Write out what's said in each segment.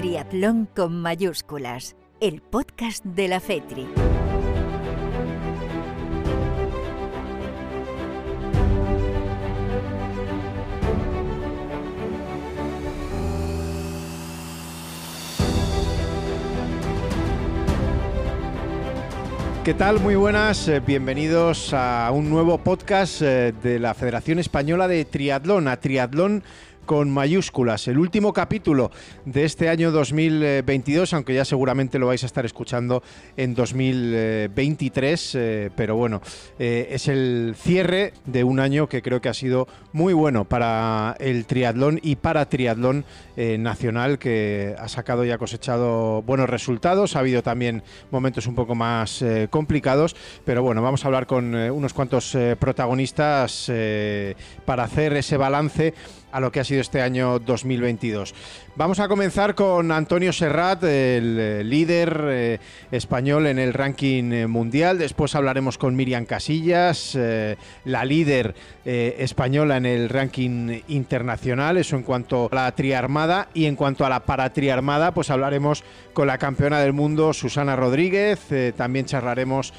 Triatlón con mayúsculas, el podcast de la FETRI. ¿Qué tal? Muy buenas, eh, bienvenidos a un nuevo podcast eh, de la Federación Española de Triatlón, a Triatlón con mayúsculas. El último capítulo de este año 2022, aunque ya seguramente lo vais a estar escuchando en 2023, eh, pero bueno, eh, es el cierre de un año que creo que ha sido muy bueno para el triatlón y para triatlón eh, nacional, que ha sacado y ha cosechado buenos resultados. Ha habido también momentos un poco más complicados, pero bueno, vamos a hablar con unos cuantos protagonistas para hacer ese balance a lo que ha sido este año 2022. Vamos a comenzar con Antonio Serrat, el eh, líder eh, español en el ranking eh, mundial. Después hablaremos con Miriam Casillas, la líder española en el ranking internacional. Eso en cuanto a la triarmada. Y en cuanto a la paratriarmada, pues hablaremos con la campeona del mundo, Susana Rodríguez. también charlaremos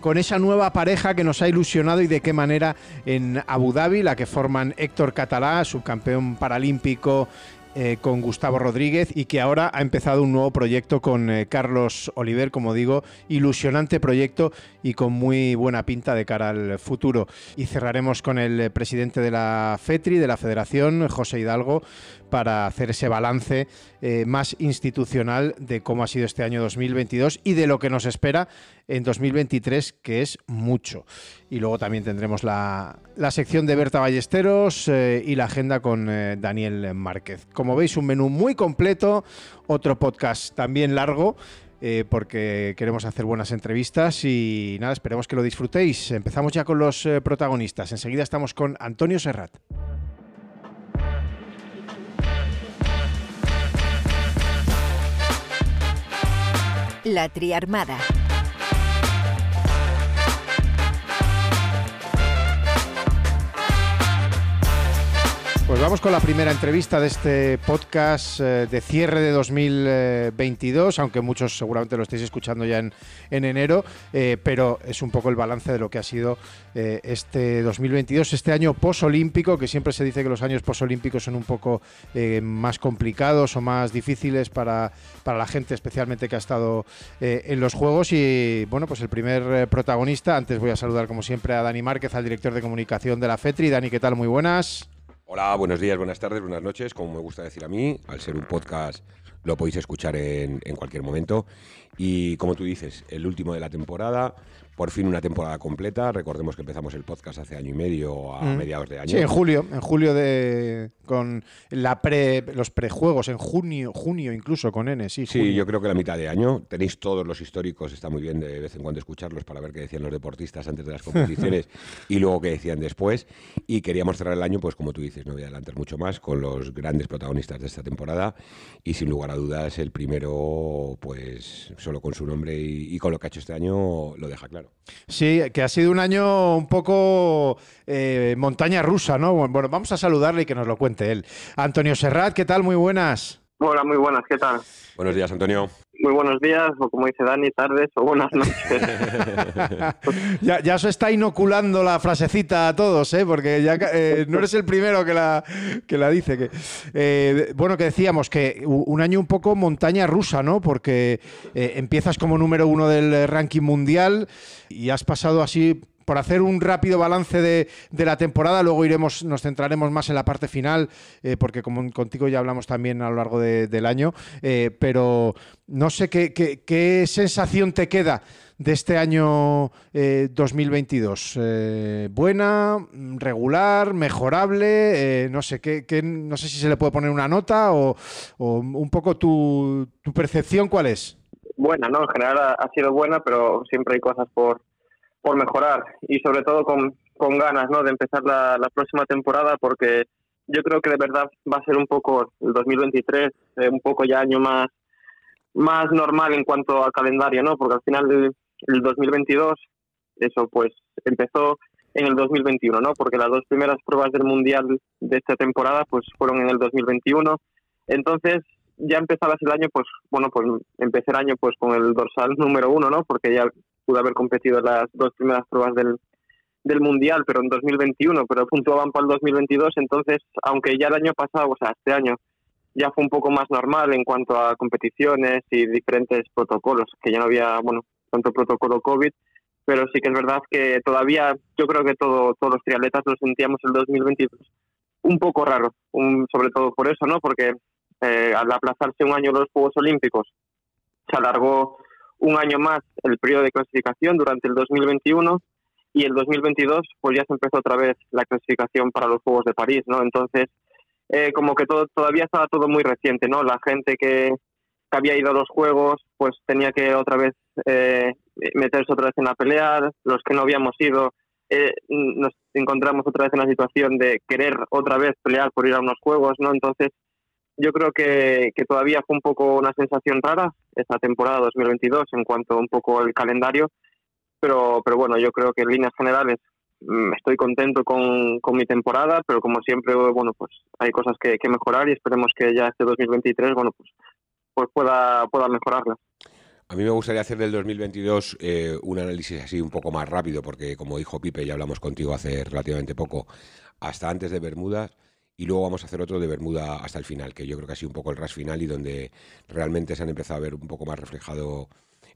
con esa nueva pareja que nos ha ilusionado y de qué manera en Abu Dhabi, la que forman Héctor Catalá, subcampeón paralímpico eh, con Gustavo Rodríguez y que ahora ha empezado un nuevo proyecto con eh, Carlos Oliver, como digo, ilusionante proyecto y con muy buena pinta de cara al futuro. Y cerraremos con el eh, presidente de la FETRI, de la Federación, José Hidalgo, para hacer ese balance más institucional de cómo ha sido este año 2022 y de lo que nos espera en 2023, que es mucho. Y luego también tendremos la, sección de Berta Ballesteros eh, y la agenda con eh, Daniel Márquez. Como veis, un menú muy completo, otro podcast también largo. Eh, porque queremos hacer buenas entrevistas y nada, esperemos que lo disfrutéis. Empezamos ya con los protagonistas. Enseguida estamos con Antonio Serrat. La Triarmada. Pues vamos con la primera entrevista de este podcast eh, de cierre de 2022, aunque muchos seguramente lo estéis escuchando ya en, enero, eh, pero es un poco el balance de lo que ha sido eh, este 2022, este año posolímpico, que siempre se dice que los años posolímpicos son un poco más complicados o más difíciles para, para la gente, especialmente que ha estado en los Juegos. Y bueno, pues el primer protagonista, antes voy a saludar como siempre a Dani Márquez, al director de comunicación de la FETRI. Dani, ¿qué tal? Muy buenas. Hola, buenos días, buenas tardes, buenas noches, como me gusta decir a mí, al ser un podcast lo podéis escuchar en, en cualquier momento. Y como tú dices, el último de la temporada, por fin una temporada completa. Recordemos que empezamos el podcast hace año y medio a mm. mediados de año. Sí, en julio, en julio de con la pre, los prejuegos, en junio, junio incluso con N, sí. Sí, yo creo que la mitad de año. Tenéis todos los históricos, está muy bien de vez en cuando escucharlos para ver qué decían los deportistas antes de las competiciones y luego qué decían después. Y queríamos cerrar el año, pues como tú dices, no voy a adelantar mucho más, con los grandes protagonistas de esta temporada. Y sin lugar a dudas, el primero, pues solo con su nombre y con lo que ha hecho este año, lo deja claro. Sí, que ha sido un año un poco eh, montaña rusa, ¿no? Bueno, vamos a saludarle y que nos lo cuente él. Antonio Serrat, ¿qué tal? Muy buenas. Hola, muy buenas, ¿qué tal? Buenos días, Antonio. Muy buenos días, o como dice Dani, tardes o buenas noches. ya, ya se está inoculando la frasecita a todos, ¿eh? porque ya eh, no eres el primero que la, que la dice. Que, eh, bueno, que decíamos que un año un poco montaña rusa, ¿no? Porque eh, empiezas como número uno del ranking mundial y has pasado así por hacer un rápido balance de, la temporada, luego iremos, nos centraremos más en la parte final, eh, porque como contigo ya hablamos también a lo largo del año, eh, pero no sé qué, sensación te queda de este año 2022. Eh, ¿Buena, regular, mejorable? no sé, ¿qué, no sé si se le puede poner una nota o, un poco tu, tu, percepción, ¿cuál es? Buena, ¿no? En general ha sido buena, pero siempre hay cosas por, por mejorar y sobre todo con, con ganas ¿no? de empezar la, próxima temporada porque yo creo que de verdad va a ser un poco el 2023, eh, un poco ya año más, más normal en cuanto al calendario, ¿no? porque al final del el 2022 eso pues empezó en el 2021, ¿no? porque las dos primeras pruebas del Mundial de esta temporada pues fueron en el 2021. Entonces ya empezabas el año, pues bueno, pues empecé el año pues con el dorsal número uno, ¿no? Porque ya pude haber competido las dos primeras pruebas del, del Mundial, pero en 2021, pero puntuaban para el 2022, entonces, aunque ya el año pasado, o sea, este año, ya fue un poco más normal en cuanto a competiciones y diferentes protocolos, que ya no había, bueno, tanto protocolo COVID, pero sí que es verdad que todavía yo creo que todo, todos los triatletas lo sentíamos el 2022 un poco raro, sobre todo por eso, ¿no? Porque eh, al aplazarse un año los Juegos Olímpicos, se alargó un año más el periodo de clasificación durante el 2021 y el 2022 pues ya se empezó otra vez la clasificación para los Juegos de París, ¿no? Entonces, eh, como que todo todavía estaba todo muy reciente, ¿no? La gente que, había ido a los Juegos pues tenía que otra vez eh, meterse otra vez en la pelea, los que no habíamos ido eh, nos encontramos otra vez en la situación de querer otra vez pelear por ir a unos Juegos, ¿no? Entonces, yo creo que, todavía fue un poco una sensación rara esta temporada 2022 en cuanto un poco el calendario, pero, pero bueno, yo creo que en líneas generales mm, estoy contento con, con mi temporada, pero como siempre, bueno, pues hay cosas que, que mejorar y esperemos que ya este 2023, bueno, pues, pues pueda, pueda mejorarlas. A mí me gustaría hacer del 2022 eh, un análisis así un poco más rápido, porque como dijo Pipe, ya hablamos contigo hace relativamente poco, hasta antes de Bermudas, y luego vamos a hacer otro de Bermuda hasta el final, que yo creo que ha sido un poco el ras final y donde realmente se han empezado a ver un poco más reflejado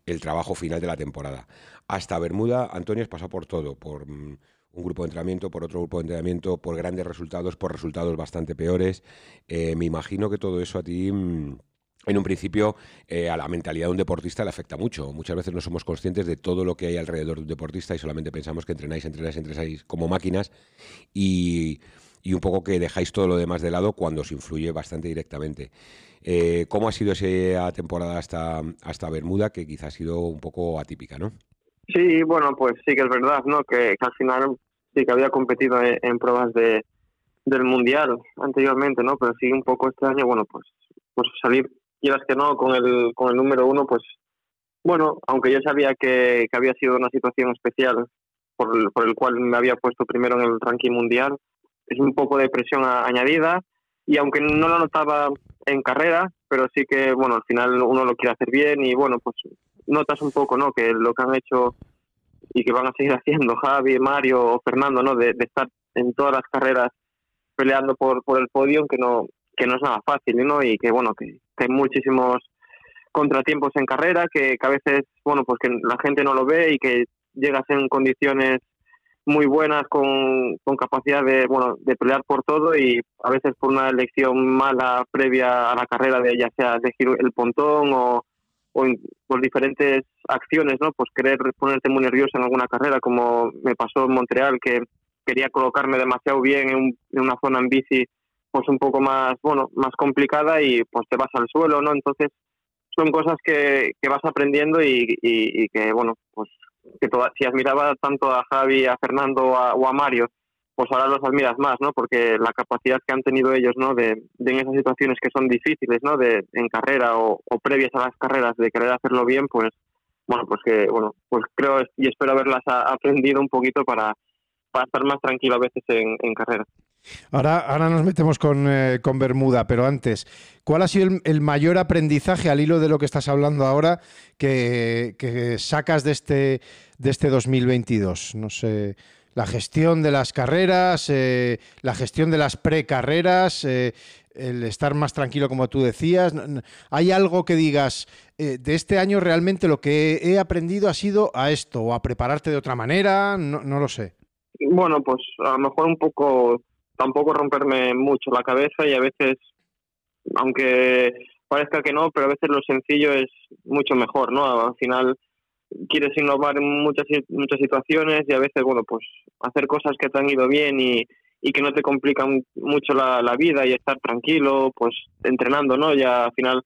el trabajo final de la temporada. Hasta Bermuda, Antonio has pasado por todo, por mm, un grupo de entrenamiento, por otro grupo de entrenamiento, por grandes resultados, por resultados bastante peores. Eh, me imagino que todo eso a ti... Mm, en un principio eh, a la mentalidad de un deportista le afecta mucho. Muchas veces no somos conscientes de todo lo que hay alrededor de un deportista y solamente pensamos que entrenáis, entrenáis, entrenáis como máquinas y, un poco que dejáis todo lo demás de lado cuando os influye bastante directamente. Eh, ¿Cómo ha sido esa temporada hasta, hasta Bermuda, que quizá ha sido un poco atípica, no? Sí, bueno, pues sí que es verdad, ¿no? Que, al final sí que había competido en, pruebas de, del Mundial anteriormente, ¿no? Pero sí un poco este año, bueno, pues, pues salir quieras que no, con el, con el número uno, pues bueno, aunque yo sabía que, que había sido una situación especial por el, por el cual me había puesto primero en el ranking mundial, es un poco de presión añadida y aunque no lo notaba en carrera, pero sí que, bueno, al final uno lo quiere hacer bien y bueno, pues notas un poco, ¿no? Que lo que han hecho y que van a seguir haciendo Javi, Mario o Fernando, ¿no? De, estar en todas las carreras peleando por, por el podio, que no, que no es nada fácil, ¿no? Y que, bueno, que, hay muchísimos contratiempos en carrera, que, a veces, bueno, pues que la gente no lo ve y que llegas en condiciones muy buenas con, con, capacidad de bueno de pelear por todo y a veces por una elección mala previa a la carrera de ya sea elegir el pontón o, o por diferentes acciones no pues querer ponerte muy nervioso en alguna carrera como me pasó en Montreal que quería colocarme demasiado bien en, en una zona en bici pues un poco más, bueno, más complicada y pues te vas al suelo, ¿no? Entonces son cosas que, que vas aprendiendo y, y, que, bueno, pues que si admiraba tanto a Javi, a Fernando o a Mario, pues ahora los admiras más, ¿no? Porque la capacidad que han tenido ellos, ¿no? De, en esas situaciones que son difíciles, ¿no? De en carrera o, o, previas a las carreras, de querer hacerlo bien, pues, bueno, pues que, bueno, pues creo y espero haberlas aprendido un poquito para, para estar más tranquilo a veces en, en carrera. Ahora, ahora nos metemos con, eh, con Bermuda, pero antes, ¿cuál ha sido el, mayor aprendizaje al hilo de lo que estás hablando ahora que, sacas de este, de este 2022? No sé, la gestión de las carreras, eh, la gestión de las precarreras, eh, el estar más tranquilo, como tú decías. ¿Hay algo que digas, de este año realmente lo que he aprendido ha sido a esto, o a prepararte de otra manera? No, no lo sé. Bueno, pues a lo mejor un poco tampoco romperme mucho la cabeza y a veces, aunque parezca que no, pero a veces lo sencillo es mucho mejor, ¿no? Al final quieres innovar en muchas muchas situaciones y a veces, bueno, pues hacer cosas que te han ido bien y, y que no te complican mucho la, la vida y estar tranquilo, pues entrenando, ¿no? Ya al final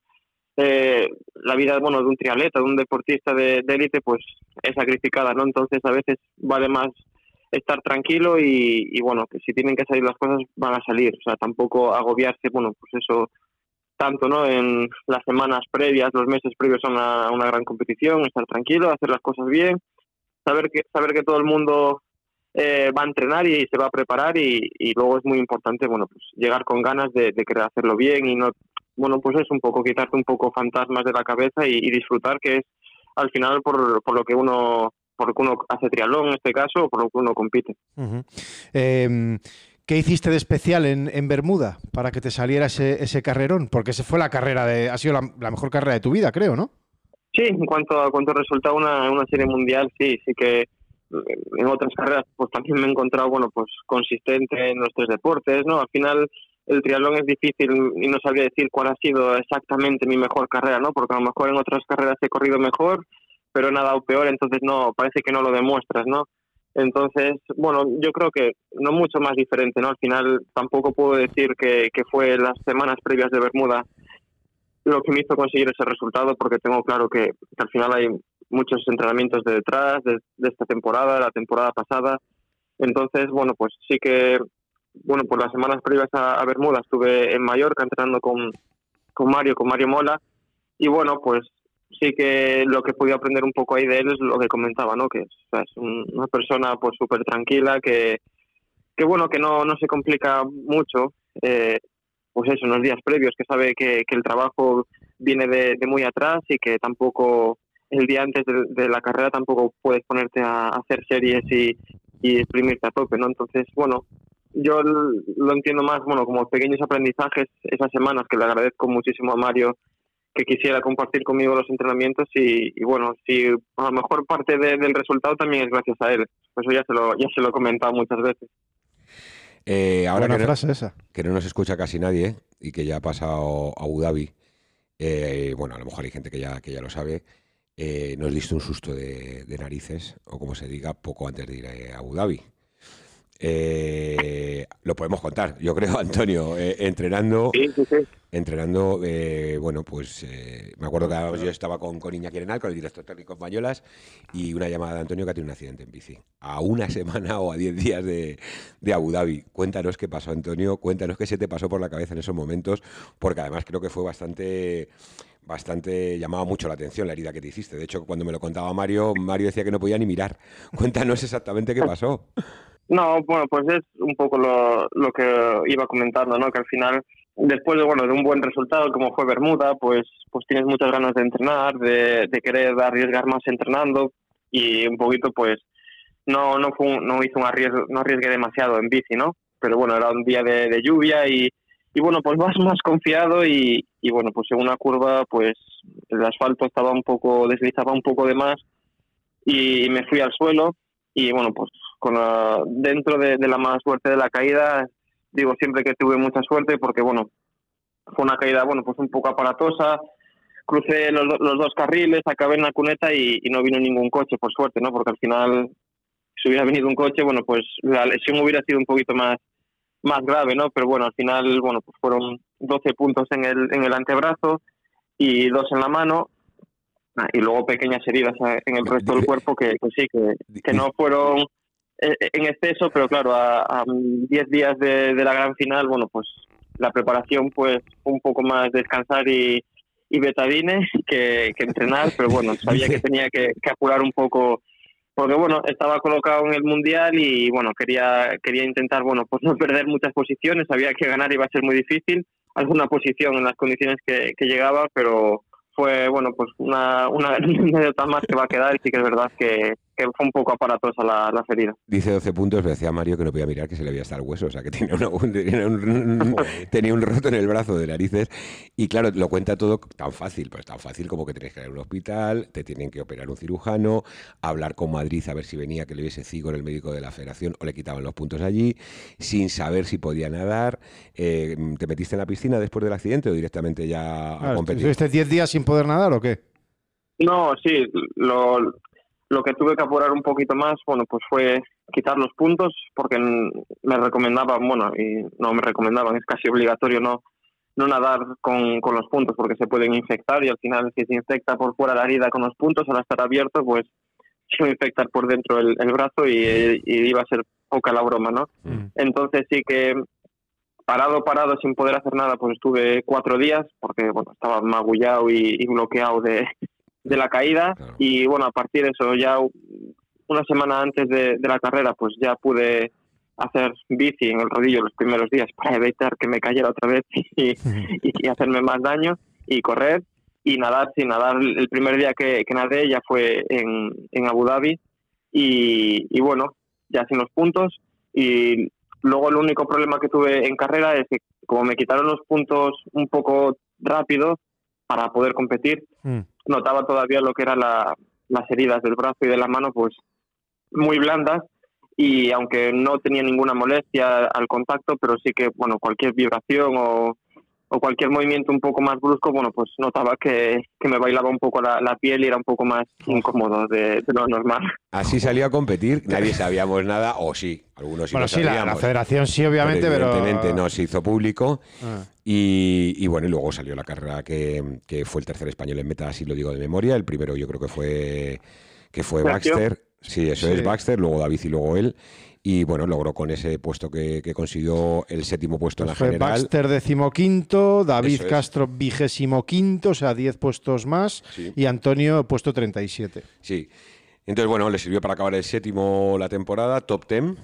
eh, la vida, bueno, de un triatleta, de un deportista de élite, pues es sacrificada, ¿no? Entonces a veces vale más estar tranquilo y, bueno, que si tienen que salir las cosas van a salir, o sea, tampoco agobiarse, bueno, pues eso tanto, ¿no? En las semanas previas, los meses previos a una, gran competición, estar tranquilo, hacer las cosas bien, saber que saber que todo el mundo eh, va a entrenar y se va a preparar y, luego es muy importante, bueno, pues llegar con ganas de, querer hacerlo bien y no bueno, pues es un poco quitarte un poco fantasmas de la cabeza y, disfrutar, que es al final por, por lo que uno por lo que uno hace triatlón en este caso o por lo que uno compite. Em, ¿Qué hiciste de especial en, Bermuda para que te saliera ese, ese, carrerón? Porque esa fue la carrera de, ha sido la, mejor carrera de tu vida, creo, ¿no? Sí, en cuanto a cuanto resultado una, una serie mundial, sí, sí que en otras carreras pues también me he encontrado bueno pues consistente en los tres deportes no al final el triatlón es difícil y no sabría decir cuál ha sido exactamente mi mejor carrera no porque a lo mejor en otras carreras he corrido mejor pero he nadado peor entonces no parece que no lo demuestras no entonces bueno yo creo que no mucho más diferente no al final tampoco puedo decir que, que fue las semanas previas de Bermuda lo que me hizo conseguir ese resultado porque tengo claro que al final hay muchos entrenamientos de detrás de, esta temporada, de la temporada pasada. Entonces, bueno, pues sí que, bueno, por las semanas previas a, Bermuda estuve en Mallorca entrenando con, con Mario, con Mario Mola, y bueno, pues sí que lo que podía aprender un poco ahí de él es lo que comentaba, ¿no? Que es, una persona pues súper tranquila, que, que bueno, que no, no se complica mucho, eh, pues eso, unos días previos, que sabe que, el trabajo viene de, muy atrás y que tampoco el día antes de, la carrera tampoco puedes ponerte a, hacer series y, y, exprimirte a tope, ¿no? Entonces, bueno, yo lo entiendo más, bueno, como pequeños aprendizajes esas semanas que le agradezco muchísimo a Mario que quisiera compartir conmigo los entrenamientos y, bueno, si a lo mejor parte del resultado también es gracias a él. Eso ya se lo, ya se lo he comentado muchas veces. Eh, ahora que, frase esa. que no nos escucha casi nadie y que ya ha pasado a Abu Dhabi, eh, bueno, a lo mejor hay gente que ya, que ya lo sabe, eh, nos diste un susto de, narices, o como se diga, poco antes de ir a Abu Dhabi. Eh, lo podemos contar, yo creo, Antonio, eh, entrenando, entrenando, eh, bueno, pues me acuerdo que yo estaba con, con Iñaki Arenal, con el director técnico españolas, y una llamada de Antonio que ha tenido un accidente en bici, a una semana o a diez días de, de Abu Dhabi. Cuéntanos qué pasó, Antonio, cuéntanos qué se te pasó por la cabeza en esos momentos, porque además creo que fue bastante bastante llamaba mucho la atención la herida que te hiciste. De hecho, cuando me lo contaba Mario, Mario decía que no podía ni mirar. Cuéntanos exactamente qué pasó. No, bueno, pues es un poco lo, lo que iba comentando, ¿no? Que al final, después de, bueno, de un buen resultado como fue Bermuda, pues, pues tienes muchas ganas de entrenar, de, de querer arriesgar más entrenando y un poquito, pues, no, no, fue no hizo un arriesgo, no arriesgué demasiado en bici, ¿no? Pero bueno, era un día de, de lluvia y, y bueno, pues vas más confiado y, y bueno, pues en una curva, pues el asfalto estaba un poco, deslizaba un poco de más y me fui al suelo y bueno, pues con dentro de, la mala suerte de la caída, digo siempre que tuve mucha suerte porque bueno, fue una caída, bueno, pues un poco aparatosa, crucé los, los dos carriles, acabé en la cuneta y, no vino ningún coche, por suerte, ¿no? Porque al final, si hubiera venido un coche, bueno, pues la lesión hubiera sido un poquito más más grave, ¿no? Pero bueno, al final, bueno, pues fueron 12 puntos en el, en el antebrazo y dos en la mano ah, y luego pequeñas heridas en el resto del cuerpo que, sí, que, que no fueron eh, en exceso, pero claro, a 10 días de, la gran final, bueno, pues la preparación pues un poco más descansar y, y betadine que, que entrenar, pero bueno, sabía que tenía que, que apurar un poco porque bueno, estaba colocado en el mundial y bueno, quería quería intentar, bueno, pues no perder muchas posiciones, sabía que ganar iba a ser muy difícil, alguna posición en las condiciones que, que llegaba, pero fue bueno, pues una una anécdota más que va a quedar y sí que es verdad que, que fue un poco aparatosa la, la ferida. Dice 12 puntos, me decía Mario que no podía mirar que se le había hasta el hueso, o sea que tenía, un, tenía, un, roto en el brazo de narices. Y claro, lo cuenta todo tan fácil, pues tan fácil como que tienes que ir a un hospital, te tienen que operar un cirujano, hablar con Madrid a ver si venía que le hubiese cigo en el médico de la federación o le quitaban los puntos allí, sin saber si podía nadar. Eh, ¿Te metiste en la piscina después del accidente o directamente ya a competir? ¿Estuviste 10 días sin poder nadar o qué? No, sí, lo, lo que tuve que apurar un poquito más, bueno, pues fue quitar los puntos porque me recomendaban, bueno, y no me recomendaban, es casi obligatorio no no nadar con, con los puntos porque se pueden infectar y al final si se infecta por fuera la herida con los puntos al estar abierto, pues se va a infectar por dentro el, brazo y, iba a ser poca la broma, ¿no? Mm. Entonces sí que parado, parado, sin poder hacer nada, pues estuve cuatro días porque, bueno, estaba magullado y bloqueado de, de la caída y bueno, a partir de eso ya una semana antes de, la carrera pues ya pude hacer bici en el rodillo los primeros días para evitar que me cayera otra vez y, y, hacerme más daño y correr. Y nadar, sí, nadar. El primer día que, que nadé ya fue en, en Abu Dhabi y, y, bueno, ya sin los puntos. Y luego el único problema que tuve en carrera es que como me quitaron los puntos un poco rápido para poder competir, mm. Notaba todavía lo que eran las heridas del brazo y de la mano pues muy blandas. Y aunque no tenía ninguna molestia al contacto, pero sí que, bueno, cualquier vibración o, cualquier movimiento un poco más brusco, bueno, pues notaba que, me bailaba un poco la, piel y era un poco más incómodo de, lo normal. Así salió a competir, nadie sabíamos nada, o sí, algunos sí Bueno, sí, la, federación sí, obviamente, pero... Evidentemente no se hizo público. Ah. Y, bueno, y luego salió la carrera que, que, fue el tercer español en meta, así lo digo de memoria. El primero yo creo que fue que fue Baxter. Sí, eso es Baxter, luego David y luego él. Y bueno, logró con ese puesto que, consiguió el séptimo puesto en la pues fue general. Baxter decimoquinto, David Castro vigésimo quinto, o sea, diez puestos más, y Antonio puesto 37. Sí. Entonces, bueno, le sirvió para acabar el séptimo la temporada, top ten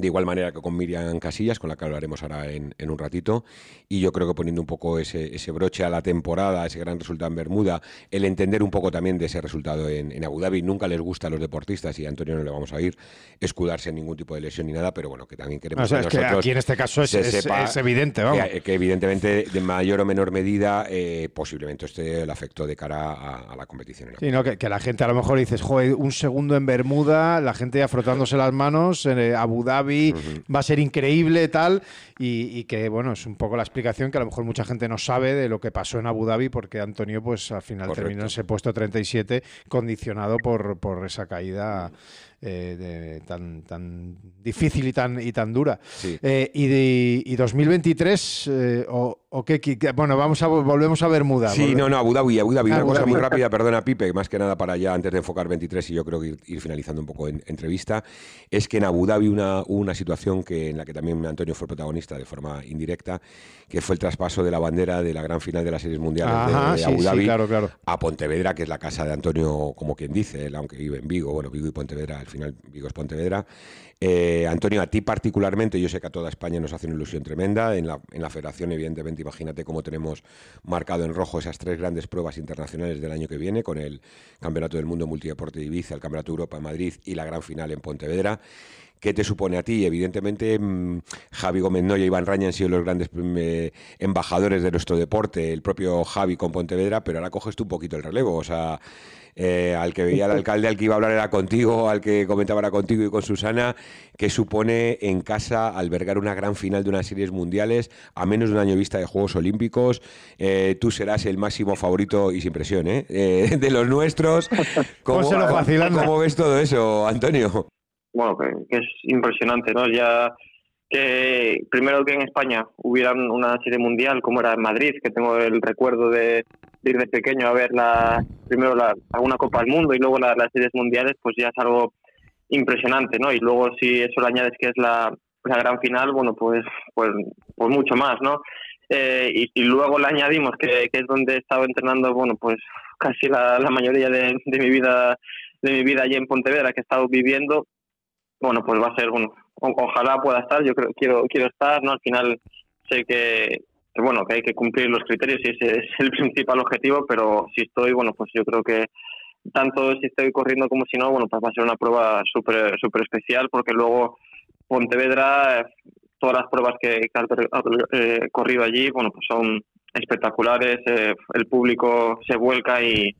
de igual manera que con Miriam Casillas, con la que hablaremos ahora en, un ratito, y yo creo que poniendo un poco ese, broche a la temporada, ese gran resultado en Bermuda, el entender un poco también de ese resultado en, Abu Dhabi, nunca les gusta a los deportistas, y a Antonio no le vamos a ir escudarse en ningún tipo de lesión ni nada, pero bueno, que también queremos que, aquí en este caso es, evidente, Que, evidentemente de mayor o menor medida eh, posiblemente esté el afecto de cara a, la competición. sí, no, que, la gente a lo mejor dices, joder, un segundo en Bermuda, la gente ya frotándose las manos, en eh, Abu Dhabi, va a ser increíble, tal, y, que, bueno, es un poco la explicación que a lo mejor mucha gente no sabe de lo que pasó en Abu Dhabi, porque Antonio, pues al final terminó en ese puesto 37, condicionado por, por esa caída. Eh, tan, tan difícil y tan, y tan dura. Eh, y, de, y 2023, eh, o, ¿O qué, Bueno, vamos a, volvemos a Bermuda. Sí, no, no, Abu Dhabi, Abu Dhabi. Una cosa muy rápida, perdona, Pipe, más que nada para ya, antes de enfocar 23 y yo creo que ir, finalizando un poco en entrevista, es que en Abu Dhabi una, hubo una situación que, en la que también Antonio fue protagonista de forma indirecta, que fue el traspaso de la bandera de la gran final de las series mundiales de, Abu Dhabi a Pontevedra, que es la casa de Antonio, como quien dice, él, aunque vive en Vigo, bueno, Vigo y Pontevedra, al final Vigo es Pontevedra. Eh, Antonio, a ti particularmente, yo sé que a toda España nos hace una ilusión tremenda. En la, en la federación, evidentemente, imagínate cómo tenemos marcado en rojo esas tres grandes pruebas internacionales del año que viene, con el Campeonato del Mundo Multideporte de Ibiza, el Campeonato de Europa en Madrid y la gran final en Pontevedra. ¿Qué te supone a ti? Evidentemente, mm, Javi Gómez Noya y Iván Raña han sido los grandes mm, eh, embajadores de nuestro deporte, el propio Javi con Pontevedra, pero ahora coges tú un poquito el relevo. O sea, eh, al que veía el alcalde, al que iba a hablar era contigo, al que comentaba era contigo y con Susana, que supone en casa albergar una gran final de unas series mundiales a menos de un año vista de Juegos Olímpicos. Eh, tú serás el máximo favorito y sin presión, ¿eh? de los nuestros. ¿Cómo, ¿Cómo ves todo eso, Antonio? Bueno, que, es impresionante, ¿no? Ya que primero que en España hubiera una serie mundial como era en Madrid, que tengo el recuerdo de, ir de pequeño a ver la, primero la, alguna Copa del Mundo y luego las series mundiales, pues ya es algo impresionante, ¿no? Y luego si eso le añades que es la, la gran final, bueno, pues, pues, pues mucho más, ¿no? Eh, y, luego le añadimos que, es donde he estado entrenando, bueno, pues casi la, la mayoría de, de, mi vida de mi vida allí en Pontevedra que he estado viviendo, bueno, pues va a ser, bueno, ojalá pueda estar, yo creo, quiero, quiero estar, ¿no? Al final sé que, bueno, que hay que cumplir los criterios y ese es el principal objetivo, pero si estoy, bueno, pues yo creo que tanto si estoy corriendo como si no, bueno, pues va a ser una prueba súper super especial porque luego Pontevedra, todas las pruebas que, he eh, corrido allí, bueno, pues son espectaculares, eh, el público se vuelca y,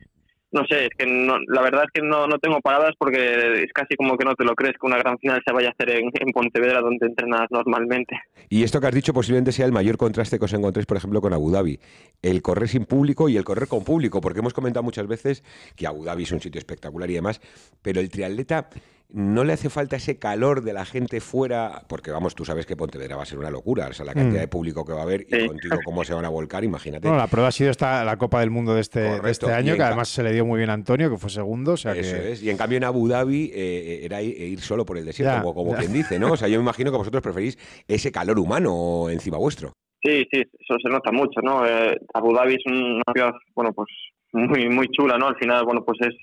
no sé, es que no, la verdad es que no, no tengo palabras porque es casi como que no te lo crees que una gran final se vaya a hacer en, Pontevedra donde entrenas normalmente. Y esto que has dicho posiblemente sea el mayor contraste que os encontréis, por ejemplo, con Abu Dhabi. El correr sin público y el correr con público, porque hemos comentado muchas veces que Abu Dhabi es un sitio espectacular y demás, pero el triatleta no le hace falta ese calor de la gente fuera, porque vamos, tú sabes que Pontevedra va a ser una locura, o sea, la cantidad mm. de público que va a haber y contigo cómo se van a volcar, imagínate. Bueno, la prueba ha sido esta, la Copa del Mundo de este, este año, que además se le dio muy bien a Antonio, que fue segundo. O sea Eso es, y en cambio en Abu Dhabi eh, era ir solo por el desierto, como, quien dice, ¿no? O sea, yo me imagino que vosotros preferís ese calor humano encima vuestro. Sí, sí, eso se nota mucho, ¿no? Eh, Abu Dhabi es una ciudad, bueno, pues muy, muy chula, ¿no? Al final, bueno, pues es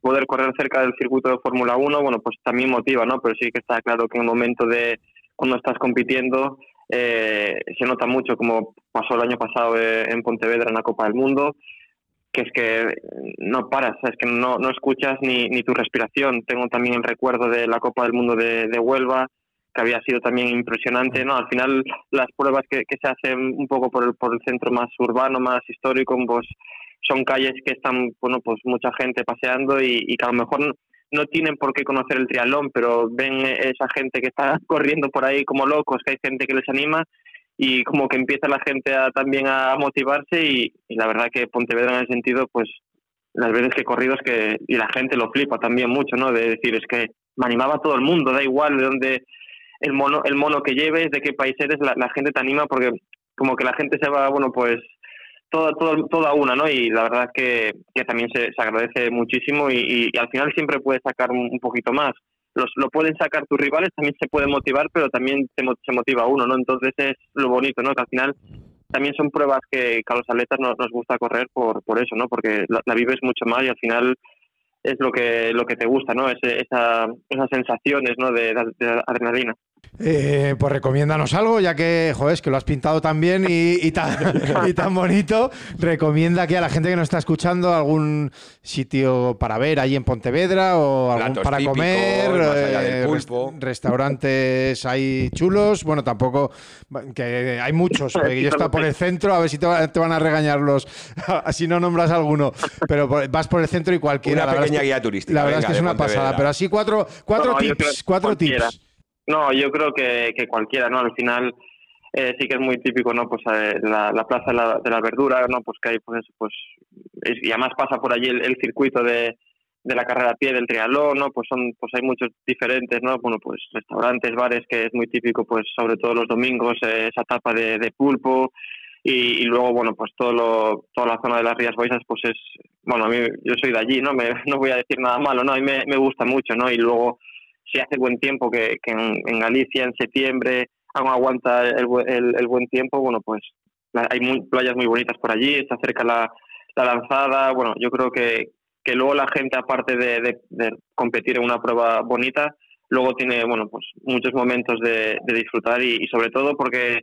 poder correr cerca del circuito de Fórmula 1, bueno, pues también motiva, ¿no? Pero sí que está claro que en el momento de cuando estás compitiendo eh, se nota mucho, como pasó el año pasado eh, en Pontevedra en la Copa del Mundo, que es que no paras, es que no, no escuchas ni, ni tu respiración. Tengo también el recuerdo de la Copa del Mundo de, de Huelva, que había sido también impresionante, ¿no? Al final las pruebas que, que se hacen un poco por el, por el centro más urbano, más histórico, pues son calles que están, bueno, pues mucha gente paseando y, y que a lo mejor no, tienen por qué conocer el triatlón, pero ven esa gente que está corriendo por ahí como locos, que hay gente que les anima y como que empieza la gente a, también a motivarse y, la verdad que Pontevedra en ese sentido, pues las veces que he corrido es que, y la gente lo flipa también mucho, ¿no? De decir, es que me animaba todo el mundo, da igual de dónde el mono, el mono que lleves, de qué país eres, la gente te anima porque como que la gente se va, bueno, pues toda, todo, toda una, ¿no? Y la verdad que, que también se, se agradece muchísimo y, y, al final siempre puedes sacar un, poquito más. Los, lo pueden sacar tus rivales, también se puede motivar, pero también se, se motiva uno, ¿no? Entonces es lo bonito, ¿no? Que al final también son pruebas que, a los atletas nos, gusta correr por, por eso, ¿no? Porque la, vives mucho más y al final es lo que lo que te gusta, ¿no? Ese, esa, esas sensaciones, ¿no? de, de adrenalina. Eh, pues recomiéndanos algo, ya que, joder, es que lo has pintado tan bien y, y, tan, y, tan, bonito. Recomienda aquí a la gente que nos está escuchando algún sitio para ver ahí en Pontevedra o algún para típicos, comer, eh, restaurantes hay chulos. Bueno, tampoco, que hay muchos. yo está por el centro, a ver si te, te van a regañar los, así no nombras alguno. Pero vas por el centro y cualquiera. Una la pequeña guía turística. La verdad venga, es que es una pasada. Pero así cuatro, cuatro no, tips, cuatro cualquiera. tips. No, yo creo que, que cualquiera, ¿no? Al final eh, sí que es muy típico, ¿no? Pues eh, la, la, plaza de la, de la, verdura, ¿no? Pues que hay, pues, pues es, y además pasa por allí el, el, circuito de, de la carrera a pie del triatlón, ¿no? Pues son, pues hay muchos diferentes, ¿no? Bueno, pues restaurantes, bares, que es muy típico, pues sobre todo los domingos, eh, esa tapa de, de pulpo, y, y, luego bueno pues todo lo, toda la zona de las Rías Baixas pues es bueno a mí yo soy de allí no me, no voy a decir nada malo no a mí me, me gusta mucho no y luego si hace buen tiempo que, en, Galicia en septiembre aún aguanta el, el, el, buen tiempo bueno pues hay muy, playas muy bonitas por allí está cerca la, la lanzada bueno yo creo que, que luego la gente aparte de, de, competir en una prueba bonita luego tiene bueno pues muchos momentos de, de disfrutar y, y sobre todo porque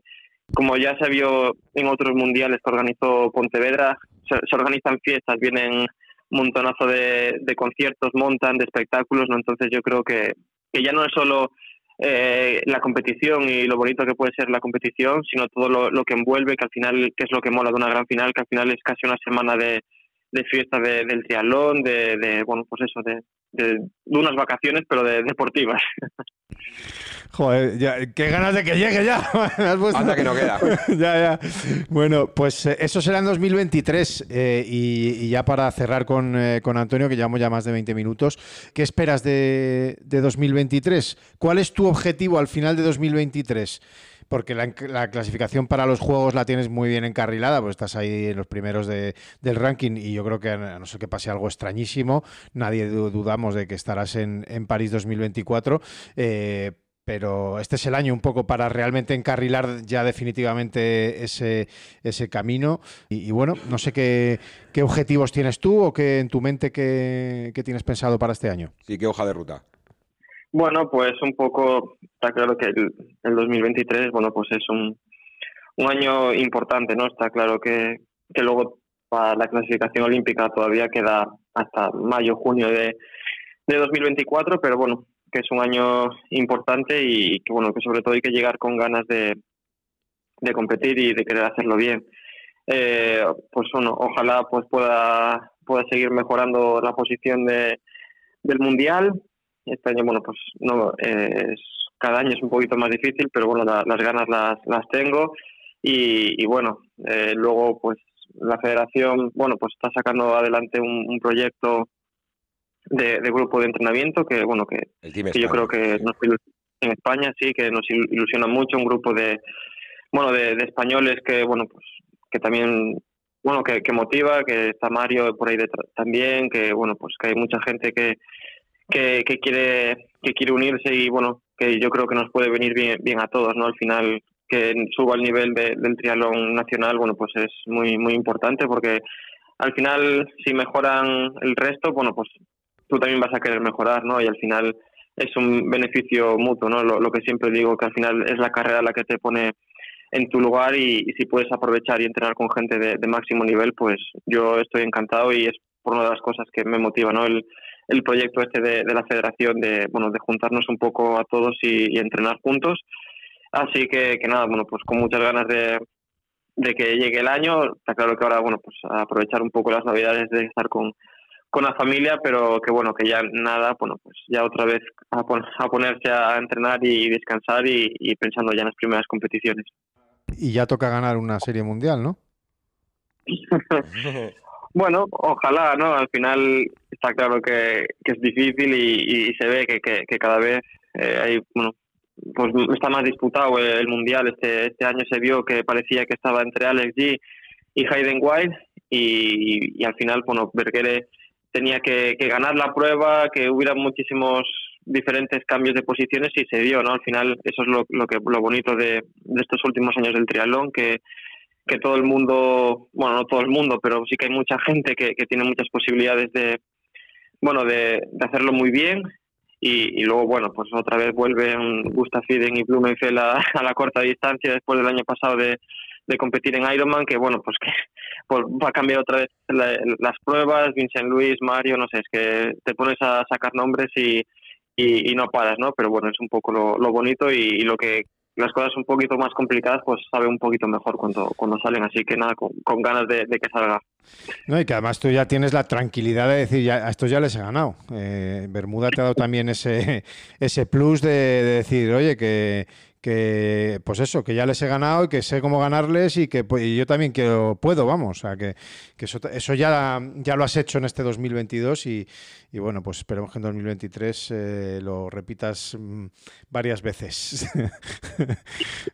como ya se vio en otros mundiales que organizó Pontevedra, se, se organizan fiestas, vienen un montonazo de, de, conciertos, montan de espectáculos, ¿no? Entonces yo creo que, que ya no es solo eh, la competición y lo bonito que puede ser la competición, sino todo lo, que envuelve, que al final, que es lo que mola de una gran final, que al final es casi una semana de, de fiesta de, del triatlón, de, de, bueno, pues eso, de, de, de unas vacaciones, pero de deportivas. Joder, ya, qué ganas de que llegue ya. Anda que no queda. ya, ya. Bueno, pues eh, eso será en 2023. Eh, y, y, ya para cerrar con, eh, con, Antonio, que llevamos ya más de 20 minutos, ¿qué esperas de, de 2023? ¿Cuál es tu objetivo al final de 2023? Porque la, la, clasificación para los juegos la tienes muy bien encarrilada, pues estás ahí en los primeros de, del ranking y yo creo que a no ser que pase algo extrañísimo, nadie dudamos de que estarás en, en París 2024. Eh, pero este es el año un poco para realmente encarrilar ya definitivamente ese, camino. Y, bueno, no sé qué, objetivos tienes tú o qué en tu mente qué tienes pensado para este año. Sí, qué hoja de ruta. Bueno, pues un poco, está claro que el, el 2023, bueno, pues es un, año importante, ¿no? Está claro que, que luego para la clasificación olímpica todavía queda hasta mayo, junio de, de 2024, pero bueno, que es un año importante y que bueno, que sobre todo hay que llegar con ganas de, de competir y de querer hacerlo bien. Eh, pues bueno, ojalá pues pueda, pueda seguir mejorando la posición de, del mundial este año, bueno, pues no eh, es, cada año es un poquito más difícil, pero bueno, la, las ganas las, las tengo. Y, y bueno, eh, luego pues la federación, bueno, pues está sacando adelante un, un proyecto de, de, grupo de entrenamiento que, bueno, que, que yo creo que nos, en España sí, que nos ilusiona mucho, un grupo de, bueno, de, de españoles que, bueno, pues que también bueno, que, que, motiva, que está Mario por ahí detrás también, que bueno, pues que hay mucha gente que, que, que, quiere que quiere unirse y bueno que yo creo que nos puede venir bien, bien a todos no al final que suba el nivel de, del triatlón nacional bueno pues es muy muy importante porque al final si mejoran el resto bueno pues tú también vas a querer mejorar, ¿no? Y al final es un beneficio mutuo, ¿no? Lo, que siempre digo, que al final es la carrera la que te pone en tu lugar y, si puedes aprovechar y entrenar con gente de, máximo nivel, pues yo estoy encantado y es por una de las cosas que me motiva, ¿no? El, el proyecto este de, la federación de, bueno, de juntarnos un poco a todos y, entrenar juntos. Así que, que, nada, bueno, pues con muchas ganas de, de que llegue el año. Está claro que ahora, bueno, pues aprovechar un poco las navidades de estar con, con la familia, pero que bueno, que ya nada, bueno, pues ya otra vez a, ponerse a entrenar y descansar y, pensando ya en las primeras competiciones. Y ya toca ganar una serie mundial, ¿no? bueno, ojalá, ¿no? Al final está claro que, es difícil y, se ve que, que, cada vez eh, hay, bueno, pues está más disputado el mundial. Este, este año se vio que parecía que estaba entre Alex G y Hayden White y, al final, bueno, Bergere tenía que, ganar la prueba, que hubiera muchísimos diferentes cambios de posiciones y se dio, ¿no? Al final eso es lo, que lo bonito de, estos últimos años del triatlón, que, que todo el mundo, bueno, no todo el mundo, pero sí que hay mucha gente que, que tiene muchas posibilidades de, bueno, de, de hacerlo muy bien y, luego, bueno, pues otra vez vuelve un Gustav Iden y Blumenfeld a, a la corta distancia después del año pasado de, de competir en Ironman, que bueno, pues que pues va a cambiar otra vez las pruebas, Vincent Luis, Mario, no sé, es que te pones a sacar nombres y, y, no paras, ¿no? Pero bueno, es un poco lo, lo bonito y, lo que las cosas un poquito más complicadas, pues sabe un poquito mejor cuando, cuando salen, así que nada, con, ganas de, que salga. No, y que además tú ya tienes la tranquilidad de decir, ya, a estos ya les he ganado. Eh, Bermuda te ha dado también ese, ese plus de decir, oye, que, que pues eso, que ya les he ganado y que sé cómo ganarles y que pues, yo también quiero, puedo, vamos, o sea, que, eso, eso, ya, ya lo has hecho en este 2022 y, y bueno, pues esperemos que en 2023 eh, lo repitas mm, varias veces.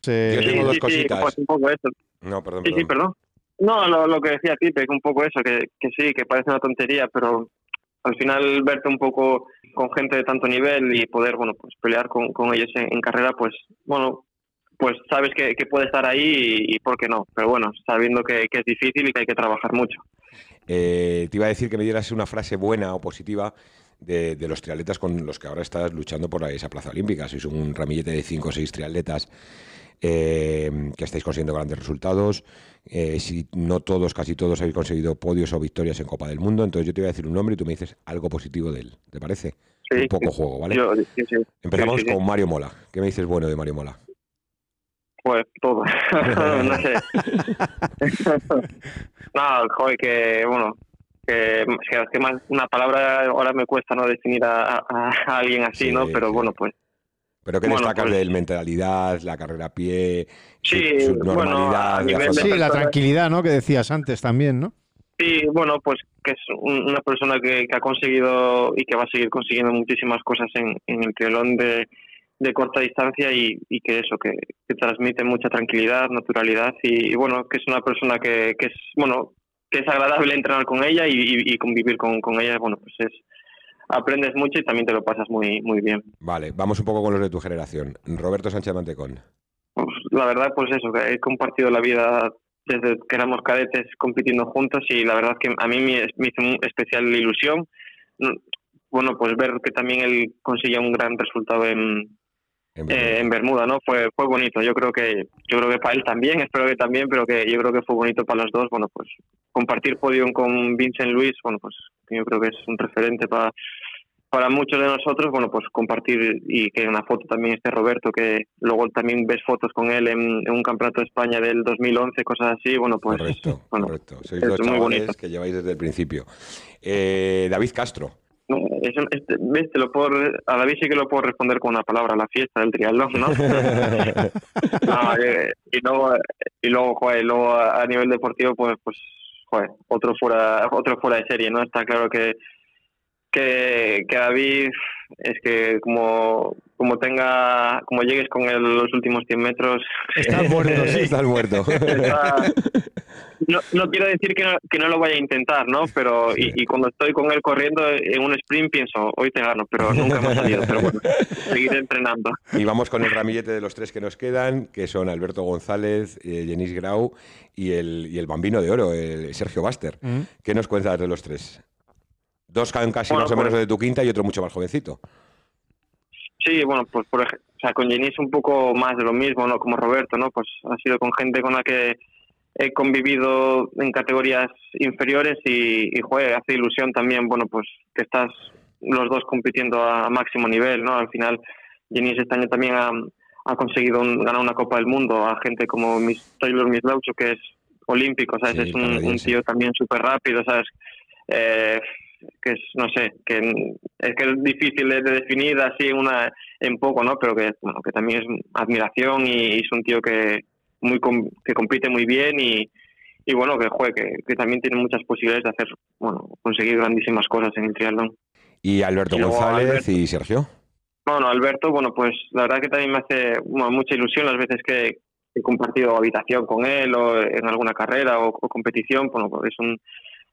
yo tengo dos cositas. Pues no, perdón, Sí, perdón. No, lo, lo que decía Pipe, un poco eso, que, que sí, que parece una tontería, pero al final verte un poco con gente de tanto nivel y poder, bueno, pues pelear con, ellos en, carrera, pues, bueno, pues sabes que, puede estar ahí y, por qué no. Pero bueno, sabiendo que, es difícil y que hay que trabajar mucho. Eh, te iba a decir que me dieras una frase buena o positiva de, los triatletas con los que ahora estás luchando por esa plaza olímpica. Sois un ramillete de cinco o seis triatletas eh, que estáis consiguiendo grandes resultados. Eh, si no todos, casi todos habéis conseguido podios o victorias en Copa del Mundo. Entonces yo te voy a decir un nombre y tú me dices algo positivo de él. ¿Te parece? un poco juego, ¿vale? Empezamos con Mario Mola. ¿Qué me dices bueno de Mario Mola? Pues todo. no sé. no, joder, que bueno, que, que más una palabra ahora me cuesta no definir a, alguien así, ¿no? Pero bueno, pues pero ¿qué destacas pues de él? Mentalidad, la carrera a pie, sí, su, normalidad. sí, la tranquilidad, ¿no? Que decías antes también, ¿no? Sí, bueno, pues que es una persona que, ha conseguido y que va a seguir consiguiendo muchísimas cosas en, el triatlón de, corta distancia y, que eso, que, transmite mucha tranquilidad, naturalidad y, bueno, que es una persona que, es, bueno, que es agradable entrenar con ella y, convivir con, con ella, bueno, pues es, aprendes mucho y también te lo pasas muy, muy bien. Vale, vamos un poco con los de tu generación. Roberto Sánchez Mantecón. Pues, la verdad, pues eso, que he compartido la vida desde que éramos cadetes compitiendo juntos y la verdad que a mí me, hizo especial ilusión. Mm, bueno, pues ver que también él consiguió un gran resultado en, eh, en Bermuda, ¿no? Fue fue bonito. Yo creo que yo creo que para él también, espero que también, pero que yo creo que fue bonito para los dos. Bueno, pues compartir podio con Vincent Luis, bueno, pues yo creo que es un referente para para muchos de nosotros, bueno, pues compartir y que en una foto también esté Roberto, que luego también ves fotos con él en, un campeonato de España del 2011, cosas así, bueno, pues... Correcto, correcto. Sois dos chavales que lleváis desde el principio. Eh, David Castro. Te lo puedo, a David sí que lo puedo responder con una palabra, la fiesta del triatlón, ¿no? Eh, y luego, y luego, joder, luego a, nivel deportivo, pues, pues, joder, otro fuera, otro fuera de serie, ¿no? Está claro que, que, que David es que como, como tenga, como llegues con él los últimos 100 metros... Está muerto, sí, está muerto. no, no, quiero decir que no, que no, lo vaya a intentar, ¿no? Pero, y, cuando estoy con él corriendo en un sprint pienso, hoy te gano, pero nunca me ha salido. Pero bueno, seguiré entrenando. Y vamos con el ramillete de los tres que nos quedan, que son Alberto González, eh, Jenis Grau y el, y el bambino de oro, el Sergio Baster. Mm. ¿Qué nos cuentas de los tres? Dos casi Bueno, más o menos pues- de tu quinta y otro mucho más jovencito. Sí, bueno, pues por ej- o sea, con Jenny es un poco más de lo mismo, ¿no? Como Roberto, ¿no? Pues ha sido con gente con la que he convivido en categorías inferiores y, y joder, hace ilusión también, bueno, pues que estás los dos compitiendo a máximo nivel, ¿no? Al final, Jenny este año también ha, ha conseguido un- ganar una Copa del Mundo a gente como Mis, Taylor Mislaucho, que es olímpico, ¿sabes? Sí, es un, un tío también súper rápido, ¿sabes? Eh, que es, no sé, que es que es difícil de, de definir así en una en poco, ¿no? Pero que bueno, que también es admiración y, es un tío que muy que compite muy bien y, y bueno, que juegue, que, que también tiene muchas posibilidades de hacer, bueno, conseguir grandísimas cosas en el triatlón. Y Alberto Y luego González Alberto. y Sergio. Bueno, Alberto, bueno, pues la verdad que también me hace bueno, mucha ilusión las veces que he compartido habitación con él o en alguna carrera o, o competición, bueno, pues es un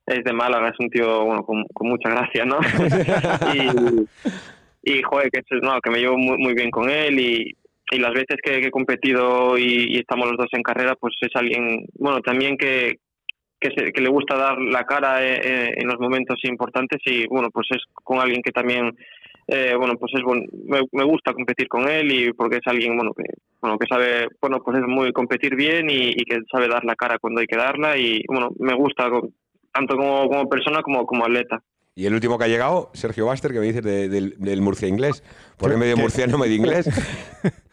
es de Málaga, es un tío bueno, con, con mucha gracia, ¿no? y, y joder, que, es- no, que me llevo muy, muy bien con él y, y las veces que, que he competido y, y estamos los dos en carrera, pues es alguien, bueno, también que, que, se- que le gusta dar la cara eh, eh, en los momentos importantes y bueno, pues es con alguien que también eh, bueno, pues es bon- me, me gusta competir con él y porque es alguien, bueno, que bueno que sabe, bueno, pues es muy competir bien y, y que sabe dar la cara cuando hay que darla y bueno, me gusta tanto como, como persona como como atleta. Y el último que ha llegado, Sergio Baster, que me dices de- del, del Murcia inglés. Porque medio ¿Qué? murciano, medio inglés.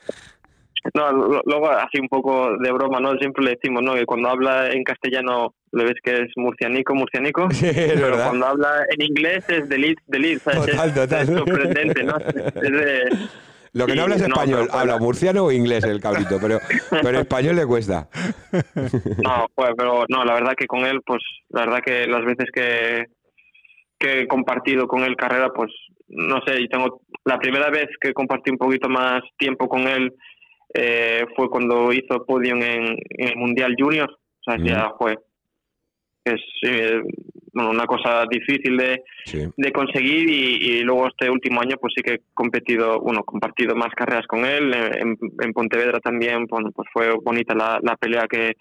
No, luego así un poco de broma, ¿no? Siempre le decimos, ¿no? Que cuando habla en castellano le ves que es murcianico, murcianico. Sí, es pero verdad. cuando habla en inglés es de Leeds, de Leeds. Total, Es- total. Es sorprendente, ¿no? Es de, Lo que no habla es español, habla murciano o inglés el cabrito, pero, pero español le cuesta. No, pues, pero no, la verdad que con él, pues, la verdad que las veces que, que he compartido con él carrera, pues, no sé, y tengo, la primera vez que compartí un poquito más tiempo con él eh, fue cuando hizo podium en, en el Mundial Junior, o sea, Mm. ya fue, es eh, bueno, una cosa difícil de, Sí. de conseguir y, y luego este último año pues sí que he competido, bueno, compartido más carreras con él, en, en Pontevedra también, bueno, pues fue bonita la, la pelea que,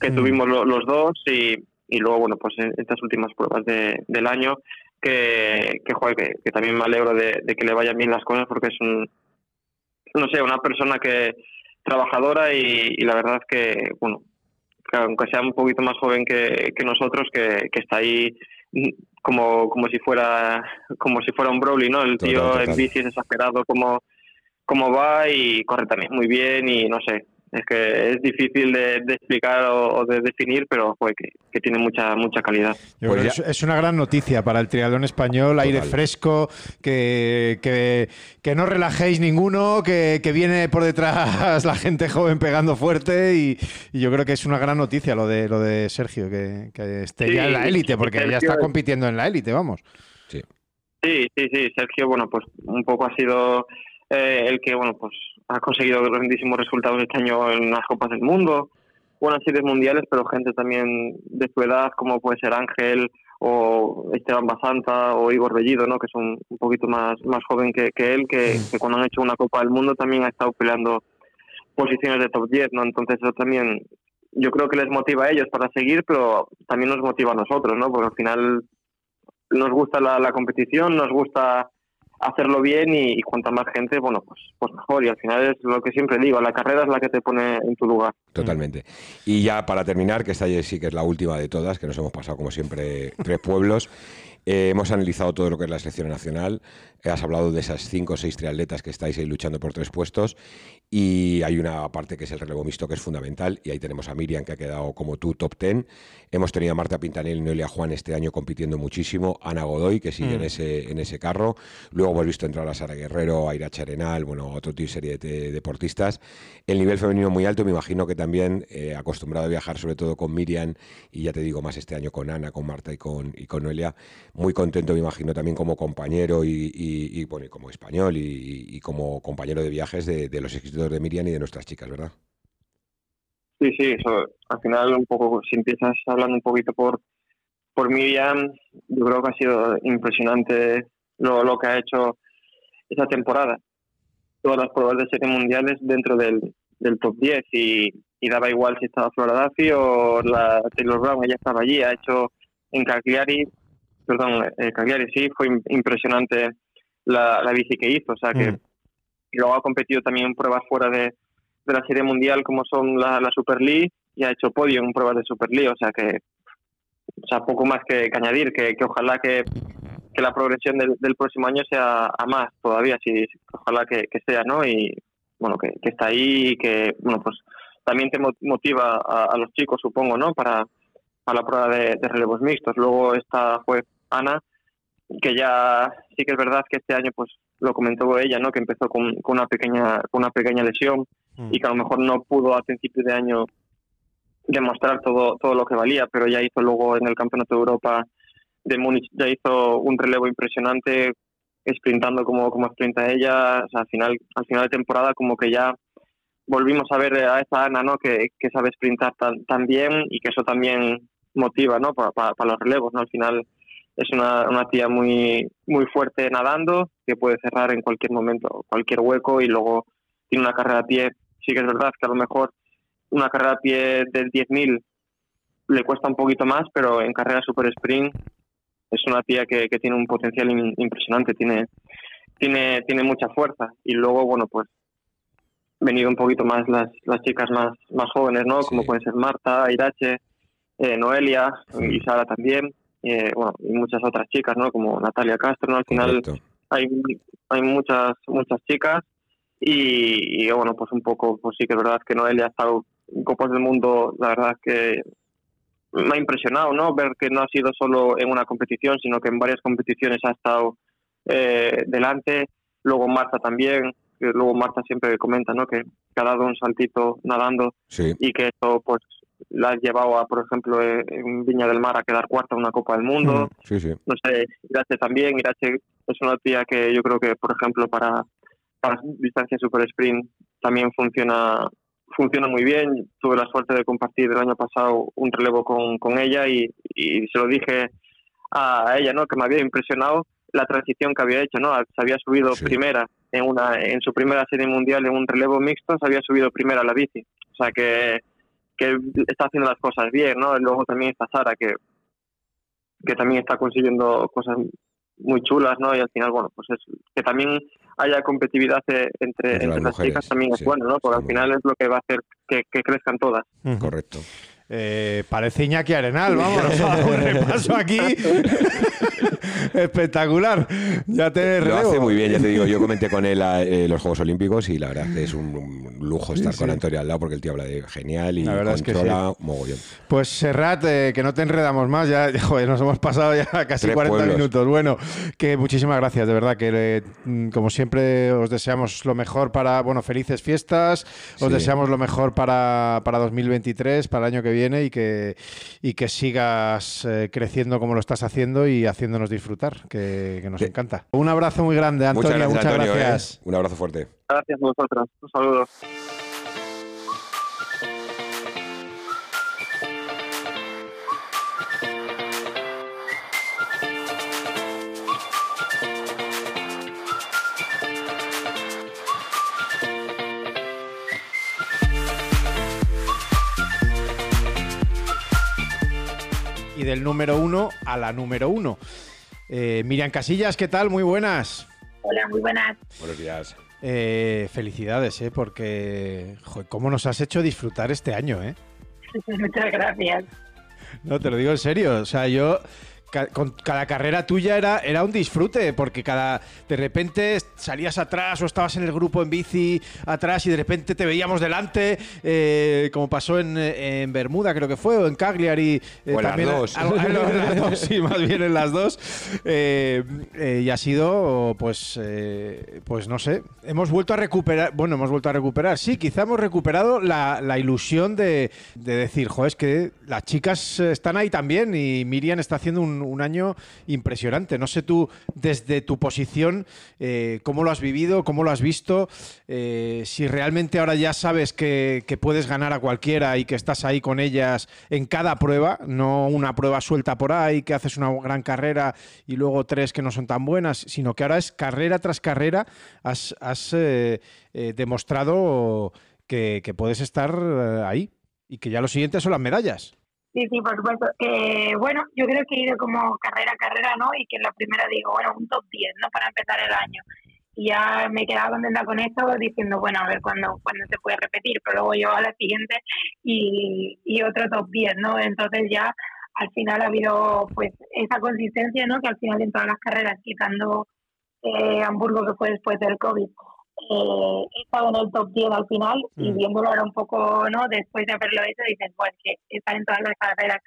que Mm. tuvimos lo- los dos y, y luego, bueno, pues en estas últimas pruebas de- del año que, que, joder, que, que también me alegro de, de que le vayan bien las cosas porque es un, no sé, una persona que trabajadora y, y la verdad que, bueno, aunque sea un poquito más joven que, que nosotros, que, que está ahí como, como si fuera como si fuera un Broly, ¿no? El Total, tío total. en bici es exagerado como, como va y corre también muy bien y no sé, es que es difícil de, de explicar o, o de definir, pero joder, que, que tiene mucha mucha calidad. Yo Pues creo es, es una gran noticia para el triatlón español, aire Total. fresco, que, que, que no relajéis ninguno, que, que viene por detrás la gente joven pegando fuerte y, y yo creo que es una gran noticia lo de lo de Sergio, que, que esté Sí, ya en la élite, porque ya está es- compitiendo en la élite, vamos. Sí. Sí, sí, sí, Sergio, bueno, pues un poco ha sido eh, el que, bueno, pues ha conseguido grandísimos resultados este año en las Copas del Mundo, buenas series mundiales, pero gente también de su edad, como puede ser Ángel o Esteban Basanta o Igor Bellido, ¿no? que son un poquito más, más joven que, que él, que, que cuando han hecho una Copa del Mundo también ha estado peleando posiciones de top 10, ¿no? Entonces eso también yo creo que les motiva a ellos para seguir, pero también nos motiva a nosotros, ¿no? Porque al final nos gusta la, la competición, nos gusta hacerlo bien y, y cuanta más gente, bueno, pues, pues mejor. Y al final es lo que siempre digo, la carrera es la que te pone en tu lugar. Totalmente. Y ya para terminar, que esta sí que es la última de todas, que nos hemos pasado como siempre tres pueblos, eh, hemos analizado todo lo que es la selección nacional, has hablado de esas cinco o seis triatletas que estáis ahí luchando por tres puestos y hay una parte que es el relevo mixto que es fundamental y ahí tenemos a Miriam que ha quedado como tú top ten. Hemos tenido a Marta Pintanel y Noelia Juan este año compitiendo muchísimo, Ana Godoy que sigue en, ese, en ese carro, luego hemos visto entrar a Sara Guerrero, a Iracha Arenal, bueno, otro tipo de serie de deportistas. El nivel femenino muy alto, me imagino que también eh, acostumbrado a viajar sobre todo con Miriam y ya te digo más este año con Ana, con Marta y con, y con Noelia. Muy contento, me imagino, también como compañero y, y- y, bueno, y como español y como compañero de viajes de, de los éxitos de Miriam y de nuestras chicas, ¿verdad? Sí, sí, eso, al final un poco, si empiezas hablando un poquito por, por Miriam, yo creo que ha sido impresionante lo, lo que ha hecho esa temporada. Todas las pruebas de serie mundiales dentro del, del top 10 y, y daba igual si estaba Flora Duffy o la Taylor Brown, ella estaba allí, ha hecho en Cagliari perdón, eh, Cagliari, sí, fue impresionante la, la bici que hizo, o sea que mm. Luego ha competido también en pruebas fuera de, de la Serie Mundial como son la, la Super League y ha hecho podio en pruebas de Super League, o sea que o sea, poco más que, añadir, que, ojalá que, que, la progresión del, próximo año sea a más todavía, si, ojalá que, sea, ¿no? Y bueno, que, está ahí y que, bueno, pues también te motiva a, los chicos, supongo, ¿no? Para, para la prueba de, de, relevos mixtos. Luego esta fue Ana, que ya sí que es verdad que este año, pues lo comentó ella, ¿no? Que empezó con, con una pequeña con una pequeña lesión mm. y que a lo mejor no pudo a principios de año demostrar todo, todo lo que valía, pero ya hizo luego en el Campeonato de Europa de Múnich, ya hizo un relevo impresionante, sprintando como, como sprinta ella, al final, al final de temporada como que ya volvimos a ver a esa Ana, ¿no? Que, que sabe sprintar tan, tan, bien y que eso también motiva, ¿no? Para, para, los relevos, ¿no? Al final es una, una tía muy, muy fuerte nadando, que puede cerrar en cualquier momento, cualquier hueco y luego tiene una carrera a pie. Sí que es verdad que a lo mejor una carrera a pie del 10.000 le cuesta un poquito más, pero en carrera super sprint es una tía que, que tiene un potencial impresionante, tiene, tiene, tiene mucha fuerza. Y luego, bueno, pues venido un poquito más las, las chicas más, más jóvenes, ¿no? Como pueden ser Marta, Irache, eh, Noelia y Sara también, eh, bueno, y muchas otras chicas, ¿no? Como Natalia Castro, ¿no? Al final hay, hay muchas, muchas chicas y, y, bueno, pues un poco, pues sí que es verdad que Noelia ha estado Copas del Mundo, la verdad es que me ha impresionado, ¿no? Ver que no ha sido solo en una competición, sino que en varias competiciones ha estado eh, delante. Luego Marta también, que luego Marta siempre comenta, ¿no? Que, ha dado un saltito nadando y que eso, pues, la ha llevado a, por ejemplo, eh, en Viña del Mar a quedar cuarta en una Copa del Mundo. Mm, sí, sí. No sé, Irache también. Irache es una tía que yo creo que, por ejemplo, para, para distancia super sprint también funciona funciona muy bien. Tuve la suerte de compartir el año pasado un relevo con, con ella y, y, se lo dije a ella, ¿no? Que me había impresionado la transición que había hecho, ¿no? Se había subido primera en una en su primera serie mundial en un relevo mixto, se había subido primera a la bici. O sea que, que está haciendo las cosas bien, ¿no? luego también está Sara que que también está consiguiendo cosas muy chulas, ¿no? Y al final, bueno, pues es que también haya competitividad eh, entre, entre, las, chicas también es bueno, ¿no? Porque al final es lo que va a hacer que, que crezcan todas. Correcto. Eh, parece Iñaki Arenal, vamos, un repaso aquí. Espectacular. Ya te Lo hace muy bien, ya te digo. Yo comenté con él a, eh, los Juegos Olímpicos y la verdad que es un, lujo estar con Antonio al lado porque el tío habla de genial y la verdad controla es que mogollón. Pues Serrat, eh, que no te enredamos más, ya joder, nos hemos pasado ya casi 40 minutos. Bueno, que muchísimas gracias, de verdad, que mm, como siempre os deseamos lo mejor para, bueno, felices fiestas, os deseamos lo mejor para, para 2023, para el año que viene y que, y que sigas eh, creciendo como lo estás haciendo y haciéndonos disfrutar, que, nos encanta. Un abrazo muy grande, Antonio. Muchas gracias. ¿eh? Un abrazo fuerte. Gracias a vosotros. Un saludo. y del número uno a la número uno. Eh, Miriam Casillas, ¿qué tal? Muy buenas. Hola, muy buenas. Buenos días. Eh, felicidades, ¿eh? Porque, joder, ¿cómo nos has hecho disfrutar este año, eh? Muchas gracias. No, te lo digo en serio. O sea, yo con cada carrera tuya era, era un disfrute, porque cada de repente salías atrás o estabas en el grupo en bici atrás y de repente te veíamos delante, eh, como pasó en, en, Bermuda, creo que fue, o en Cagliari. Eh, o también, las dos. sí, más bien en las dos. Eh, eh, y ha sido, pues, eh, pues no sé, hemos vuelto a recuperar, bueno, hemos vuelto a recuperar, sí, quizá hemos recuperado la, la ilusión de, de decir, joder, es que las chicas están ahí también y Miriam está haciendo un un, año impresionante. No sé tú, desde tu posición, eh, cómo lo has vivido, cómo lo has visto, eh, si realmente ahora ya sabes que, puedes ganar a cualquiera y que estás ahí con ellas en cada prueba, no una prueba suelta por ahí, que haces una gran carrera y luego tres que no son tan buenas, sino que ahora es carrera tras carrera, has, eh, demostrado que, que puedes estar ahí y que ya lo siguiente son las medallas. Sí, sí, por supuesto. Eh, bueno, yo creo que he ido como carrera a carrera, ¿no? Y que en la primera digo, bueno, un top 10, ¿no? Para empezar el año. Y ya me he quedado contenta con esto, diciendo, bueno, a ver cuándo, cuándo se puede repetir. Pero luego yo a la siguiente y, y otro top 10, ¿no? Entonces ya al final ha habido pues esa consistencia, ¿no? Que al final en todas las carreras, quitando eh, Hamburgo, que fue después del COVID, eh, he estado en el top 10 al final y Mm. viéndolo ahora un poco, ¿no? Después de haberlo hecho, dices, bueno, que estar en todas las carreras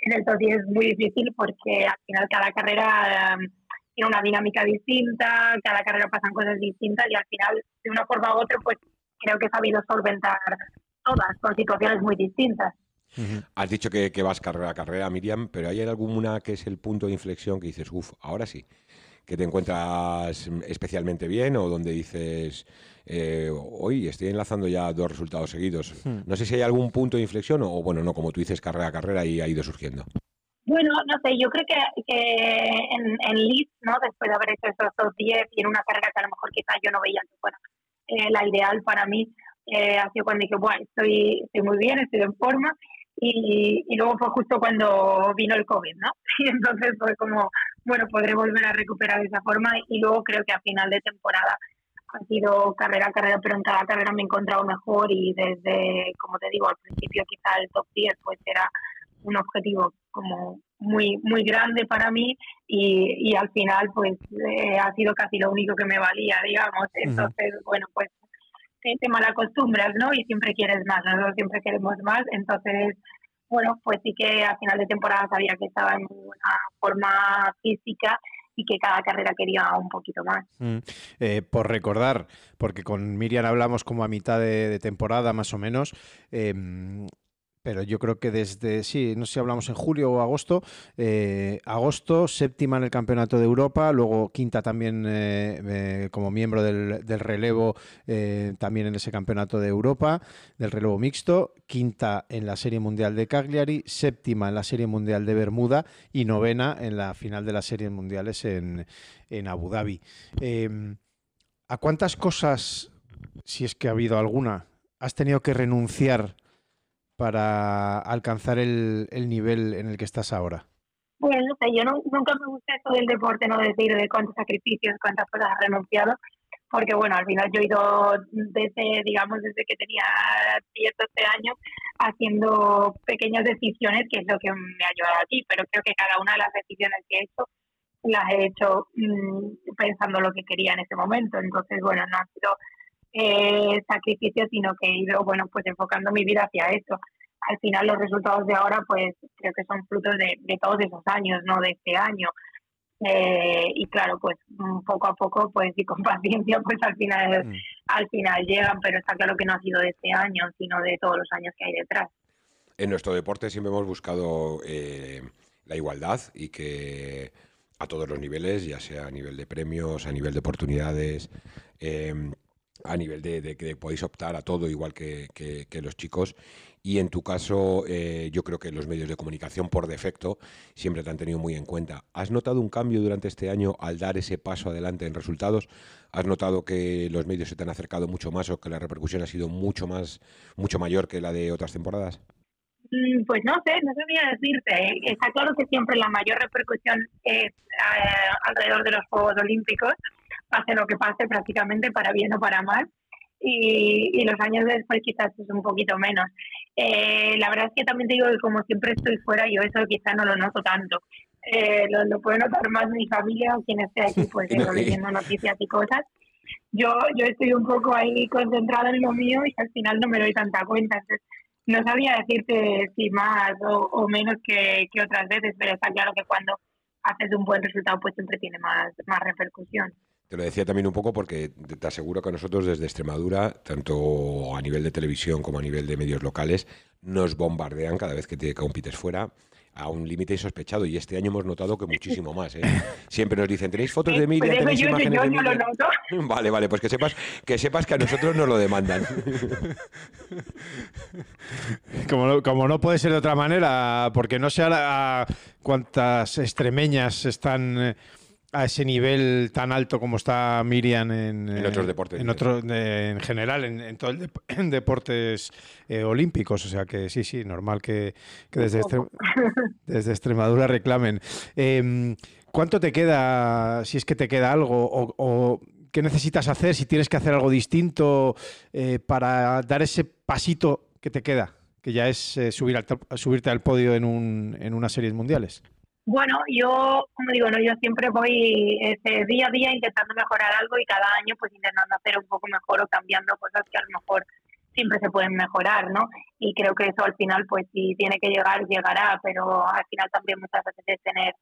en el top 10 es muy difícil porque al final cada carrera eh, tiene una dinámica distinta, cada carrera pasan cosas distintas y al final, de una forma u otra, pues creo que he sabido solventar todas con situaciones muy distintas. Has dicho que, que vas carrera a carrera, Miriam, pero ¿hay alguna que es el punto de inflexión que dices, uff, ahora sí? Que te encuentras especialmente bien o donde dices, eh, hoy estoy enlazando ya dos resultados seguidos. Hmm. No sé si hay algún punto de inflexión o, bueno, no, como tú dices, carrera a carrera y ha ido surgiendo. Bueno, no sé, yo creo que, que en, en Leeds, ¿no? Después de haber hecho esos dos 10 y en una carrera que a lo mejor quizás yo no veía que fuera eh, la ideal para mí, eh, ha sido cuando dije, bueno, estoy, estoy muy bien, estoy en forma. Y, y luego fue justo cuando vino el COVID, ¿no? Y entonces fue como, bueno, podré volver a recuperar esa forma. Y luego creo que a final de temporada ha sido carrera a carrera, pero en cada carrera me he encontrado mejor y desde, como te digo, al principio quizá el top 10 pues era un objetivo como muy muy grande para mí y, y al final pues eh, ha sido casi lo único que me valía, digamos. Entonces, bueno, pues te, te malacostumbras, ¿no? Y siempre quieres más, nosotros siempre queremos más. Entonces, bueno, pues sí que a final de temporada sabía que estaba en una forma física y que cada carrera quería un poquito más. Mm. Eh, por recordar, porque con Miriam hablamos como a mitad de, de temporada más o menos, em, pero yo creo que desde, sí, no sé si hablamos en julio o agosto, eh, agosto, séptima en el Campeonato de Europa, luego quinta también eh, eh, como miembro del, del relevo, también en ese Campeonato de Europa, del relevo mixto, quinta en la Serie Mundial de Cagliari, séptima en la Serie Mundial de Bermuda y novena en la final de las Series Mundiales en, en Abu Dhabi. Eh, ¿A cuántas cosas, si es que ha habido alguna, has tenido que renunciar para alcanzar el, el nivel en el que estás ahora? Bueno, no sé, yo no- nunca me gusta esto del deporte, no decir de cuántos sacrificios, cuántas cosas has renunciado, porque bueno, al final yo he ido desde, digamos, desde que tenía 10, 12 años haciendo pequeñas decisiones, que es lo que me ha llevado aquí, pero creo que cada una de las decisiones que he hecho las he hecho mm, pensando lo que quería en ese momento. Entonces, bueno, no ha sido eh, sacrificio, sino que he ido, bueno, pues enfocando mi vida hacia eso. Al final los resultados de ahora, pues creo que son frutos de, de todos esos años, no de este año. Eh, y claro, pues mm, poco a poco, pues y con paciencia, pues al final, Mm. al final llegan, pero está claro que no ha sido de este año, sino de todos los años que hay detrás. En nuestro deporte siempre hemos buscado eh, la igualdad y que a todos los niveles, ya sea a nivel de premios, a nivel de oportunidades, eh, a nivel de, de que podéis optar a todo igual que, que- que los chicos. Y en tu caso, eh, yo creo que los medios de comunicación por defecto siempre te han tenido muy en cuenta. ¿Has notado un cambio durante este año al dar ese paso adelante en resultados? ¿Has notado que los medios se te han acercado mucho más o que la repercusión ha sido mucho más, mucho mayor que la de otras temporadas? Mm, Pues no sé, no sabía decirte. ¿eh? Está claro que siempre la mayor repercusión es eh, alrededor de los Juegos Olímpicos, pase lo que pase prácticamente, para bien o para mal. Y, y los años después quizás es un poquito menos. Eh, la verdad es que también te digo que como siempre estoy fuera, yo eso quizás no lo noto tanto. Eh, lo, lo puede notar más mi familia o quien esté aquí, pues no- leyendo noticias y cosas. Yo, yo estoy un poco ahí concentrada en lo mío y al final no me doy tanta cuenta. Entonces, no sabía decirte si más o, o menos que, que otras veces, pero está claro que cuando haces un buen resultado, pues siempre tiene más, más repercusión. Te lo decía también un poco porque te aseguro que nosotros desde Extremadura, tanto a nivel de televisión como a nivel de medios locales, nos bombardean cada vez que te compites fuera a un límite insospechado y este año hemos notado que muchísimo más. ¿eh? Siempre nos dicen, ¿tenéis fotos de Pues eso ¿Tenéis yo, imágenes yo de no lo Miriam?". noto. Vale, vale, pues que sepas que sepas que a nosotros nos lo demandan. Como no, como no puede ser de otra manera, porque no sé a, la- a cuántas extremeñas están eh, a ese nivel tan alto como está Miriam en, En otros eh, deportes, En, otro, en general, en, en todo el en deportes eh, olímpicos. O sea que sí, sí, normal que, que desde, Extre- desde Extremadura reclamen. Em, ¿Cuánto te queda, si es que te queda algo, o, o qué necesitas hacer, si tienes que hacer algo distinto eh, para dar ese pasito que te queda, que ya es eh, subir al top- subirte al podio en, un, en unas series mundiales? Bueno, yo, como digo, no, yo siempre voy este, día a día intentando mejorar algo y cada año pues intentando hacer un poco mejor o cambiando cosas que a lo mejor siempre se pueden mejorar, ¿no? Y creo que eso al final, pues si tiene que llegar, llegará, pero al final también muchas veces es tener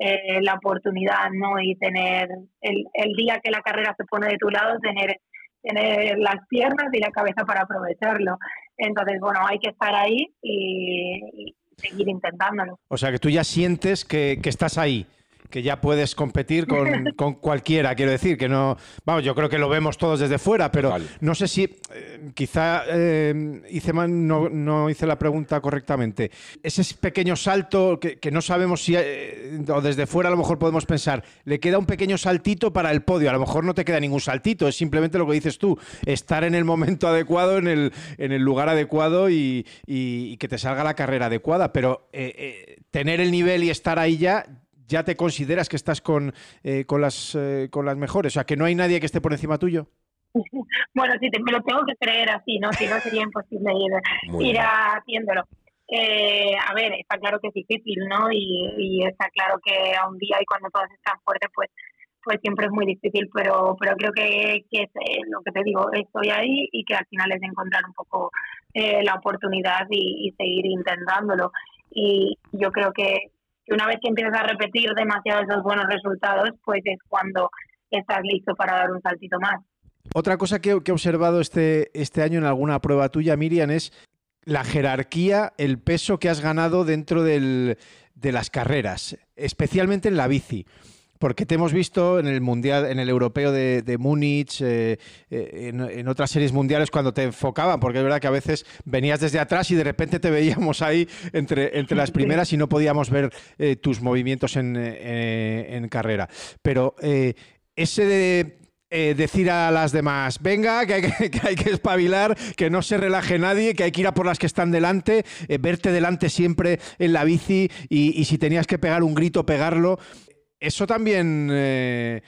eh, la oportunidad, ¿no? Y tener el, el día que la carrera se pone de tu lado, tener tener las piernas y la cabeza para aprovecharlo. Entonces, bueno, hay que estar ahí y seguir intentándolo. O sea que tú ya sientes que, que estás ahí, que ya puedes competir con, con cualquiera, quiero decir, que no, vamos, yo creo que lo vemos todos desde fuera, pero Total. no sé si, eh, quizá eh, hice mal- no, no hice la pregunta correctamente. Ese pequeño salto que, que no sabemos si, eh, o desde fuera a lo mejor podemos pensar, le queda un pequeño saltito para el podio, a lo mejor no te queda ningún saltito, es simplemente lo que dices tú, estar en el momento adecuado, en el, en el lugar adecuado y, y- y que te salga la carrera adecuada, pero eh, eh, tener el nivel y estar ahí ya, ya te consideras que estás con, eh, con, las, eh, con las mejores, o sea, que no hay nadie que esté por encima tuyo. Bueno, sí, te- me lo tengo que creer así, ¿no? Si no sería imposible ir, ir haciéndolo. Eh, a ver, está claro que es difícil, ¿no? Y, y está claro que a un día y cuando todos están fuertes, pues pues siempre es muy difícil, pero pero creo que, que es eh, lo que te digo, estoy ahí y que al final es encontrar un poco eh, la oportunidad y, y seguir intentándolo. Y yo creo que, que una vez que empiezas a repetir demasiado esos buenos resultados, pues es cuando estás listo para dar un saltito más. Otra cosa que, que he observado este, este año en alguna prueba tuya, Miriam, es la jerarquía, el peso que has ganado dentro del- de las carreras, especialmente en la bici. Porque te hemos visto en el mundial, en el europeo de, de Múnich, eh, eh, en, en otras series mundiales cuando te enfocaban, porque es verdad que a veces venías desde atrás y de repente te veíamos ahí entre, entre las primeras y no podíamos ver eh, tus movimientos en, en carrera. Pero ese de eh, decir a las demás, venga, que hay que, que hay que espabilar, que no se relaje nadie, que hay que ir a por las que están delante, eh, verte delante siempre en la bici y, y si tenías que pegar un grito, pegarlo. Eso también eh,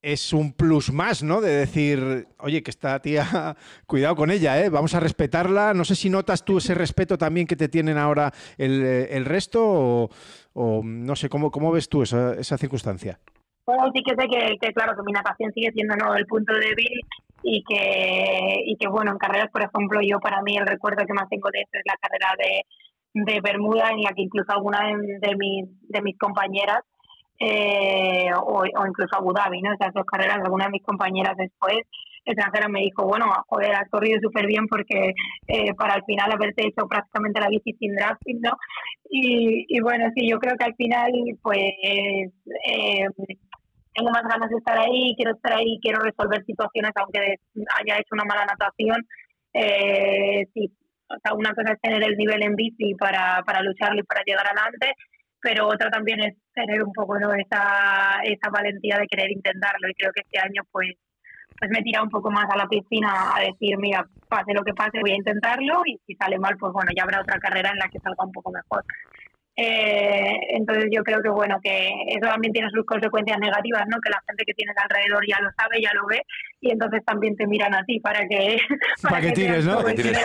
es un plus más, ¿no? De decir, oye, que esta tía, cuidado con ella, ¿eh? vamos a respetarla. No sé si notas tú ese respeto también que te tienen ahora el, eh, resto o, o no sé, ¿cómo, cómo ves tú esa, esa circunstancia? Bueno, sí que sé que, claro, que mi natación sigue siendo el punto débil y que, y que, bueno, en carreras, por ejemplo, yo para mí el recuerdo que más tengo de eso es la carrera de, de Bermuda, en la que incluso alguna de mis, de mis compañeras, eh, o, incluso Abu Dhabi, ¿no? Esas dos carreras, alguna de mis compañeras después extranjera me dijo, bueno, joder, has corrido súper bien porque eh, para al final haberte hecho prácticamente la bici sin drafting, ¿no? Y, y bueno, sí, yo creo que al final, pues, eh, tengo más ganas de estar ahí, quiero estar ahí, quiero resolver situaciones aunque haya hecho una mala natación. Eh, sí, o sea, una cosa es tener el nivel en bici para, para lucharlo y para llegar adelante, pero otra también es tener un poco ¿no? esa, esa valentía de querer intentarlo y creo que este año pues pues me he tirado un poco más a la piscina a decir, mira, pase lo que pase, voy a intentarlo y si sale mal, pues bueno, ya habrá otra carrera en la que salga un poco mejor. Eh, entonces yo creo que bueno que eso también tiene sus consecuencias negativas, ¿no? Que la gente que tienes alrededor ya lo sabe, ya lo ve y entonces también te miran a ti para que para, para que, que, tires, ¿no? Que tires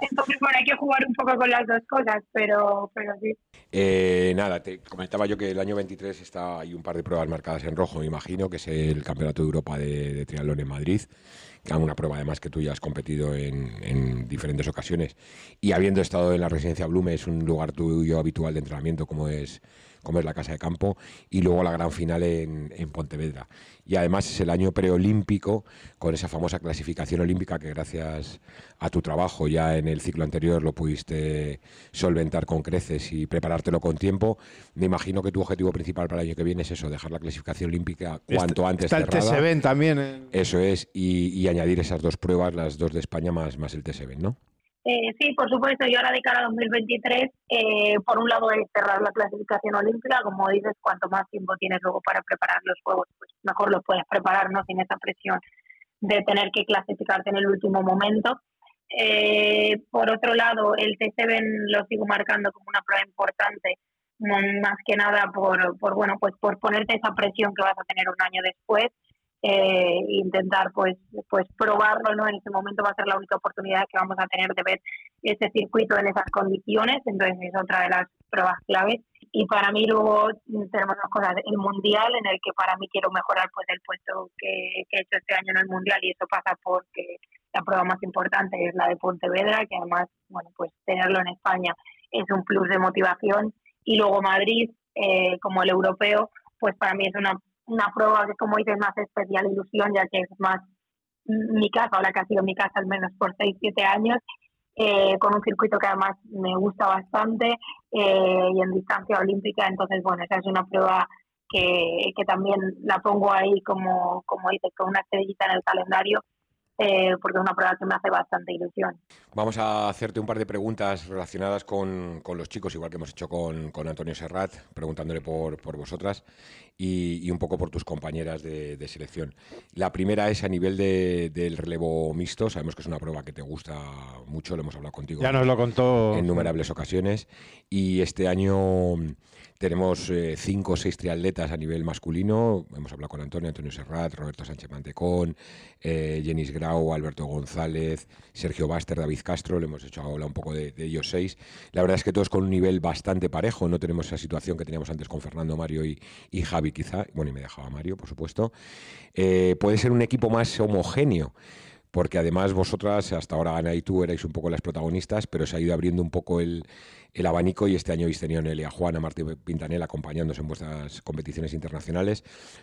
entonces bueno hay que jugar un poco con las dos cosas, pero pero sí. Eh, nada, te comentaba yo que el año 23 está hay un par de pruebas marcadas en rojo, me imagino, que es el Campeonato de Europa de, de Triatlón en Madrid una prueba además que tú ya has competido en, en, diferentes ocasiones. Y habiendo estado en la residencia Blume es un lugar tuyo habitual de entrenamiento como es como es la casa de campo y luego la gran final en, en Pontevedra y además es el año preolímpico con esa famosa clasificación olímpica que gracias a tu trabajo ya en el ciclo anterior lo pudiste solventar con creces y preparártelo con tiempo me imagino que tu objetivo principal para el año que viene es eso dejar la clasificación olímpica cuanto antes está el. TSB también ¿eh? eso es y, y, añadir esas dos pruebas las dos de España más, más el TSB ¿no? Eh, sí, por supuesto, y ahora de cara a 2023, eh, por un lado es cerrar la clasificación olímpica, como dices, cuanto más tiempo tienes luego para preparar los juegos, pues mejor los puedes preparar, ¿no? Sin esa presión de tener que clasificarte en el último momento. Eh, por otro lado, el T7 lo sigo marcando como una prueba importante, más que nada por, por, bueno, pues por ponerte esa presión que vas a tener un año después eh, intentar pues pues probarlo no en ese momento va a ser la única oportunidad que vamos a tener de ver ese circuito en esas condiciones entonces es otra de las pruebas claves y para mí luego tenemos dos cosas el mundial en el que para mí quiero mejorar pues el puesto que, que he hecho este año en el mundial y eso pasa porque la prueba más importante es la de Pontevedra que además bueno pues tenerlo en España es un plus de motivación. Y luego Madrid eh, como el europeo pues para mí es una una prueba que, como dices, más especial ilusión, ya que es más mi casa, la que ha sido mi casa al menos por 6, 7 años, eh, con un circuito que además me gusta bastante eh, y en distancia olímpica. Entonces, bueno, esa es una prueba que, que también la pongo ahí como, como dices, con una estrellita en el calendario eh, porque es una prueba que me hace bastante ilusión. Vamos a hacerte un par de preguntas relacionadas con, con los chicos, igual que hemos hecho con, con Antonio Serrat, preguntándole por, por vosotras y, y, un poco por tus compañeras de, de selección. La primera es a nivel de, del relevo mixto, sabemos que es una prueba que te gusta mucho, lo hemos hablado contigo. Ya nos lo contó. En innumerables ocasiones y este año tenemos eh, cinco o seis triatletas a nivel masculino. Hemos hablado con Antonio, Antonio Serrat, Roberto Sánchez Mantecón, eh, Jenis Grau, Alberto González, Sergio Baster, David Castro. Le hemos hecho hablar un poco de, de, ellos seis. La verdad es que todos con un nivel bastante parejo. No tenemos esa situación que teníamos antes con Fernando, Mario y, y Javi, quizá. Bueno, y me dejaba Mario, por supuesto. Eh, puede ser un equipo más homogéneo porque además vosotras, hasta ahora Ana y tú erais un poco las protagonistas, pero se ha ido abriendo un poco el, el abanico y este año habéis tenido Nelia Juana, Martín Pintanel acompañándose en vuestras competiciones internacionales.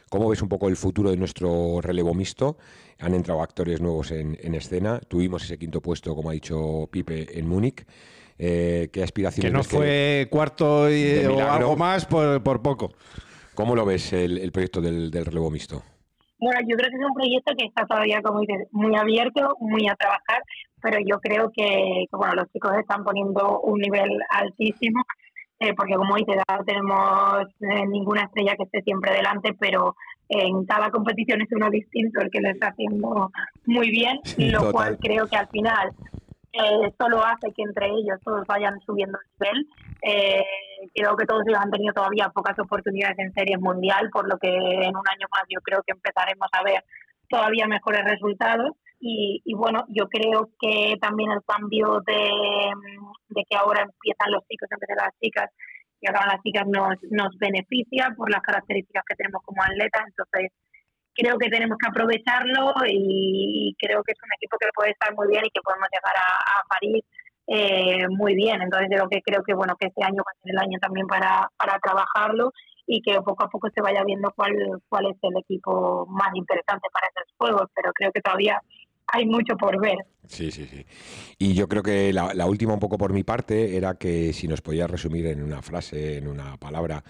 ¿Cómo ves un poco el futuro de nuestro relevo mixto? Han entrado actores nuevos en, en escena, tuvimos ese quinto puesto, como ha dicho Pipe, en Múnich. Eh, ¿Qué aspiraciones? Que no fue que, cuarto y, o algo más por, por, poco. ¿Cómo lo ves el, el proyecto del, del relevo mixto? Bueno, yo creo que es un proyecto que está todavía, como dices, muy abierto, muy a trabajar, pero yo creo que, bueno, los chicos están poniendo un nivel altísimo, eh, porque como dices, no tenemos eh, ninguna estrella que esté siempre delante, pero en cada competición es uno distinto el que lo está haciendo muy bien, sí, lo total. cual creo que al final eh, solo hace que entre ellos todos vayan subiendo el nivel. Eh, creo que todos ellos han tenido todavía pocas oportunidades en series mundial, por lo que en un año más yo creo que empezaremos a ver todavía mejores resultados. Y, y bueno, yo creo que también el cambio de, que ahora empiezan los chicos de las chicas y ahora las chicas nos, nos beneficia por las características que tenemos como atletas. Entonces, creo que tenemos que aprovecharlo y creo que es un equipo que puede estar muy bien y que podemos llegar a, a París eh, muy bien. Entonces yo que creo que bueno que este año va a ser el año también para, para trabajarlo y que poco a poco se vaya viendo cuál, cuál es el equipo más interesante para esos juegos, pero creo que todavía hay mucho por ver. Sí, sí, sí. Y yo creo que la, la última un poco por mi parte era que si nos podías resumir en una frase, en una palabra,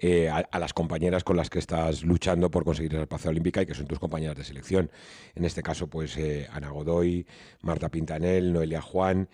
eh, a, las compañeras con las que estás luchando por conseguir esa plaza olímpica y que son tus compañeras de selección. En este caso, pues eh, Ana Godoy, Marta Pintanel, Noelia Juan.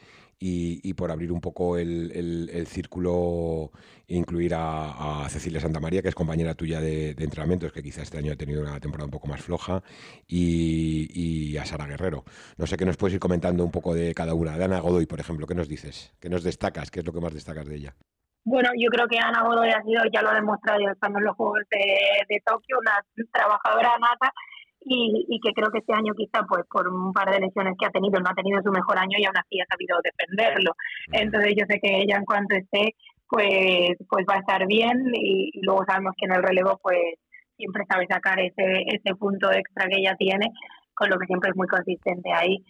Y, por abrir un poco el, círculo, incluir a, Cecilia Santamaría, que es compañera tuya de, de, entrenamientos, que quizá este año ha tenido una temporada un poco más floja, y, y, a Sara Guerrero. No sé qué nos puedes ir comentando un poco de cada una. De Ana Godoy, por ejemplo, ¿qué nos dices? ¿Qué nos destacas? ¿Qué es lo que más destacas de ella? Bueno, yo creo que Ana Godoy ha sido, ya lo ha demostrado estando en los Juegos de, de Tokio, una trabajadora nata y, y, que creo que este año quizá pues por un par de lesiones que ha tenido no ha tenido su mejor año y aún así ha sabido defenderlo. Entonces yo sé que ella en cuanto esté pues pues va a estar bien y, y luego sabemos que en el relevo pues siempre sabe sacar ese, ese punto extra que ella tiene, con lo que siempre es muy consistente ahí.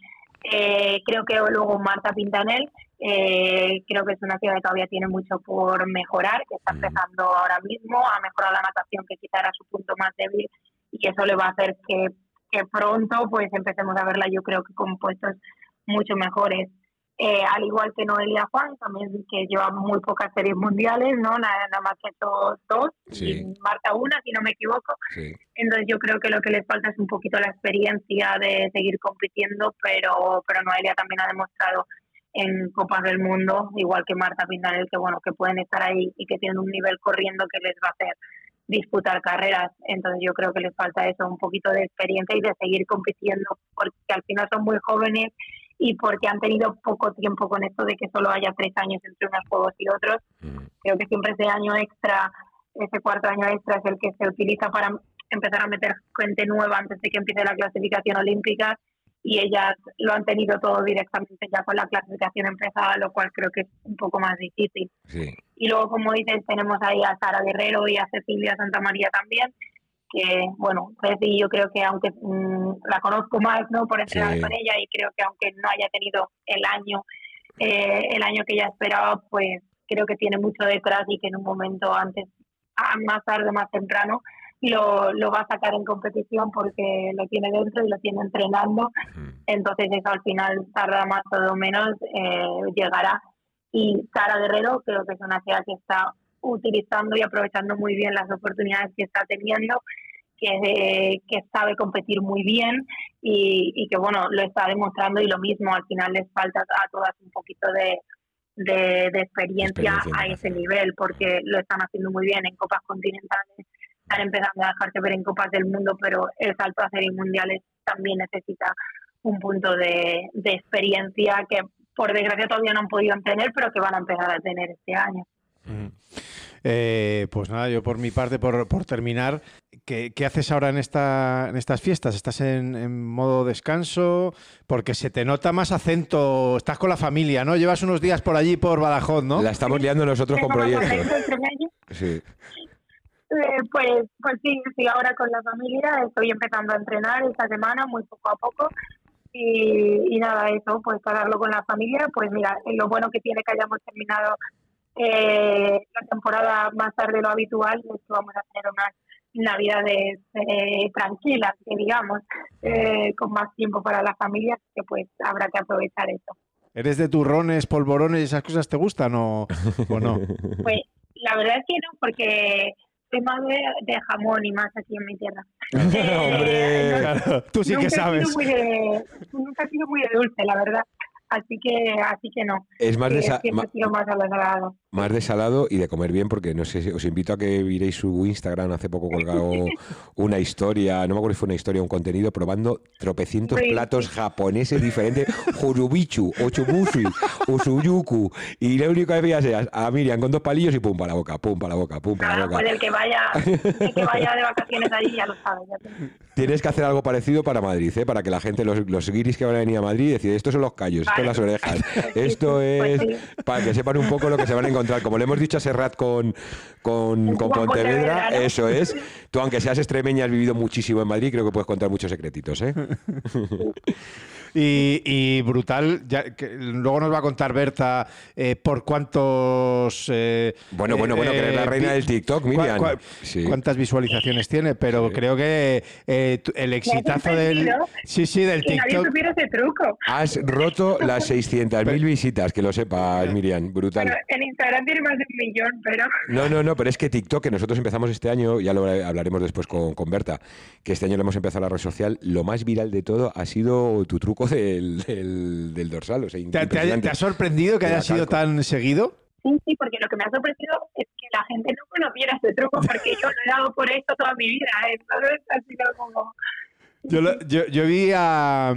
Eh, creo que luego Marta Pintanel, eh, creo que es una ciudad que todavía tiene mucho por mejorar, que está empezando ahora mismo a mejorar la natación, que quizá era su punto más débil, y eso le va a hacer que, que pronto pues empecemos a verla yo creo que con puestos mucho mejores. Eh, al igual que Noelia Juan, también que lleva muy pocas series mundiales, ¿no? Nada, nada más que dos, dos sí. y Marta una, si no me equivoco. Sí. Entonces yo creo que lo que les falta es un poquito la experiencia de seguir compitiendo, pero, pero Noelia también ha demostrado en Copas del Mundo, igual que Marta Pintanel, que bueno, que pueden estar ahí y que tienen un nivel corriendo que les va a hacer disputar carreras. Entonces yo creo que les falta eso, un poquito de experiencia y de seguir compitiendo, porque al final son muy jóvenes y porque han tenido poco tiempo con esto de que solo haya tres años entre unos juegos y otros. Mm. Creo que siempre ese año extra, ese cuarto año extra es el que se utiliza para empezar a meter gente nueva antes de que empiece la clasificación olímpica y ellas lo han tenido todo directamente ya con la clasificación empezada, lo cual creo que es un poco más difícil. Y luego, como dices, tenemos ahí a Sara Guerrero y a Cecilia Santa María también, que, bueno, Ceci yo creo que aunque mm, la conozco más, ¿no?, por entrenar con ella y creo que aunque no haya tenido el año, eh, el año que ella esperaba, pues creo que tiene mucho detrás y que en un momento antes, más tarde, más temprano, lo, lo va a sacar en competición porque lo tiene dentro y lo tiene entrenando. Entonces eso al final tarda más o menos, eh, llegará. Y Sara Guerrero creo que es una ciudad que está utilizando y aprovechando muy bien las oportunidades que está teniendo, que, que sabe competir muy bien y, y, que bueno, lo está demostrando y lo mismo, al final les falta a todas un poquito de, de, experiencia, a ese nivel porque lo están haciendo muy bien en copas continentales están empezando a dejarse ver en Copas del Mundo, pero el salto a series mundiales también necesita un punto de, experiencia que por desgracia todavía no han podido tener, pero que van a empezar a tener este año. Eh, pues nada, yo por mi parte, por, por terminar, ¿qué, haces ahora en, esta, en estas fiestas? ¿Estás en, modo descanso? Porque se te nota más acento, estás con la familia, ¿no? Llevas unos días por allí, por Badajoz, ¿no? La estamos liando nosotros con proyectos. Sí. Eh, pues, pues sí, estoy ahora con la familia, estoy empezando a entrenar esta semana, muy poco a poco. Y, nada, eso, pues hablarlo con la familia, pues mira, lo bueno que tiene que hayamos terminado eh, la temporada más tarde de lo habitual es que vamos a tener unas navidades eh, tranquilas, que digamos, eh, con más tiempo para la familia, que pues habrá que aprovechar eso. ¿Eres de turrones, polvorones y esas cosas te gustan o, o no? Pues la verdad es que no, porque más de, jamón y más aquí en mi tierra. Hombre, eh, tú sí que sabes. nunca he sido muy de dulce, la verdad. Así que, así que no. Es más, de, eh, más, más de salado y de comer bien, porque no sé, os invito a que miréis su Instagram. Hace poco colgado una historia, no me acuerdo si fue una historia o un contenido, probando tropecientos platos japoneses diferentes, Jurubichu, Ochubushi, Usuyuku. Y la única que veías era a Miriam con dos palillos y pum para la boca, pum para la boca, pum para la boca. Pues el que vaya, el que vaya de vacaciones allí ya lo sabe. Tienes que hacer algo parecido para Madrid, ¿eh? para que la gente, los, los guiris que van a venir a Madrid, decir, estos son los callos las orejas. Esto es pues para que sepan un poco lo que se van a encontrar. Como le hemos dicho a Serrat con, con, con Pontevedra, eso es. Tú, aunque seas extremeña, has vivido muchísimo en Madrid, creo que puedes contar muchos secretitos, ¿eh? Y, brutal, ya, que luego nos va a contar Berta eh, por cuántos... Eh, bueno, bueno, bueno, que eres la eh, reina del TikTok, Miriam. Cuántas visualizaciones tiene, pero creo que el exitazo del... Sí, sí, del que TikTok... Nadie ese truco. Has roto las 600.000 visitas, que lo sepas, Miriam, brutal. en Instagram tiene más de un millón, pero... No, no, no, pero es que TikTok, que nosotros empezamos este año, ya lo hablaremos después con, con Berta, que este año lo hemos empezado la red social, lo más viral de todo ha sido tu truco del, del, dorsal. O sea, ¿Te, ha sorprendido que haya sido tan seguido? Sí, sí, porque lo que me ha sorprendido es que la gente no conociera este truco, porque yo lo he dado por esto toda mi vida. ¿eh? Entonces ha sido como... Yo, yo, yo, vi a,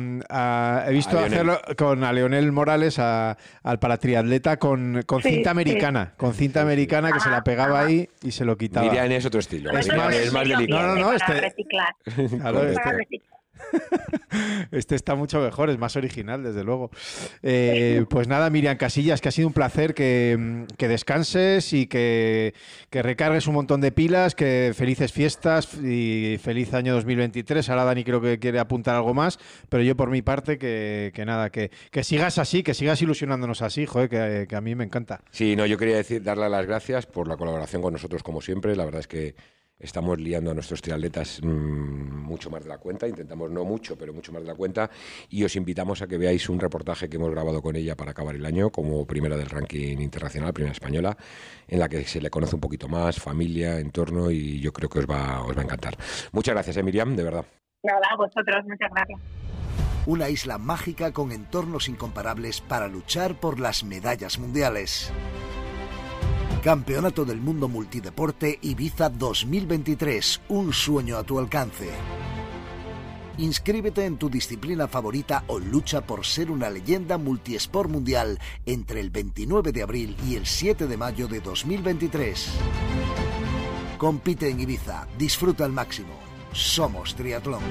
he visto hacerlo con a Leonel Morales a, al paratriatleta con, con cinta americana, con cinta americana que se la pegaba ahí y se lo quitaba. Miriam es otro estilo, es, más, es más delicado. No, no, no, este, reciclar. Claro, este, este está mucho mejor, es más original, desde luego. Eh, pues nada, Miriam Casillas, que ha sido un placer que, descanses y que, recargues un montón de pilas, que felices fiestas y feliz año 2023. Ahora Dani creo que quiere apuntar algo más, pero yo por mi parte que, nada, que, sigas así, que sigas ilusionándonos así, joder, que, que a mí me encanta. Sí, no, yo quería decir, darle las gracias por la colaboración con nosotros como siempre. La verdad es que Estamos liando a nuestros triatletas mm, mucho más de la cuenta, intentamos no mucho, pero mucho más de la cuenta, y os invitamos a que veáis un reportaje que hemos grabado con ella para acabar el año como primera del ranking internacional, primera española, en la que se le conoce un poquito más, familia, entorno, y yo creo que os va, os va a encantar. Muchas gracias, eh, Miriam, de verdad. Nada, vosotros, muchas gracias. una isla mágica con entornos incomparables para luchar por las medallas mundiales. Campeonato del Mundo Multideporte Ibiza 2023, un sueño a tu alcance. Inscríbete en tu disciplina favorita o lucha por ser una leyenda multiesport mundial entre el 29 de abril y el 7 de mayo de 2023. Compite en Ibiza, disfruta al máximo. Somos Triatlón.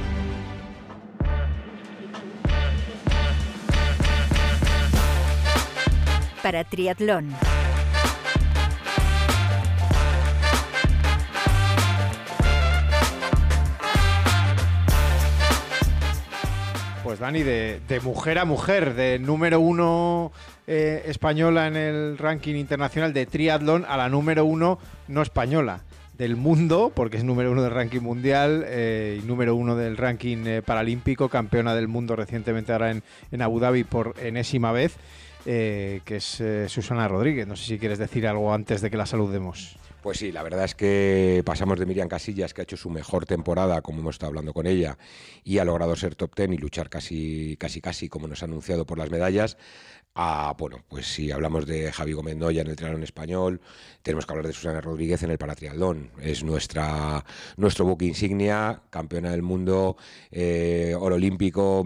Para Triatlón. Pues Dani, de, mujer a mujer, de número uno eh, española en el ranking internacional de triatlón a la número uno no española del mundo, porque es número uno del ranking mundial eh, y número uno del ranking eh, paralímpico, campeona del mundo recientemente ahora en, en Abu Dhabi por enésima vez, que es Susana Rodríguez. No sé si quieres decir algo antes de que la saludemos. Pues sí, la verdad es que pasamos de Miriam Casillas, que ha hecho su mejor temporada, como hemos estado hablando con ella, y ha logrado ser top ten y luchar casi, casi, casi, como nos ha anunciado, por las medallas, a, bueno, pues si hablamos de Javi Gómez Noya en el triatlón español, tenemos que hablar de Susana Rodríguez en el paratriatlón. Es nuestra, nuestro buque insignia, campeona del mundo, eh, oro olímpico,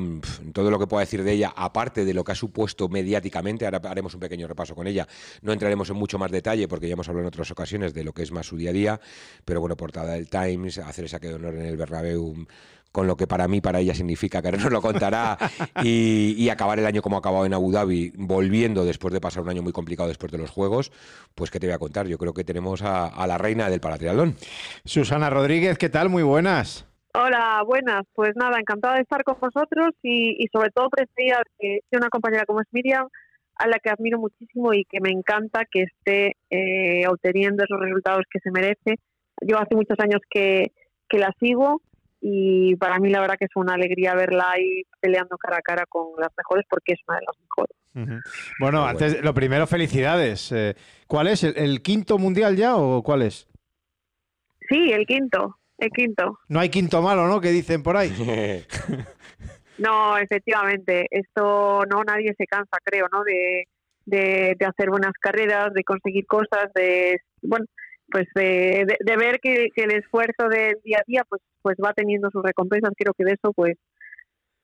todo lo que pueda decir de ella, aparte de lo que ha supuesto mediáticamente, ahora haremos un pequeño repaso con ella. No entraremos en mucho más detalle porque ya hemos hablado en otras ocasiones de lo que es más su día a día, pero bueno, portada del Times, hacer esa que de honor en el Bernabéu con lo que para mí, para ella significa, que nos lo contará, y, acabar el año como ha acabado en Abu Dhabi, volviendo después de pasar un año muy complicado después de los Juegos, pues ¿qué te voy a contar? Yo creo que tenemos a, la reina del paratriatlón. Susana Rodríguez, ¿qué tal? Muy buenas. Hola, buenas. Pues nada, encantada de estar con vosotros y, sobre todo prefería que una compañera como es Miriam, a la que admiro muchísimo y que me encanta que esté eh, obteniendo esos resultados que se merece. Yo hace muchos años que, que la sigo y para mí la verdad que es una alegría verla ahí peleando cara a cara con las mejores porque es una de las mejores. Bueno, antes, lo primero, felicidades. Eh, ¿Cuál es? ¿El, quinto mundial ya o cuál es? Sí, el quinto, el quinto. No hay quinto malo, ¿no? Que dicen por ahí. no, efectivamente, esto no nadie se cansa, creo, ¿no? De, de, de hacer buenas carreras, de conseguir cosas, de bueno, pues de, de, ver que, el esfuerzo del día a día pues pues va teniendo sus recompensas creo que de eso pues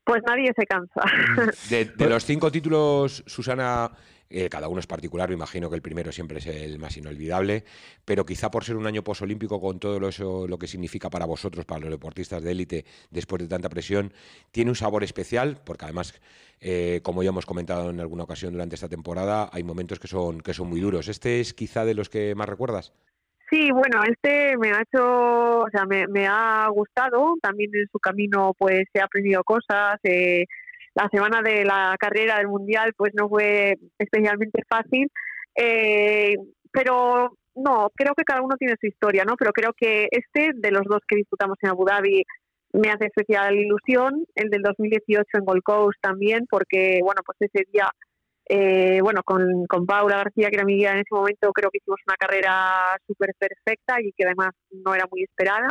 pues nadie se cansa mm. de, los cinco títulos Susana eh, cada uno es particular, me imagino que el primero siempre es el más inolvidable, pero quizá por ser un año posolímpico con todo lo, eso, lo que significa para vosotros, para los deportistas de élite, después de tanta presión, tiene un sabor especial, porque además, eh, como ya hemos comentado en alguna ocasión durante esta temporada, hay momentos que son, que son muy duros. ¿Este es quizá de los que más recuerdas? Sí, bueno, este me ha hecho, o sea, me, me ha gustado. También en su camino, pues, he aprendido cosas. Eh, la semana de la carrera del mundial, pues, no fue especialmente fácil. Eh, pero no, creo que cada uno tiene su historia, ¿no? Pero creo que este, de los dos que disputamos en Abu Dhabi, me hace especial ilusión. El del 2018 en Gold Coast también, porque, bueno, pues ese día eh, bueno, con, con, Paula García, que era mi guía en ese momento, creo que hicimos una carrera súper perfecta y que además no era muy esperada.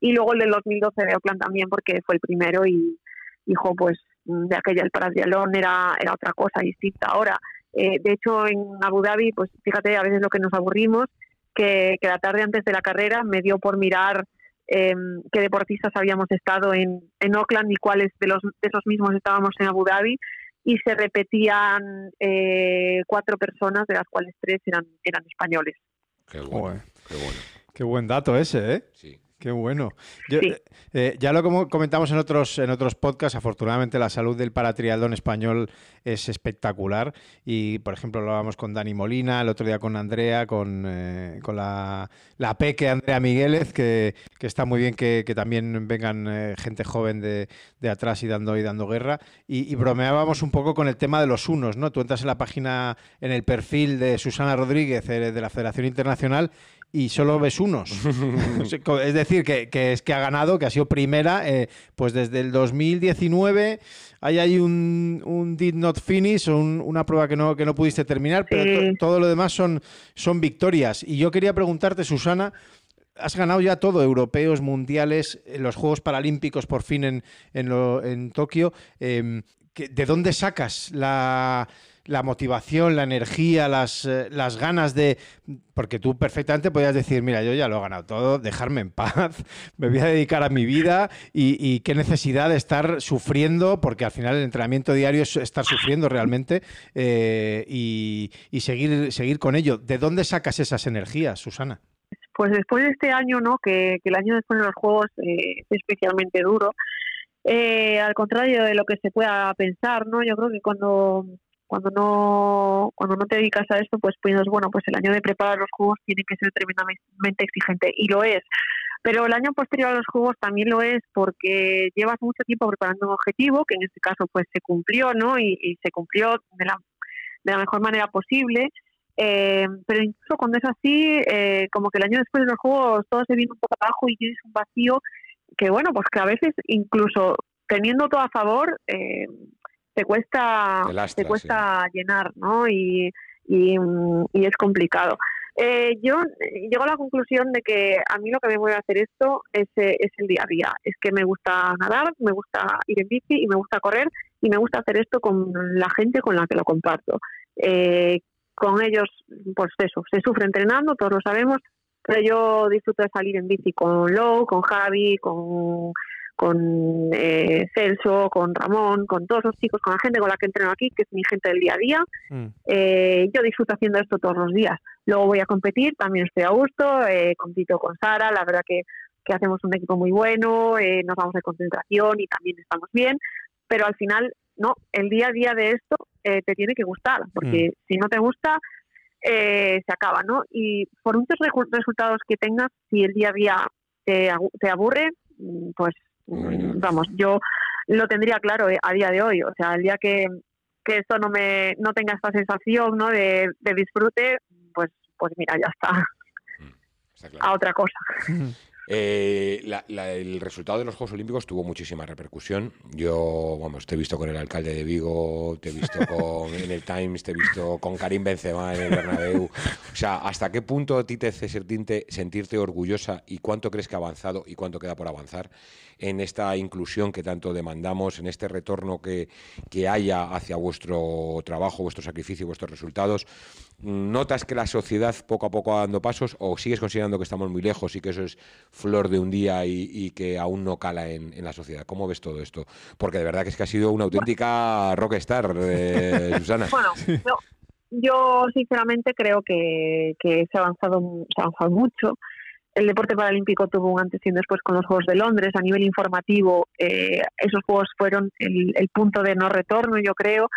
Y luego el del 2012 de Oakland también, porque fue el primero y, hijo, pues de aquella el Paradialón era, era otra cosa distinta. Ahora, eh, de hecho, en Abu Dhabi, pues fíjate, a veces lo que nos aburrimos, que, que la tarde antes de la carrera me dio por mirar em, qué deportistas habíamos estado en, en Oakland y cuáles de, los, de esos mismos estábamos en Abu Dhabi y se repetían eh, cuatro personas, de las cuales tres eran, eran españoles. Qué bueno, qué bueno. Qué buen dato ese, ¿eh? Sí. Qué bueno. Eh, ya lo comentamos en otros, en otros podcasts, afortunadamente la salud del paratriatlón español es espectacular. Y, por ejemplo, lo hablábamos con Dani Molina, el otro día con Andrea, con, eh, con la, la peque Andrea Miguélez, que, está muy bien que, también vengan eh, gente joven de, de, atrás y dando, y dando guerra. Y, bromeábamos un poco con el tema de los unos, ¿no? Tú entras en la página, en el perfil de Susana Rodríguez de la Federación Internacional y solo ves unos. es decir, que, es que ha ganado, que ha sido primera, eh, pues desde el 2019 hay ahí un, un did not finish, una prueba que no, que no pudiste terminar, pero todo lo demás son, son victorias. Y yo quería preguntarte, Susana, has ganado ya todo, europeos, mundiales, los Juegos Paralímpicos por fin en, en, en Tokio. Em, ¿De dónde sacas la, la motivación, la energía, las, eh, las ganas de... Porque tú perfectamente podías decir, mira, yo ya lo he ganado todo, dejarme en paz, me voy a dedicar a mi vida y, qué necesidad de estar sufriendo, porque al final el entrenamiento diario es estar sufriendo realmente eh, y, seguir, seguir con ello. ¿De dónde sacas esas energías, Susana? Pues después de este año, ¿no? que, el año después de los Juegos eh, es especialmente duro, al contrario de lo que se pueda pensar, ¿no? Yo creo que cuando cuando no cuando no te dedicas a esto pues piensas bueno pues el año de preparar los juegos tiene que ser tremendamente exigente y lo es. Pero el año posterior a los juegos también lo es porque llevas mucho tiempo preparando un objetivo que en este caso pues se cumplió no y, se cumplió de la, de la mejor manera posible. Eh, pero incluso cuando es así eh, como que el año después de los juegos todo se viene un poco abajo y tienes un vacío que bueno pues que a veces incluso teniendo todo a favor eh, te cuesta, te cuesta llenar, ¿no? Y, y, es complicado. Eh, yo llego a la conclusión de que a mí lo que me mueve a hacer esto es, eh, es el día a día. Es que me gusta nadar, me gusta ir en bici y me gusta correr y me gusta hacer esto con la gente con la que lo comparto. Eh, con ellos, pues eso, se sufre entrenando, todos lo sabemos, pero yo disfruto de salir en bici con Lou, con Javi, con con eh, Celso, con Ramón, con todos los chicos, con la gente con la que entreno aquí, que es mi gente del día a día. Mm. Eh, yo disfruto haciendo esto todos los días. Luego voy a competir, también estoy a gusto, eh, compito con Sara, la verdad que, que hacemos un equipo muy bueno, eh, nos vamos de concentración y también estamos bien, pero al final, no, el día a día de esto te tiene que gustar, porque mm. si no te gusta, se acaba, ¿no? Y por muchos resultados que tengas, si el día a día te, te aburre, mm, pues Mm, vamos, yo lo tendría claro eh, a día de hoy. O sea, el día que, que esto no me no tenga esta sensación ¿no? de, de disfrute, pues, pues mira, ya está. Mm, a otra cosa. Eh, el resultado de los Juegos Olímpicos tuvo muchísima repercusión. Yo, vamos, te he visto con el alcalde de Vigo, te he visto con, en el Times, te he visto con Karim Benzema en el Bernabéu. O sea, ¿hasta qué punto a ti te hace sentirte, sentirte orgullosa y cuánto crees que ha avanzado y cuánto queda por avanzar en esta inclusión que tanto demandamos, en este retorno que, que haya hacia vuestro trabajo, vuestro sacrificio, vuestros resultados? ¿Notas que la sociedad poco a poco va dando pasos o sigues considerando que estamos muy lejos y que eso es flor de un día y, que aún no cala en, la sociedad. ¿Cómo ves todo esto? Porque de verdad que es que ha sido una auténtica rockstar, eh, Susana. Bueno, yo, sinceramente creo que, se, ha avanzado, se ha avanzado mucho. El deporte paralímpico tuvo un antes y un después con los Juegos de Londres. A nivel informativo, eh, esos Juegos fueron el, punto de no retorno, yo creo.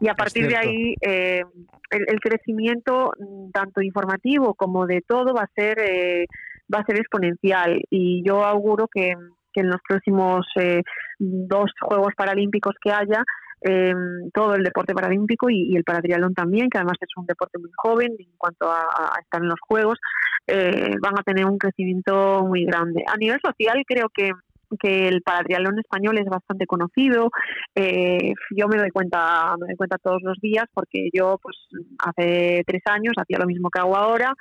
Y a partir de ahí, eh, el, crecimiento, mm, tanto informativo como de todo, va a ser eh, va a ser exponencial y yo auguro que, en los próximos eh, dos Juegos Paralímpicos que haya, eh, todo el deporte paralímpico y, el paratriatlón también, que además es un deporte muy joven en cuanto a, estar en los Juegos, eh, van a tener un crecimiento muy grande. A nivel social creo que que el paratriatlón español es bastante conocido. yo me doy cuenta, me doy cuenta todos los días porque yo, pues, hace tres años hacía lo mismo que hago ahora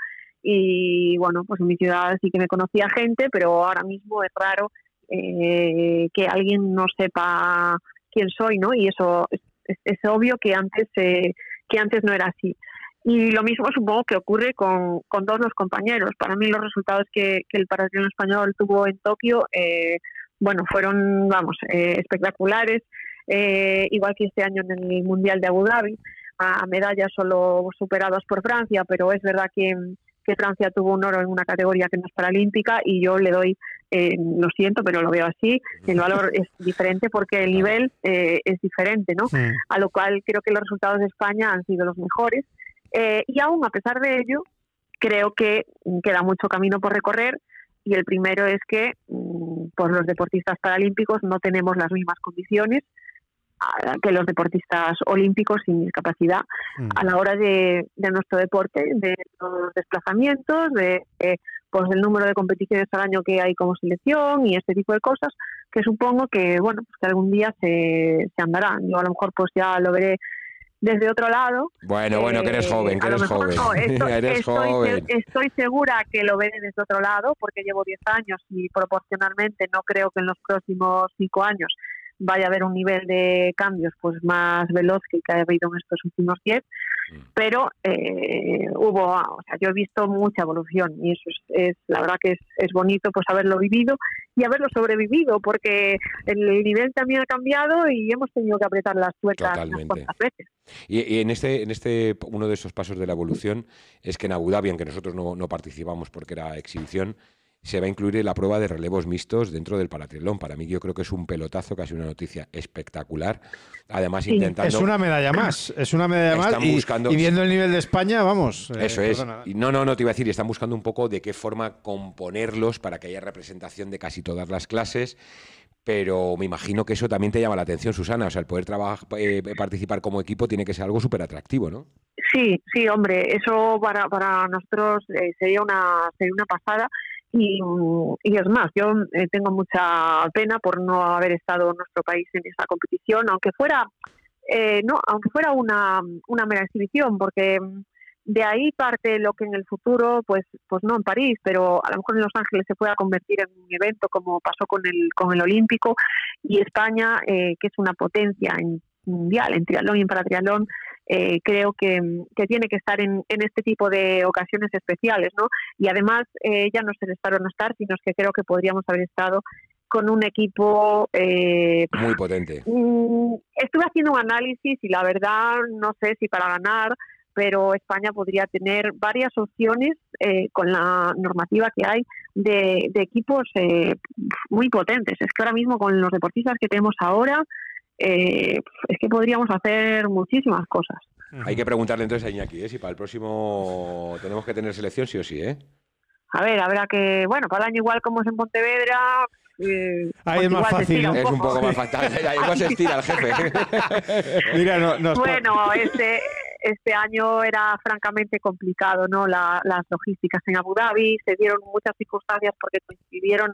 y bueno, pues en mi ciudad sí que me conocía gente, pero ahora mismo es raro eh, que alguien no sepa quién soy, ¿no? Y eso es, obvio que antes, eh, que antes no era así. Y lo mismo supongo que ocurre con, con todos los compañeros. Para mí los resultados que, el Paratriatlón Español tuvo en Tokio, eh, bueno, fueron, vamos, espectaculares. igual que este año en el Mundial de Abu Dhabi, a medallas solo superadas por Francia, pero es verdad que, que Francia tuvo un oro en una categoría que no es paralímpica y yo le doy, eh, lo siento, pero lo veo así, el valor es diferente porque el nivel eh, es diferente, ¿no? A lo cual creo que los resultados de España han sido los mejores. Eh, y aún a pesar de ello, creo que queda mucho camino por recorrer y el primero es que mm, por los deportistas paralímpicos no tenemos las mismas condiciones que los deportistas olímpicos sin discapacidad mm. a la hora de, nuestro deporte, de los desplazamientos, de eh, pues el número de competiciones al año que hay como selección y este tipo de cosas que supongo que bueno pues que algún día se, se andarán. Yo a lo mejor pues ya lo veré desde otro lado. Bueno, bueno, que eres Eh, joven, que eres mejor joven. no, estoy, eres estoy- joven. estoy segura que lo veré desde otro lado porque llevo 10 años y proporcionalmente no creo que en los próximos 5 años vaya a haber un nivel de cambios pues más veloz que el que ha habido en estos últimos 10 Mm. pero eh, hubo, o sea, yo he visto mucha evolución y eso es, es- la verdad que es, es bonito pues haberlo vivido y haberlo sobrevivido porque el nivel también ha cambiado y hemos tenido que apretar las tuercas unas veces. Y, y en este, en este, uno de esos pasos de la evolución es que en Abu Dhabi, aunque nosotros no, no participamos porque era exhibición, se va a incluir la prueba de relevos mixtos dentro del paratriatlón. Para mí yo creo que es un pelotazo, casi una noticia espectacular. Además, Sí. intentando... Es una medalla más, es una medalla más. Y, buscando- y viendo el nivel de España, vamos. eh, Eso es. Y no, no, no te iba a decir, y están buscando un poco de qué forma componerlos para que haya representación de casi todas las clases. Pero me imagino que eso también te llama la atención, Susana. O sea, el poder trabajar, eh, participar como equipo tiene que ser algo súper atractivo, ¿no? Sí, sí, hombre, eso para, para nosotros eh, sería una sería una pasada y, y es más, yo eh, tengo mucha pena por no haber estado nuestro país en esa competición, aunque fuera eh, no, aunque fuera una, una mera exhibición, porque de ahí parte lo que en el futuro, pues, pues no en París, pero a lo mejor en Los Ángeles se pueda convertir en un evento como pasó con el con el Olímpico y España, eh, que es una potencia en- mundial en triatlón y en paratriatlón, eh, creo que, que tiene que estar en, en este tipo de ocasiones especiales, ¿no? Y además, eh, ya no es el estar o no estar, sino es que creo que podríamos haber estado con un equipo. Eh, Muy potente. mm, estuve haciendo un análisis y la verdad no sé si para ganar, pero España podría tener varias opciones eh, con la normativa que hay de, de equipos eh, muy potentes. Es que ahora mismo con los deportistas que tenemos ahora, eh, es que podríamos hacer muchísimas cosas. Hay que preguntarle entonces a Iñaki, ¿eh? si para el próximo tenemos que tener selección, sí o sí, ¿eh? A ver, habrá que, bueno, para el año igual como es en Pontevedra, eh, Ahí pues es más igual se fácil, ¿no? Es un poco más fatal. Igual se estira el jefe. Mira, no- Bueno, este, este año era francamente complicado, ¿no? La- las logísticas en Abu Dhabi, se dieron muchas circunstancias porque coincidieron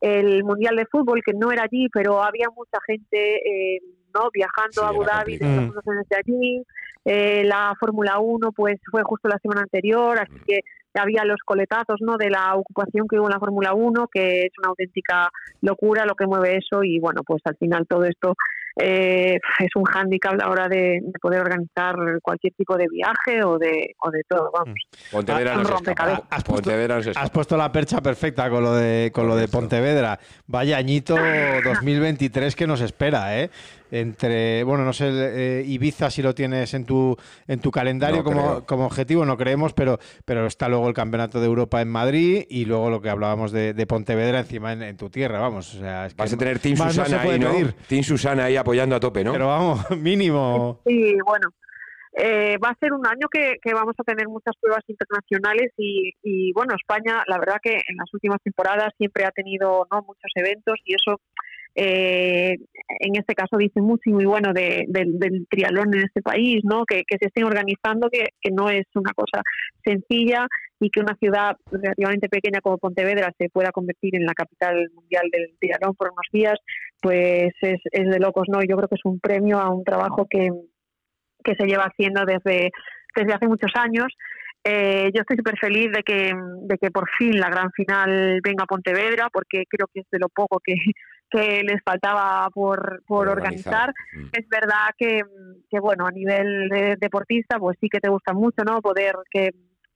el Mundial de Fútbol, que no era allí, pero había mucha gente eh, ¿no? viajando Sí, a Abu Dhabi, desde allí. Eh, la Fórmula 1 pues fue justo la semana anterior, así Mm. que había los coletazos ¿no? de la ocupación que hubo en la Fórmula 1, que es una auténtica locura lo que mueve eso y bueno, pues al final todo esto eh, es un hándicap a la hora de, de poder organizar cualquier tipo de viaje o de, o de todo, vamos. Pontevedra Ah, no se rompecabezas. escapa. Pontevedra no se Has puesto la percha perfecta con lo de con lo de. Pontevedra. Vaya añito 2023 que nos espera, ¿eh? Entre, bueno, no sé, eh, Ibiza si lo tienes en tu en tu calendario No como, como objetivo, no creemos, pero pero está luego el Campeonato de Europa en Madrid y luego lo que hablábamos de, de Pontevedra encima en, en tu tierra, vamos. O sea, es que Vas a tener Team no Susana ahí, ¿no? Team Susana ahí apoyando a tope, ¿no? Pero vamos, mínimo. Sí, bueno, eh, va a ser un año que, que vamos a tener muchas pruebas internacionales y, y, bueno, España, la verdad que en las últimas temporadas siempre ha tenido no muchos eventos y eso eh, en este caso dice mucho y muy bueno de- del- triatlón en este país, ¿no? Que, se estén organizando, que, no es una cosa sencilla y que una ciudad relativamente pequeña como Pontevedra se pueda convertir en la capital mundial del triatlón por unos días, pues es, es de locos, ¿no? Yo creo que es un premio a un trabajo que, que se lleva haciendo desde, desde hace muchos años. Eh, yo estoy súper feliz de que, de que por fin la gran final venga a Pontevedra, porque creo que es de lo poco que, que les faltaba por, por organizar. Mm. Es verdad que, que, bueno, a nivel de deportista, pues sí que te gusta mucho, ¿no? Poder que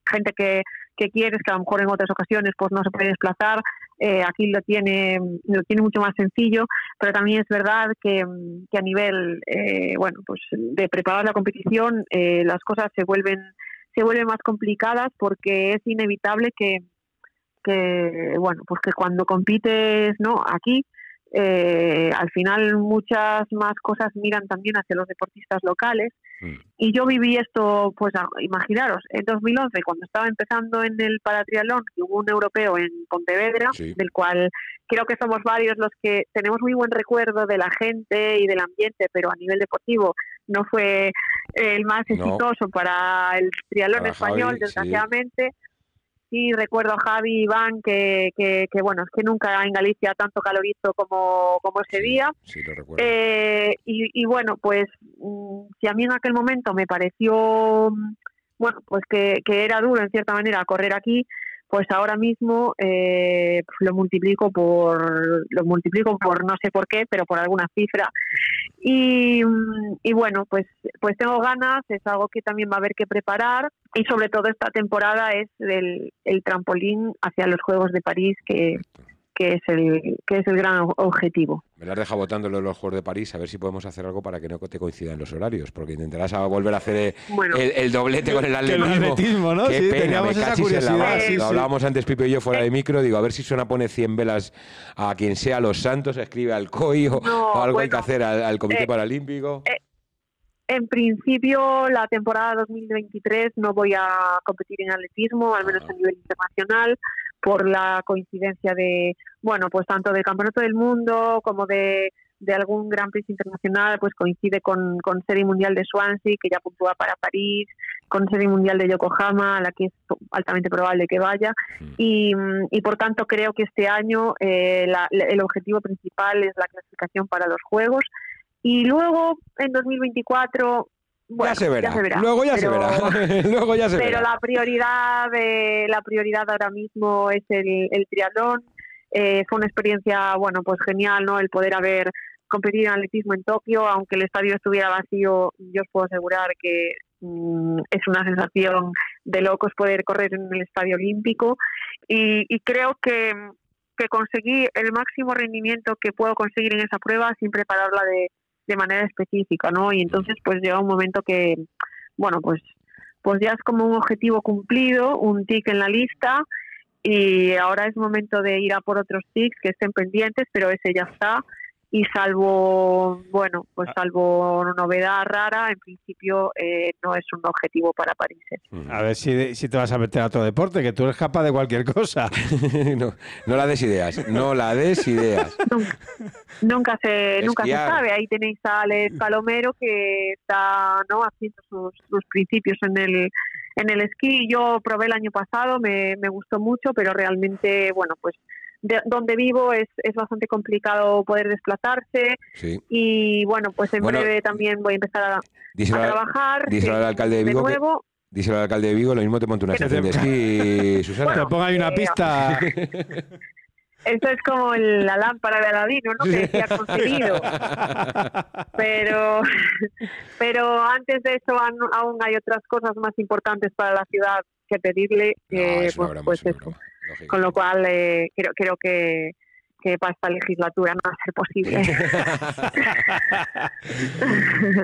gente que, que quieres, que a lo mejor en otras ocasiones pues no se puede desplazar, eh, aquí lo tiene, lo tiene mucho más sencillo, pero también es verdad que, que a nivel, eh, bueno, pues de preparar la competición, eh, las cosas se vuelven, se vuelven más complicadas porque es inevitable que, que bueno, pues que cuando compites, ¿no? Aquí, eh, al final muchas más cosas miran también hacia los deportistas locales Mm. y yo viví esto, pues imaginaros, en 2011 cuando estaba empezando en el paratriatlón, que hubo un europeo en Pontevedra, Sí. del cual creo que somos varios los que tenemos muy buen recuerdo de la gente y del ambiente, pero a nivel deportivo no fue el más No. exitoso para el triatlón español, Javi, desgraciadamente. sí recuerdo a Javi y Iván que, que, bueno, es que nunca en Galicia tanto calorizo como, como ese día. Sí, lo recuerdo. Eh, y, y, bueno, pues mm, si a mí en aquel momento me pareció, mm, bueno, pues que, que era duro en cierta manera correr aquí, pues ahora mismo eh, lo multiplico por lo multiplico por no sé por qué pero por alguna cifra y, y, bueno pues pues tengo ganas es algo que también va a haber que preparar. Y sobre todo esta temporada es el, el trampolín hacia los Juegos de París que que es el que es el gran objetivo. Me las deja votando los Juegos de París a ver si podemos hacer algo para que no te coincidan los horarios, porque intentarás volver a hacer el, doblete con el atletismo. ¿no? Qué sí, pena, teníamos esa curiosidad. Sí, Lo hablábamos antes Pipe y yo fuera de micro, digo, a ver si suena pone 100 velas a quien sea los santos, escribe al COI o, algo hay que hacer al, Comité eh, Paralímpico. Eh, en principio, la temporada 2023 no voy a competir en atletismo, al menos a nivel internacional por la coincidencia de, bueno, pues tanto del Campeonato del Mundo como de, algún Gran Prix internacional, pues coincide con, con Serie Mundial de Swansea, que ya puntúa para París, con Serie Mundial de Yokohama, a la que es altamente probable que vaya, y, y por tanto creo que este año eh, el objetivo principal es la clasificación para los Juegos, y luego en 2024 bueno, ya, se verá. Luego ya se verá. Luego ya se pero la prioridad de, la prioridad ahora mismo es el, el triatlón. Eh, fue una experiencia, bueno, pues genial, ¿no? El poder haber competido en atletismo en Tokio, aunque el estadio estuviera vacío, yo os puedo asegurar que mm, es una sensación de locos poder correr en el estadio olímpico y, y creo que, que conseguí el máximo rendimiento que puedo conseguir en esa prueba sin prepararla de, de manera específica, ¿no? Y entonces pues llega un momento que, bueno, pues, pues ya es como un objetivo cumplido, un tic en la lista y ahora es momento de ir a por otros tics que estén pendientes, pero ese ya está y salvo, bueno, pues ah. salvo novedad rara, en principio eh, no es un objetivo para París. ¿eh? A ver si, si, te vas a meter a otro deporte, que tú eres capaz de cualquier cosa. no, no la des ideas, no la des ideas. nunca, se, nunca se sabe. Ahí tenéis a Alex Palomero que está no haciendo sus, sus principios en el en el esquí. Yo probé el año pasado, me, me gustó mucho, pero realmente, bueno, pues donde vivo es, es bastante complicado poder desplazarse y bueno, pues en breve también voy a empezar a, trabajar. Díselo al alcalde de Vigo. díselo al alcalde de Vigo, lo mismo te monto una estación de esquí, Susana. te ponga ahí una pista. Eso es como la lámpara de Aladino, ¿no? Que se ha conseguido. Pero, pero antes de eso aún hay otras cosas más importantes para la ciudad que pedirle. que pues, pues eso. Con lo cual, eh, creo, creo que, que para esta legislatura no va a ser posible.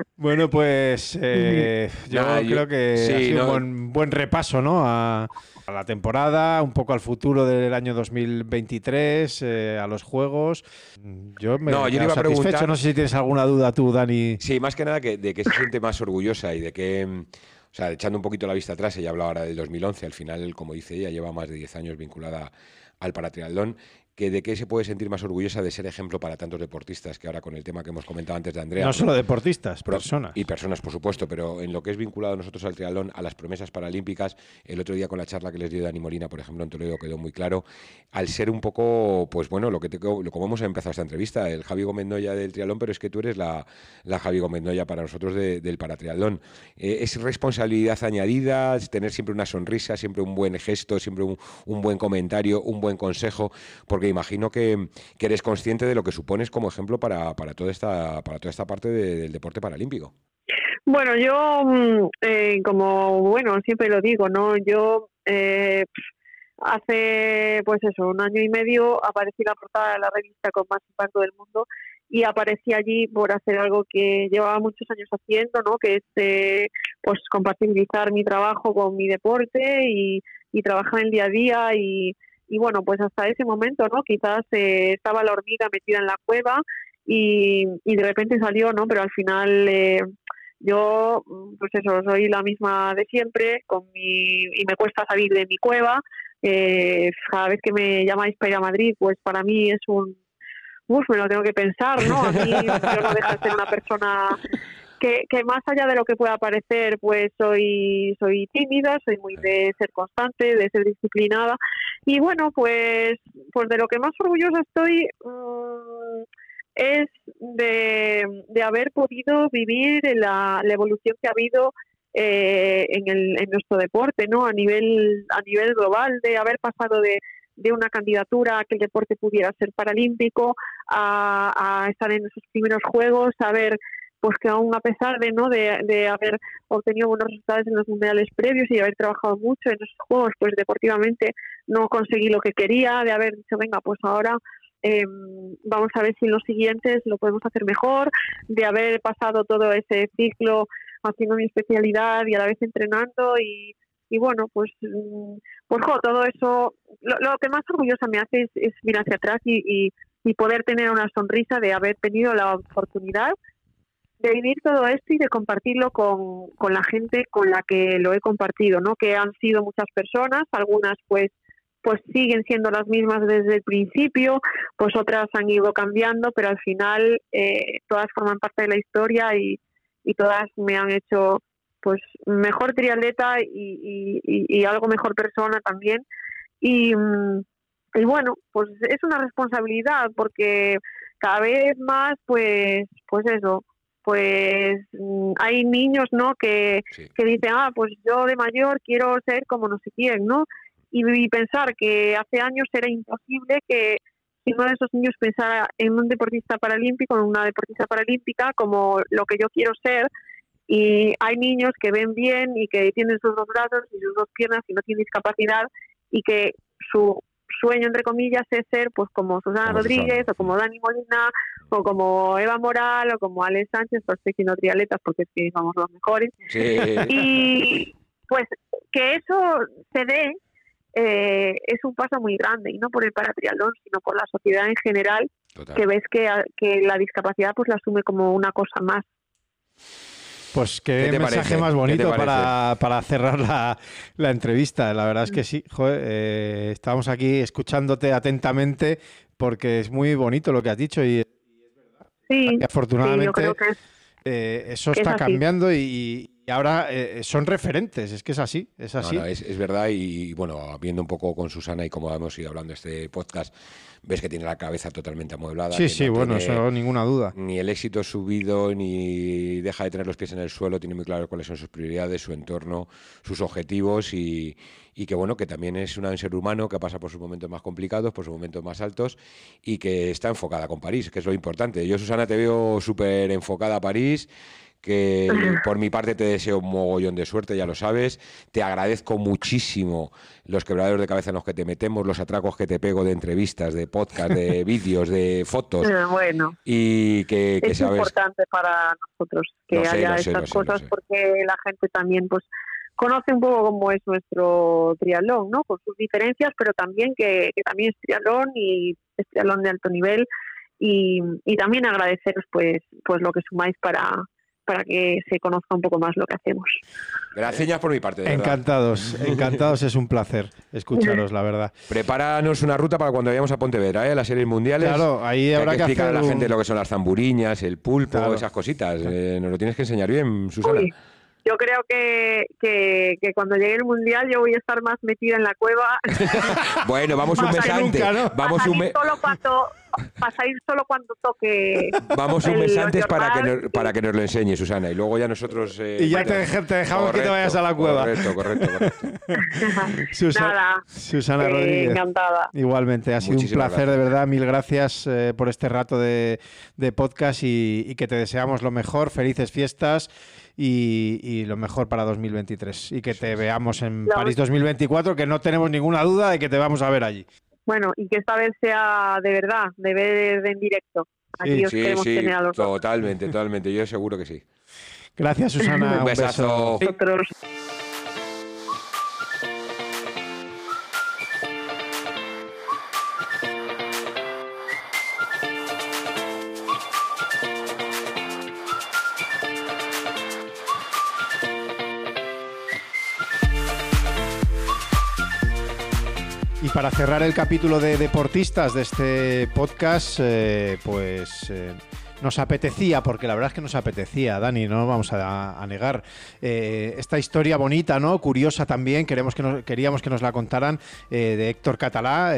bueno, pues eh, yo creo que ha sido un buen, repaso ¿no? a, la temporada, un poco al futuro del año 2023, eh, a los juegos. Yo me no, yo iba satisfecho. no sé si tienes alguna duda tú, Dani. Sí, más que nada que, de que se siente más orgullosa y de que o sea, echando un poquito la vista atrás, ella habla ahora del 2011, al final, como dice ella, lleva más de 10 años vinculada al paratriatlón que de qué se puede sentir más orgullosa de ser ejemplo para tantos deportistas, que ahora con el tema que hemos comentado antes de Andrea. No solo deportistas, personas. Y personas, por supuesto, pero en lo que es vinculado nosotros al triatlón, a las promesas paralímpicas, el otro día con la charla que les dio Dani Molina, por ejemplo, en Toledo quedó muy claro, al ser un poco, pues bueno, lo que te, como hemos empezado esta entrevista, el Javi Gómez Noya del triatlón, pero es que tú eres la, la Javi Gómez Noya para nosotros del paratriatlón. Eh, es responsabilidad añadida, es tener siempre una sonrisa, siempre un buen gesto, siempre un, un buen comentario, un buen consejo, porque imagino que, eres consciente de lo que supones como ejemplo para, para, toda, esta, para toda esta parte del deporte paralímpico. Bueno, yo, mm, eh, como, bueno, siempre lo digo, ¿no? Yo eh, hace, pues eso, un año y medio aparecí en la portada de la revista con más impacto del mundo y aparecí allí por hacer algo que llevaba muchos años haciendo, ¿no? Que es, eh, pues, compatibilizar mi trabajo con mi deporte y, y trabajar en el día a día y y bueno, pues hasta ese momento, ¿no? Quizás eh, estaba la hormiga metida en la cueva y, y de repente salió, ¿no? Pero al final eh, yo, pues eso, soy la misma de siempre con mi, y me cuesta salir de mi cueva. Eh, cada vez que me llamáis para ir a Madrid, pues para mí es un... Uf, me lo tengo que pensar, ¿no? A mí yo no dejo de ser una persona que, que, más allá de lo que pueda parecer, pues soy, soy tímida, soy muy de ser constante, de ser disciplinada. Y bueno, pues, pues de lo que más orgullosa estoy mm, es de, de, haber podido vivir la, la evolución que ha habido eh, en, el, en nuestro deporte, ¿no? A nivel, a nivel global, de haber pasado de, de una candidatura a que el deporte pudiera ser paralímpico, a, a estar en esos primeros juegos, a ver pues que aún a pesar de no de, de, haber obtenido buenos resultados en los mundiales previos y haber trabajado mucho en esos juegos pues deportivamente no conseguí lo que quería de haber dicho venga pues ahora eh, vamos a ver si en los siguientes lo podemos hacer mejor de haber pasado todo ese ciclo haciendo mi especialidad y a la vez entrenando y, y bueno pues mm, pues todo eso lo, lo, que más orgullosa me hace es, mirar hacia atrás y, y poder tener una sonrisa de haber tenido la oportunidad de vivir todo esto y de compartirlo con, con, la gente con la que lo he compartido, ¿no? Que han sido muchas personas, algunas pues pues siguen siendo las mismas desde el principio, pues otras han ido cambiando, pero al final eh, todas forman parte de la historia y, y, todas me han hecho pues mejor triatleta y, y, y algo mejor persona también. Y, y bueno, pues es una responsabilidad porque cada vez más pues pues eso pues mm, hay niños, ¿no? Que, Sí. que dicen, ah, pues yo de mayor quiero ser como no sé quién, ¿no? Y, y pensar que hace años era imposible que si uno de esos niños pensara en un deportista paralímpico, en una deportista paralímpica, como lo que yo quiero ser, y hay niños que ven bien y que tienen sus dos brazos y sus dos piernas y no tienen discapacidad y que su sueño, entre comillas, es ser pues como Susana Rodríguez o como Dani Molina o como Eva Moral o como Alex Sánchez, por estoy diciendo triatletas porque es que somos los mejores. Sí. Y pues que eso se dé eh, es un paso muy grande y no por el paratriatlón, sino por la sociedad en general, Total. que ves que, que la discapacidad pues la asume como una cosa más. Pues ¿Qué mensaje parece? más ¿Qué te bonito para, para cerrar la, la entrevista. La verdad es que sí, joder, eh, estamos aquí escuchándote atentamente porque es muy bonito lo que has dicho y, Sí, y sí, yo afortunadamente creo que es, eh, eso es está cambiando y, y ahora eh, son referentes. Es que es así, es así. no, es, es verdad y bueno, viendo un poco con Susana y como hemos ido hablando de este podcast, ves que tiene la cabeza totalmente amueblada. sí, sí, no bueno, tiene eso ninguna duda. Ni el éxito subido, ni deja de tener los pies en el suelo, tiene muy claro cuáles son sus prioridades, su entorno, sus objetivos y, y que bueno, que también es un ser humano que pasa por sus momentos más complicados, por sus momentos más altos y que está enfocada con París, que es lo importante. Yo, Susana, te veo súper enfocada a París que por mi parte te deseo un mogollón de suerte, ya lo sabes. Te agradezco muchísimo los quebraderos de cabeza en los que te metemos, los atracos que te pego de entrevistas, de podcast, de vídeos, de fotos eh, bueno, y que, que es sabes... importante para nosotros que sé, haya sé, estas cosas porque la gente también pues conoce un poco cómo es nuestro triatlón, ¿no? Con sus diferencias, pero también que, que también es triatlón y es triatlón de alto nivel y, y también agradeceros pues pues lo que sumáis para para que se conozca un poco más lo que hacemos. Gracias por mi parte, de verdad. Encantados, encantados, es un placer escucharos, la verdad. Prepáranos una ruta para cuando vayamos a Pontevedra, ¿eh? las series mundiales. Claro, ahí hay habrá que que explicar hacer a la gente un- lo que son las zamburiñas, el pulpo, Claro. esas cositas. Eh, nos lo tienes que enseñar bien, Susana. Uy, yo creo que, que, que cuando llegue el mundial yo voy a estar más metida en la cueva Bueno, vamos un mes antes. nunca, ¿no? Vamos para un mes. Cuando para salir solo cuando toque Vamos un mes antes para que, nos, para que nos lo enseñe, Susana. Y luego ya nosotros. eh, Y ya bueno, te, dejamos que te vayas a la cueva. Correcto, correcto, correcto. Susa- Nada, Susana eh, Rodríguez. encantada. Igualmente, ha sido un placer, gracias. de verdad. Mil gracias eh, por este rato de, de podcast y, y que te deseamos lo mejor, felices fiestas y, y lo mejor para 2023. Y que te veamos en Lo- París 2024, que no tenemos ninguna duda de que te vamos a ver allí. Bueno, y que esta vez sea de verdad, de ver en directo. Aquí Sí, os Sí, queremos sí, tener a los dos. totalmente, totalmente. Yo seguro que sí. Gracias, Susana. Un besazo. Nosotros. Y para cerrar el capítulo de deportistas de este podcast, eh, pues eh, nos apetecía, porque la verdad es que nos apetecía, Dani, no vamos a, negar, eh, esta historia bonita, ¿no? Curiosa también, queremos que nos, queríamos que nos la contaran, de Héctor Catalá,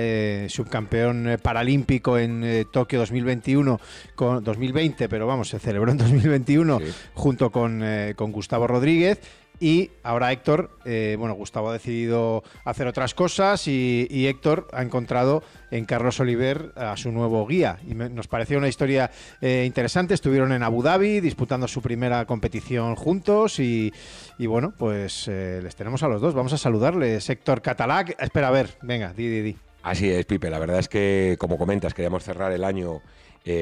subcampeón paralímpico en Tokio 2021, con 2020, pero vamos, se celebró en 2021 junto con, con Gustavo Rodríguez. Y ahora Héctor, eh, bueno, Gustavo ha decidido hacer otras cosas y, Héctor ha encontrado en Carlos Oliver a su nuevo guía. Y nos pareció una historia eh, interesante. Estuvieron en Abu Dhabi disputando su primera competición juntos y, bueno, pues eh, les tenemos a los dos. Vamos a saludarles. Héctor Catalac. Espera, a ver, venga, di, di, di. Así es, Pipe. La verdad es que, como comentas, queríamos cerrar el año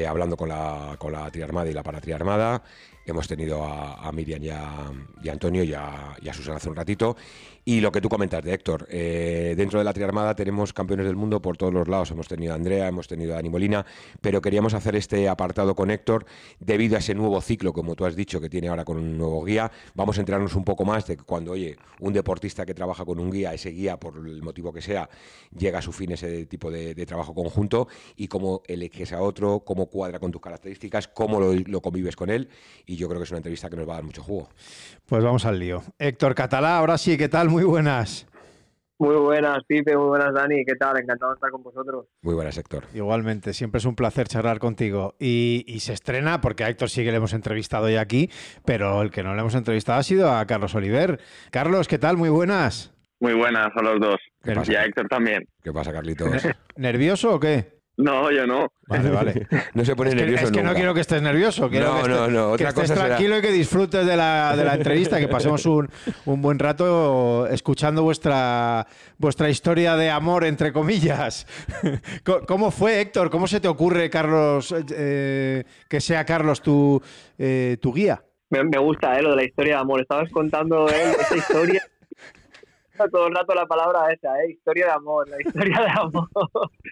hablando con la, con la triarmada y la paratriarmada. Hemos tenido a, Miriam y a, Antonio y a, y a Susana hace un ratito. Y lo que tú comentas de Héctor, eh, dentro de la triarmada tenemos campeones del mundo por todos los lados. Hemos tenido a Andrea, hemos tenido a Dani Molina, pero queríamos hacer este apartado con Héctor debido a ese nuevo ciclo, como tú has dicho, que tiene ahora con un nuevo guía. Vamos a enterarnos un poco más de cuando, oye, un deportista que trabaja con un guía, ese guía, por el motivo que sea, llega a su fin ese tipo de, trabajo conjunto y cómo eliges a otro, cómo cuadra con tus características, cómo lo, lo convives con él. Y yo creo que es una entrevista que nos va a dar mucho jugo. Pues vamos al lío. Héctor Catalá, ahora sí, ¿qué tal? Muy buenas. Muy buenas, Pipe, muy buenas, Dani. ¿Qué tal? Encantado de estar con vosotros. Muy buenas, Héctor. Igualmente, siempre es un placer charlar contigo. Y, se estrena, porque a Héctor sí que le hemos entrevistado hoy aquí, pero el que no le hemos entrevistado ha sido a Carlos Oliver. Carlos, ¿qué tal? Muy buenas. Muy buenas a los dos. Y a Héctor también. ¿Qué pasa, Carlitos? ¿Nervioso o qué? No, yo no. Vale, vale. No se pone es nervioso. Que, es que no quiero que estés nervioso. Quiero no, que no, no. Otra que estés tranquilo y que disfrutes de la, de la entrevista, que pasemos un, un, buen rato escuchando vuestra, vuestra historia de amor, entre comillas. ¿Cómo fue, Héctor? ¿Cómo se te ocurre, Carlos, eh, que sea Carlos tu, eh, tu guía? Me, gusta eh, lo de la historia de amor. Estabas contando eh, esa todo el rato la palabra esa, ¿eh? historia de amor, la historia de amor.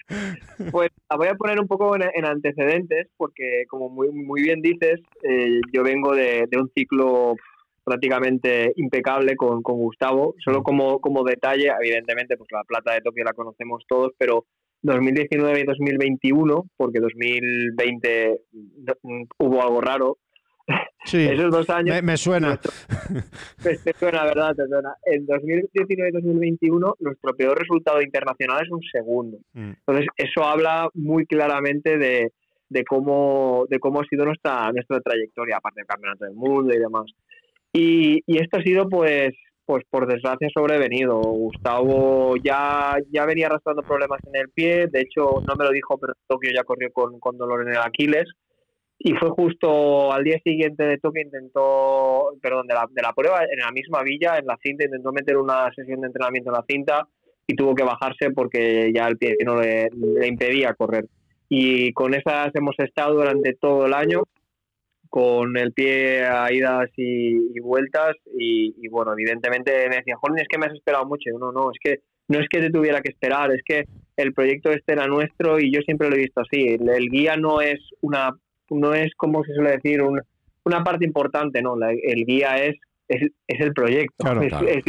pues la voy a poner un poco en, antecedentes, porque como muy, muy bien dices, eh, yo vengo de, un ciclo prácticamente impecable con, con, Gustavo. Solo como, como detalle, evidentemente, pues la plata de Tokio la conocemos todos, pero 2019 y 2021, porque 2020 hubo algo raro, Sí, esos dos años. Me, suena. te suena, ¿verdad? Te suena. En 2019 y 2021, nuestro peor resultado internacional es un segundo. Mm. Entonces, eso habla muy claramente de, de, cómo, de cómo ha sido nuestra, nuestra trayectoria, aparte del campeonato del mundo y demás. Y, y esto ha sido, pues, pues por desgracia sobrevenido. Gustavo ya, ya venía arrastrando problemas en el pie, de hecho no me lo dijo, pero Tokio ya corrió con, con dolor en el Aquiles y fue justo al día siguiente de Tokio intentó, perdón, de la, de la prueba, en la misma villa, en la cinta, intentó meter una sesión de entrenamiento en la cinta y tuvo que bajarse porque ya el pie no le, impedía correr. Y con esas hemos estado durante todo el año, con el pie a idas y, vueltas y, bueno, evidentemente me decía, Jorge, es que me has esperado mucho. no, no, es que no es que te tuviera que esperar, es que el proyecto este era nuestro y yo siempre lo he visto así. el guía no es una no es como se suele decir una parte importante, no, el guía es, es, el proyecto. es,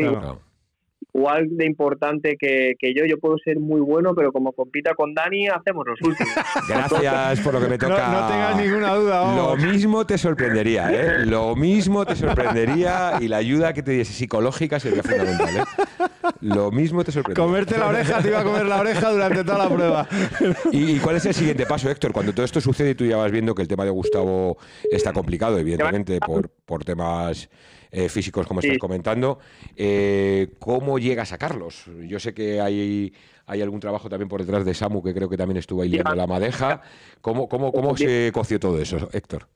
igual de importante que, yo. Yo puedo ser muy bueno, pero como compita con Dani, hacemos los últimos. Gracias por lo que me toca. No, tengas ninguna duda. Lo mismo te sorprendería, ¿eh? Lo mismo te sorprendería y la ayuda que te diese psicológica sería fundamental, ¿eh? Lo mismo te sorprendería. Comerte la oreja, te iba a comer la oreja durante toda la prueba. ¿Y, cuál es el siguiente paso, Héctor? Cuando todo esto sucede y tú ya vas viendo que el tema de Gustavo está complicado, evidentemente, por, por temas eh, físicos, como estás comentando. Eh, ¿Cómo llegas a Carlos? Yo sé que hay, hay algún trabajo también por detrás de Samu, que creo que también estuvo ahí leyendo la madeja. ¿Cómo, cómo, cómo se coció todo eso, Héctor?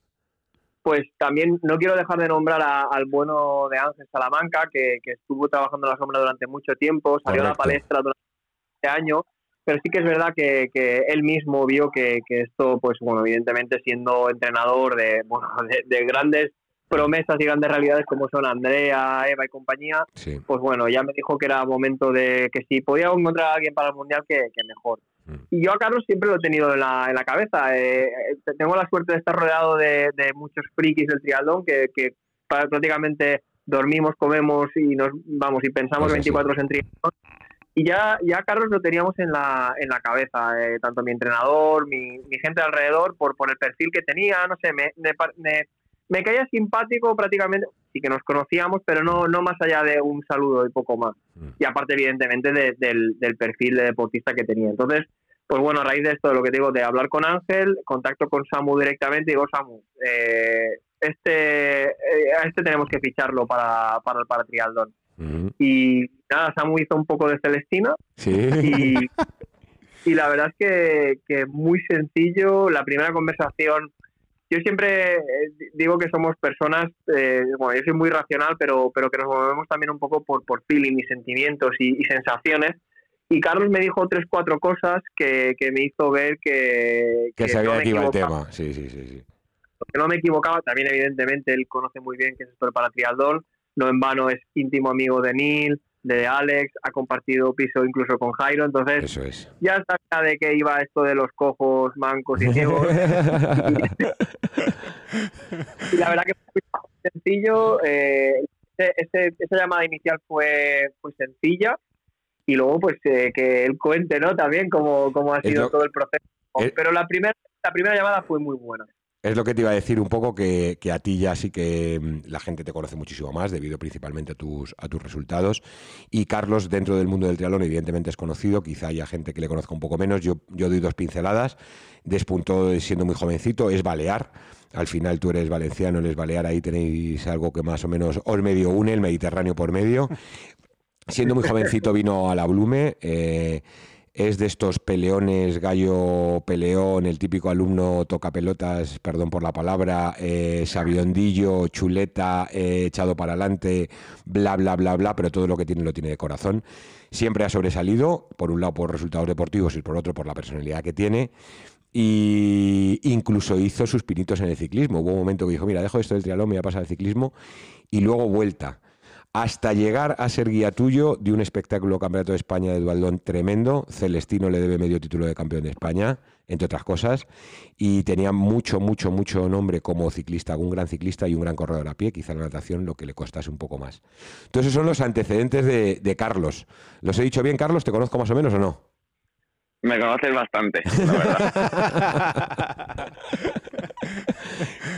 Pues también no quiero dejar de nombrar al bueno de Ángel Salamanca, que, estuvo trabajando en la sombra durante mucho tiempo, salió a la palestra durante este año, pero sí que es verdad que, él mismo vio que, esto, pues bueno, evidentemente siendo entrenador de, bueno, de grandes promesas y grandes realidades como son Andrea, Eva y compañía, pues bueno, ya me dijo que era momento de que si podía encontrar a alguien para el Mundial, que, mejor. Mm. Y yo a Carlos siempre lo he tenido en la, en la cabeza. Eh, eh, tengo la suerte de estar rodeado de, muchos frikis del triatlón que, que prácticamente dormimos, comemos y nos vamos y pensamos 24 en triatlón. y ya, ya Carlos lo teníamos en la, en la cabeza, eh, tanto mi entrenador, mi, mi, gente alrededor, por, por el perfil que tenía, no sé, me, me, me, caía simpático prácticamente, sí que nos conocíamos, pero no, no más allá de un saludo y poco más. Mm. Y aparte, evidentemente, del, del perfil de deportista que tenía. Entonces, pues bueno, a raíz de esto, de lo que digo, de hablar con Ángel, contacto con Samu directamente, digo, Samu, eh, este, eh, a este tenemos que ficharlo para, para, para Trialdón. Y nada, Samu hizo un poco de Celestina. Y, la verdad es que, que, muy sencillo. La primera conversación, yo siempre eh, digo que somos personas, eh, bueno, yo soy muy racional, pero, pero que nos movemos también un poco por, por feeling y sentimientos y, sensaciones. Y Carlos me dijo tres, cuatro cosas que, que me hizo ver que... Que, sabía que iba el tema, sí, sí, sí. sí. Que no me equivocaba, también evidentemente él conoce muy bien que es esto para triatlón, no en vano es íntimo amigo de Neil, de Alex, ha compartido piso incluso con Jairo, entonces ya está de que iba esto de los cojos, mancos y ciegos. y la verdad que fue muy sencillo, eh, esa llamada inicial fue, fue sencilla y luego pues eh, que él cuente ¿no? también cómo, cómo ha sido todo el proceso. Pero la primera, la primera llamada fue muy buena. Es lo que te iba a decir un poco, que, a ti ya sí que mm, la gente te conoce muchísimo más, debido principalmente a tus, a tus resultados. Y Carlos, dentro del mundo del triatlón, evidentemente es conocido, quizá haya gente que le conozca un poco menos. Yo, yo doy dos pinceladas. Despuntó siendo muy jovencito, es balear. Al final tú eres valenciano, él es balear, ahí tenéis algo que más o menos os medio une, el Mediterráneo por medio. Siendo muy jovencito vino a la Blume. Eh, es de estos peleones, gallo peleón, el típico alumno toca pelotas, perdón por la palabra, eh, sabiondillo, chuleta, eh, echado para adelante, bla, bla, bla, bla, pero todo lo que tiene lo tiene de corazón. Siempre ha sobresalido, por un lado por resultados deportivos y por otro por la personalidad que tiene. Y incluso hizo sus pinitos en el ciclismo. Hubo un momento que dijo, mira, dejo esto del triatlón, me voy a pasar al ciclismo. Y luego vuelta hasta llegar a ser guía tuyo de un espectáculo Campeonato de España de Dualdón tremendo. Celestino le debe medio título de campeón de España, entre otras cosas, y tenía mucho, mucho, mucho nombre como ciclista, un gran ciclista y un gran corredor a pie, quizá la natación lo que le costase un poco más. Entonces esos son los antecedentes de, de Carlos. ¿Los he dicho bien, Carlos? ¿Te conozco más o menos o no? Me conoces bastante, la verdad.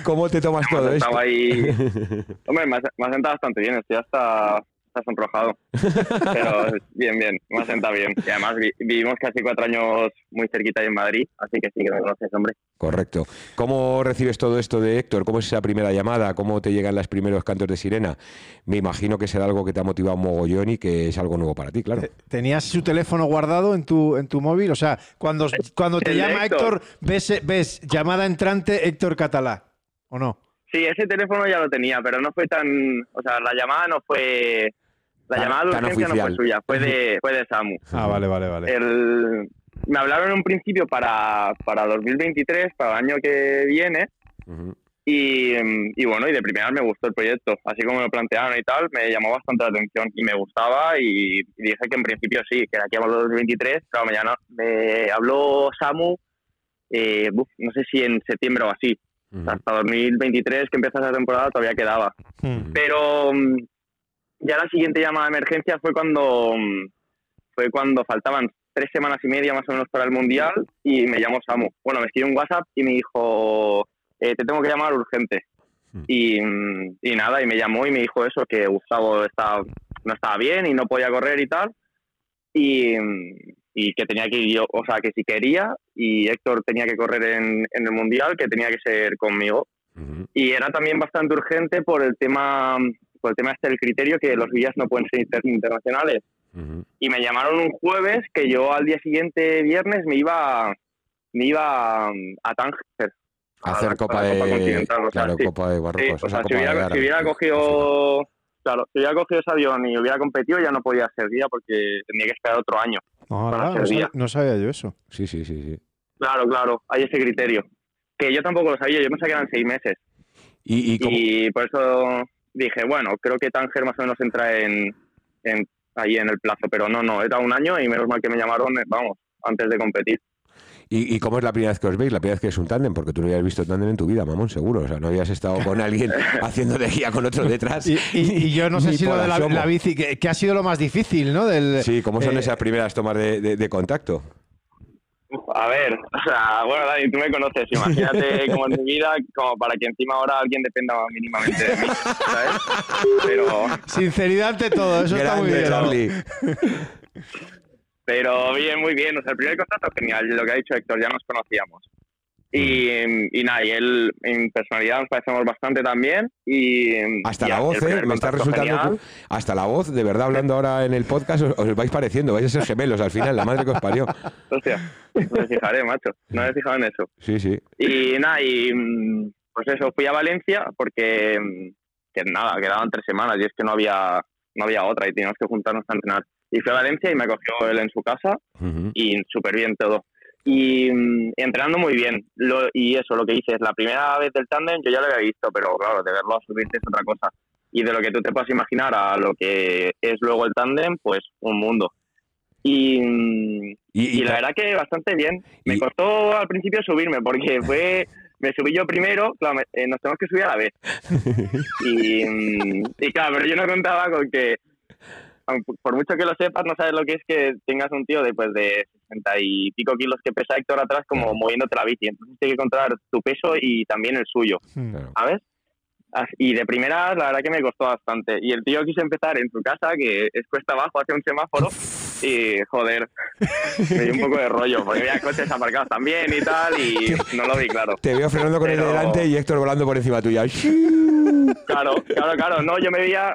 ¿Cómo te tomas todo esto? Estaba ahí... Hombre, me ha, sentado bastante bien, estoy hasta, hasta sonrojado. Pero bien, bien, me ha sentado bien. Y además vivimos casi cuatro años muy cerquita en Madrid, así que sí que me conoces, hombre. Correcto. ¿Cómo recibes todo esto de Héctor? ¿Cómo es esa primera llamada? ¿Cómo te llegan los primeros cantos de sirena? Me imagino que será algo que te ha motivado mogollón y que es algo nuevo para ti, claro. ¿Tenías su teléfono guardado en tu, en tu móvil? O sea, cuando, cuando te llama Héctor, ves, ves llamada entrante Héctor Catalá, ¿o no? Sí, ese teléfono ya lo tenía, pero no fue tan... O sea, la llamada no fue... La llamada de urgencia no fue suya, fue de, fue de Samu. Ah, vale, vale, vale. El, me hablaron en un principio para, para 2023, para el año que viene. y, y, bueno, y de primera me gustó el proyecto. Así como me lo plantearon y tal, me llamó bastante la atención y me gustaba. Y, dije que en principio sí, que de aquí a 2023, claro, me, me habló Samu, eh, no sé si en septiembre o así. hasta 2023, que empieza esa temporada, todavía quedaba. Pero mm, ya la siguiente llamada de emergencia fue cuando, mm, fue cuando faltaban tres semanas y media más o menos para el Mundial y me llamó Samu. Bueno, me escribió un WhatsApp y me dijo, eh, te tengo que llamar urgente. Hmm. Y, y, nada, y me llamó y me dijo eso, que Gustavo estaba, no estaba bien y no podía correr y tal. Y, y que tenía que ir yo, o sea, que si quería y Héctor tenía que correr en, en el Mundial, que tenía que ser conmigo. Y era también bastante urgente por el tema, por el tema este del criterio que los días no pueden ser internacionales. Y me llamaron un jueves que yo al día siguiente, viernes, me iba, me iba a Tánger. A hacer Copa, de, claro, Copa de Barrocos. o sea, si, hubiera, cogido... Claro, si hubiera cogido ese avión y hubiera competido ya no podía ser día porque tenía que esperar otro año. Ah, no, sabía, no, sabía, yo eso. Sí, sí, sí, sí. Claro, claro, hay ese criterio. Que yo tampoco lo sabía, yo pensaba que eran seis meses. Y, y, por eso dije, bueno, creo que Tánger más o menos entra en, en ahí en el plazo, pero no, no, era un año y menos mal que me llamaron, eh, vamos, antes de competir. ¿Y, cómo es la primera vez que os veis? La primera vez que es un tándem, porque tú no habías visto tándem en tu vida, mamón, seguro. O sea, no habías estado con alguien haciendo de guía con otro detrás. Y, yo no sé si lo de la, bici, que, ha sido lo más difícil, ¿no? Del, sí, ¿cómo son eh, esas primeras tomas de, contacto? A ver, o sea, bueno, Dani, tú me conoces, imagínate como en mi vida, como para que encima ahora alguien dependa mínimamente de mí, ¿sabes? Pero... Sinceridad ante todo, eso está muy bien. Pero bien, muy bien. O sea, el primer contacto genial, lo que ha dicho Héctor, ya nos conocíamos. Y, y nada, y él en personalidad nos parecemos bastante también. Y, hasta la voz, ¿eh? Me está resultando. hasta la voz, de verdad, hablando ahora en el podcast, os, vais pareciendo, vais a ser gemelos al final, la madre que os parió. Hostia, no me fijaré, macho. No me he fijado en eso. Sí, sí. Y nada, y pues eso, fui a Valencia porque, que nada, quedaban tres semanas y es que no había, no había otra y teníamos que juntarnos a entrenar. Y fui a Valencia y me cogió él en su casa y súper bien todo. Y mm, entrenando muy bien. Lo, y eso, lo que dices, la primera vez del tándem yo ya lo había visto, pero claro, de verlo a subirte es otra cosa. Y de lo que tú te puedas imaginar a lo que es luego el tándem, pues un mundo. Y, mm, y, la verdad que bastante bien. Me costó al principio subirme porque fue me subí yo primero, claro, eh, nos tenemos que subir a la vez. y, mm, y, claro, pero yo no contaba con que por mucho que lo sepas, no sabes lo que es que tengas un tío de, pues, de 60 y pico kilos que pesa Héctor atrás como moviéndote la bici. Entonces tienes que controlar tu peso y también el suyo, hmm. ¿sabes? Y de primera, la verdad que me costó bastante. Y el tío quiso empezar en su casa, que es cuesta abajo, hacia un semáforo, y joder, me dio un poco de rollo, porque había coches aparcados también y tal, y no lo vi claro. Te veo frenando con el delante y Héctor volando por encima tuya. Claro, claro, claro. No, yo me veía,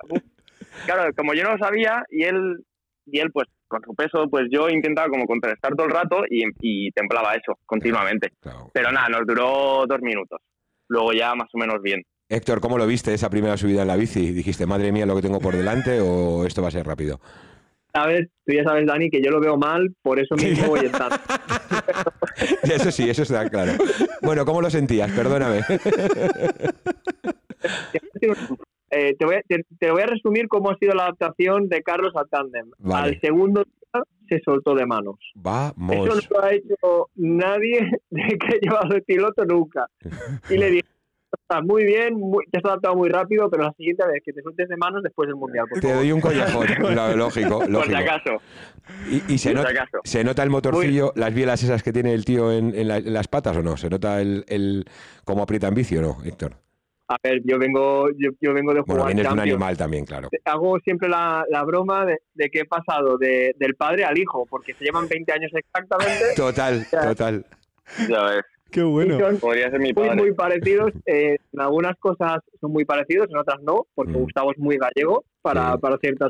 claro, como yo no lo sabía y él, y él pues con su peso, pues yo intentaba como contrarrestar todo el rato y, templaba eso continuamente. Pero nada, nos duró dos minutos. Luego ya más o menos bien. Héctor, ¿cómo lo viste esa primera subida en la bici? ¿Dijiste, madre mía, lo que tengo por delante o esto va a ser rápido? Sabes, tú ya sabes, Dani, que yo lo veo mal, por eso mismo voy a estar. eso sí, eso está claro. Bueno, ¿cómo lo sentías? Perdóname. Eh, te, voy a, te, voy a resumir cómo ha sido la adaptación de Carlos al tándem. Al segundo día se soltó de manos. Vamos. Eso no lo ha hecho nadie de que ha llevado el piloto nunca. Y le dije, está muy bien, te has adaptado muy rápido, pero la siguiente vez que te sueltes de manos después del mundial. te doy un collejón, lógico, lógico. Por si acaso. ¿Y, se, nota, se nota el motorcillo, las bielas esas que tiene el tío en, en, las patas o no? ¿Se nota el, el cómo aprieta en bici o no, Héctor? A ver, yo vengo, yo, vengo de jugar. Bueno, vienes de un animal también, claro. Hago siempre la, broma de, que he pasado del padre al hijo, porque se llevan 20 años exactamente. Total, total. Ya ves. Qué bueno. Podría ser mi padre. Muy, muy parecidos. Eh, en algunas cosas son muy parecidos, en otras no, porque mm. Gustavo es muy gallego para, para ciertas.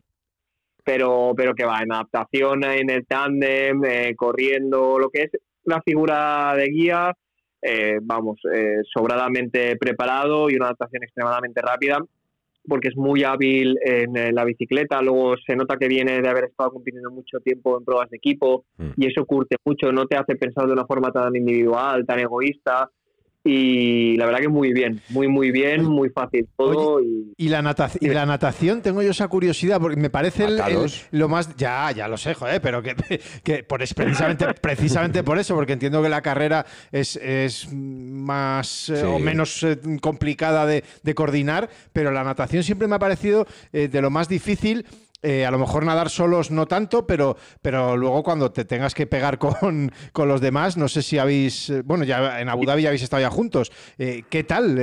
Pero, pero que va, en adaptación, en el tándem, eh, corriendo, lo que es la figura de guía, eh, vamos, eh, sobradamente preparado y una adaptación extremadamente rápida porque es muy hábil en, la bicicleta, luego se nota que viene de haber estado compitiendo mucho tiempo en pruebas de equipo mm. y eso curte mucho, no te hace pensar de una forma tan individual, tan egoísta y la verdad que muy bien, muy muy bien, muy fácil todo. y... la natación, y la natación, tengo yo esa curiosidad porque me parece lo más, ya, ya lo sé, joder, pero que, que por, es precisamente, precisamente por eso, porque entiendo que la carrera es, es más eh, o menos eh, complicada de, de, coordinar, pero la natación siempre me ha parecido eh, de lo más difícil eh, a lo mejor nadar solos no tanto, pero, pero luego cuando te tengas que pegar con, los demás, no sé si habéis, eh, bueno, ya en Abu Dhabi ya habéis estado ya juntos. Eh, ¿Qué tal?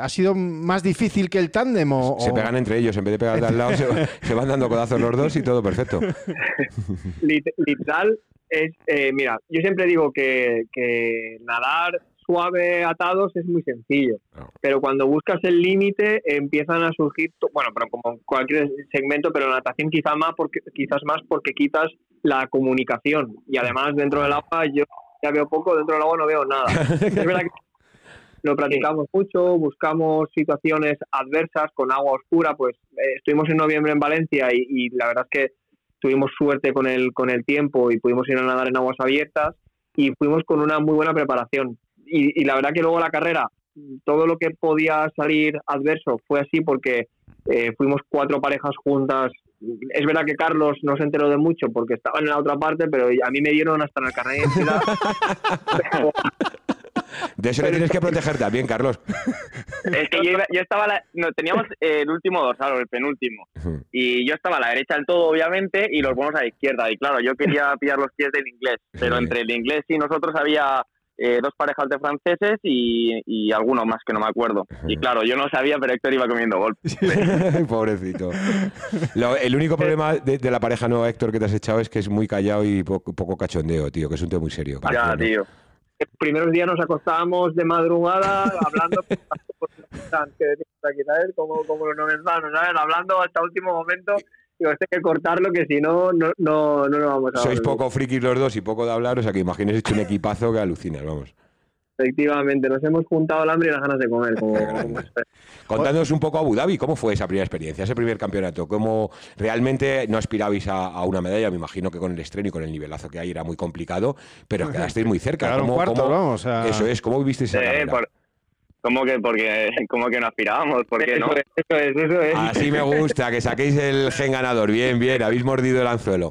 ¿Ha sido más difícil que el tándem? O, se pegan entre ellos, en vez de pegar de al lado, se, van dando codazos los dos y todo perfecto. Literal, es, mira, yo siempre digo que, que nadar suave atados es muy sencillo. Pero cuando buscas el límite empiezan a surgir, bueno, pero como cualquier segmento, pero la natación quizás más porque quizás más porque quitas la comunicación y además dentro del agua yo ya veo poco, dentro del agua no veo nada. es verdad que lo practicamos mucho, buscamos situaciones adversas con agua oscura, pues eh, estuvimos en noviembre en Valencia y, y, la verdad es que tuvimos suerte con el con el tiempo y pudimos ir a nadar en aguas abiertas y fuimos con una muy buena preparación y, la verdad que luego la carrera, todo lo que podía salir adverso fue así porque eh, fuimos cuatro parejas juntas es verdad que Carlos no se enteró de mucho porque estaba en la otra parte, pero a mí me dieron hasta en el carnet de. De eso le tienes que proteger también, Carlos. Es que yo, estaba, no, teníamos el último dorsal, el penúltimo, y yo estaba a la derecha del todo, obviamente, y los buenos a la izquierda. Y claro, yo quería pillar los pies del inglés, pero entre el inglés y nosotros había eh, dos parejas de franceses y, y alguno más que no me acuerdo. Y claro, yo no sabía, pero Héctor iba comiendo golpes. Pobrecito. el único problema de, la pareja nueva, Héctor, que te has echado es que es muy callado y poco, poco cachondeo, tío, que es un tío muy serio. Ya, tío primeros días nos acostábamos de madrugada hablando como, como los novenzanos, ¿sabes? Hablando hasta último momento. Digo, este hay que cortarlo que si no, no, no, no, vamos a Sois poco frikis los dos y poco de hablar, o sea que imagínese hecho un equipazo que alucinas, vamos. Efectivamente, nos hemos juntado el hambre y las ganas de comer. Como, Contándonos un poco Abu Dhabi, ¿cómo fue esa primera experiencia, ese primer campeonato? ¿Cómo realmente no aspirabais a, una medalla? Me imagino que con el estreno y con el nivelazo que hay era muy complicado, pero quedasteis muy cerca. ¿Cómo, cuarto, vamos, Eso es, ¿cómo vivisteis esa sí, ¿Cómo que, porque, ¿Cómo que no aspirábamos? ¿Por qué no? Eso es, eso es. Así me gusta, que saquéis el gen ganador. Bien, bien, habéis mordido el anzuelo.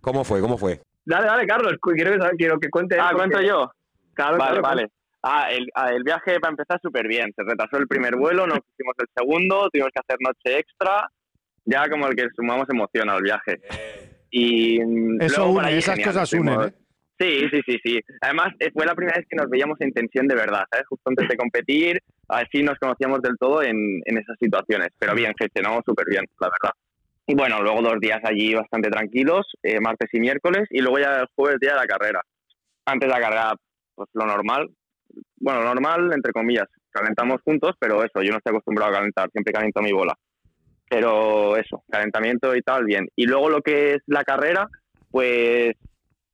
¿Cómo fue? ¿Cómo fue? Dale, dale, Carlos, quiero que, quiero que cuente. Ah, cuento yo. Claro, vale, vale. Ah, el, ah, el viaje para empezar súper bien. Se retrasó el primer vuelo, nos hicimos el segundo, tuvimos que hacer noche extra. Ya como el que sumamos emoción al viaje. Y Eso une, esas cosas unen, ¿eh? Sí, sí, sí, sí. Además, eh, fue la primera vez que nos veíamos en tensión de verdad, ¿sabes? Justo antes de competir, así nos conocíamos del todo en, en esas situaciones. Pero bien, gestionamos súper bien, la verdad. Y bueno, luego dos días allí bastante tranquilos, eh, martes y miércoles, y luego ya el jueves día de la carrera. Antes de la carrera, pues lo normal. Bueno, normal, entre comillas. Calentamos juntos, pero eso, yo no estoy acostumbrado a calentar, siempre caliento mi bola. Pero eso, calentamiento y tal, bien. Y luego lo que es la carrera, pues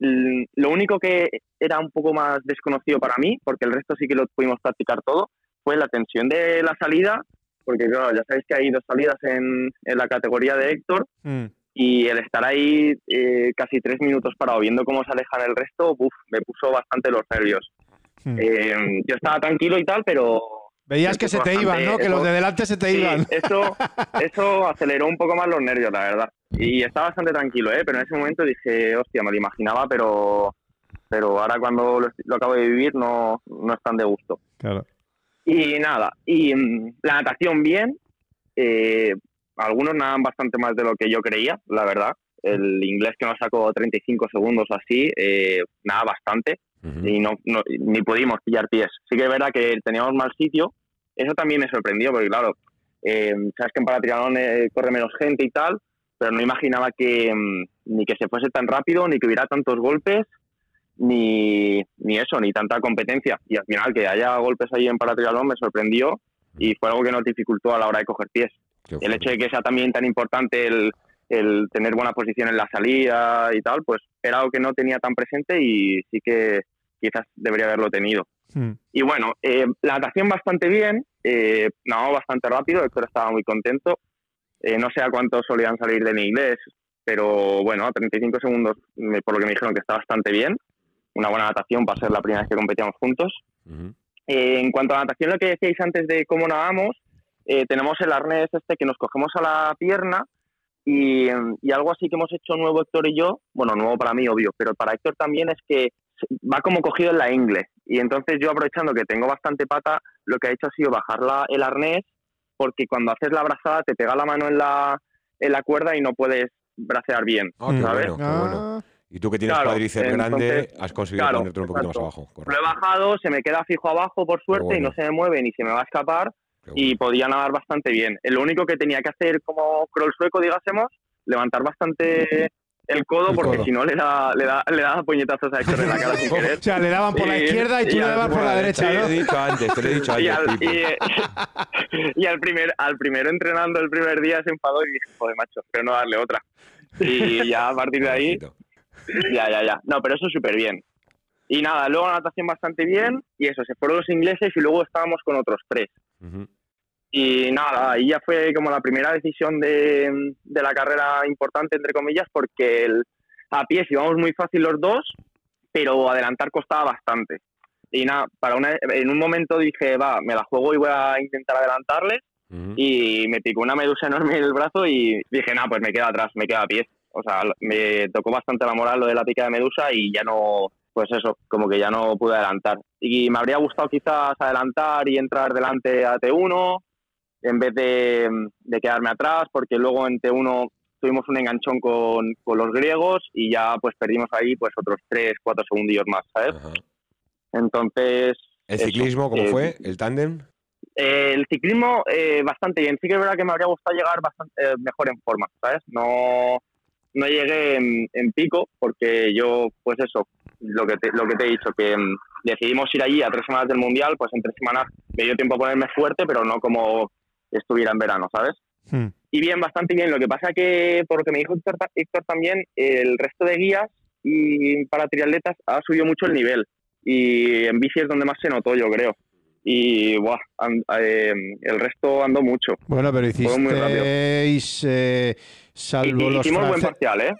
lo único que era un poco más desconocido para mí, porque el resto sí que lo pudimos practicar todo, fue la tensión de la salida porque claro, ya sabéis que hay dos salidas en, en la categoría de Héctor mm. y el estar ahí eh, casi tres minutos parado viendo cómo se alejan el resto, uf, me puso bastante los nervios. Mm. Eh, yo estaba tranquilo y tal, pero... Veías que se te iban, ¿no? que los de delante se te iban. Eso, eso aceleró un poco más los nervios, la verdad. Y estaba bastante tranquilo, ¿eh? Pero en ese momento dije, hostia, me lo imaginaba, pero pero ahora cuando lo, lo acabo de vivir no, no es tan de gusto. Claro. Y nada, y mm, la natación bien. Eh, algunos nadan bastante más de lo que yo creía, la verdad. El inglés que nos sacó 35 segundos así, eh, nada bastante. Y no, ni pudimos pillar pies. Sí que es verdad que teníamos mal sitio. Eso también me sorprendió, porque claro, eh, sabes que en Paratriatlón eh, corre menos gente y tal, pero no imaginaba que mm, ni que se fuese tan rápido, ni que hubiera tantos golpes, ni, ni eso, ni tanta competencia. Y al final que haya golpes ahí en paratriatlón me sorprendió y fue algo que nos dificultó a la hora de coger pies. el hecho de que sea también tan importante el, el, tener buena posición en la salida y tal, pues era algo que no tenía tan presente y sí que quizás debería haberlo tenido. Hmm. Y bueno, eh, la natación bastante bien, eh, nadó bastante rápido, Héctor estaba muy contento. Eh, no sé a cuántos solían salir de mi inglés, pero bueno, a 35 segundos, por lo que me dijeron que está bastante bien una buena natación para ser la primera vez que competíamos juntos. Eh, en cuanto a natación, lo que decíais antes de cómo nadamos, eh, tenemos el arnés este que nos cogemos a la pierna y, algo así que hemos hecho nuevo Héctor y yo, bueno, nuevo para mí, obvio, pero para Héctor también es que va como cogido en la ingle. Y entonces yo aprovechando que tengo bastante pata, lo que he hecho ha sido bajar la, el arnés porque cuando haces la abrazada te pega la mano en la, en la cuerda y no puedes bracear bien, ah, ¿sabes? Ah. Y tú que tienes claro, grande, has conseguido ponerte un poquito más abajo. Lo he bajado, se me queda fijo abajo por suerte y no se me mueve ni se me va a escapar y podía nadar bastante bien. Lo único que tenía que hacer como crawl sueco, digásemos, levantar bastante el codo porque si no le da, le da, le da puñetazos a Héctor en la cara sin querer. O sea, le daban por la izquierda y tú le dabas por la derecha, Te lo he dicho antes, te lo he dicho antes. Y al, primer, al primero entrenando el primer día se enfadó y dije, joder, macho, pero no darle otra. Y ya a partir de ahí ya, ya, ya. No, pero eso súper bien. Y nada, luego la natación bastante bien y eso, se fueron los ingleses y luego estábamos con otros tres. Y nada, ahí ya fue como la primera decisión de, de la carrera importante, entre comillas, porque el, a pies íbamos muy fácil los dos, pero adelantar costaba bastante. Y nada, para una, en un momento dije, va, me la juego y voy a intentar adelantarles. y me picó una medusa enorme en el brazo y dije, nada, pues me quedo atrás, me quedo a pie. O sea, me tocó bastante la moral lo de la pica de medusa y ya no, pues eso, como que ya no pude adelantar. Y me habría gustado quizás adelantar y entrar delante a T1 en vez de, de quedarme atrás, porque luego en T1 tuvimos un enganchón con, con, los griegos y ya pues perdimos ahí pues otros 3, 4 segundillos más, ¿sabes? Entonces... ¿El ciclismo cómo eh, fue? ¿El tándem? Eh, el ciclismo eh, bastante bien. Sí que es verdad que me habría gustado llegar bastante eh, mejor en forma, ¿sabes? No, no llegué en, en, pico porque yo, pues eso, lo que te, lo que te he dicho, que um, decidimos ir allí a tres semanas del Mundial, pues en tres semanas me dio tiempo a ponerme fuerte, pero no como estuviera en verano, ¿sabes? Hmm. Y bien, bastante bien. Lo que pasa que, por lo que me dijo Héctor, Héctor también, el resto de guías y para triatletas ha subido mucho el nivel. Y en bici es donde más se notó, yo creo. Y buah, and, eh, el resto andó mucho. Bueno, pero hicisteis, eh, salvo y, los hicimos buen parcial, ¿eh?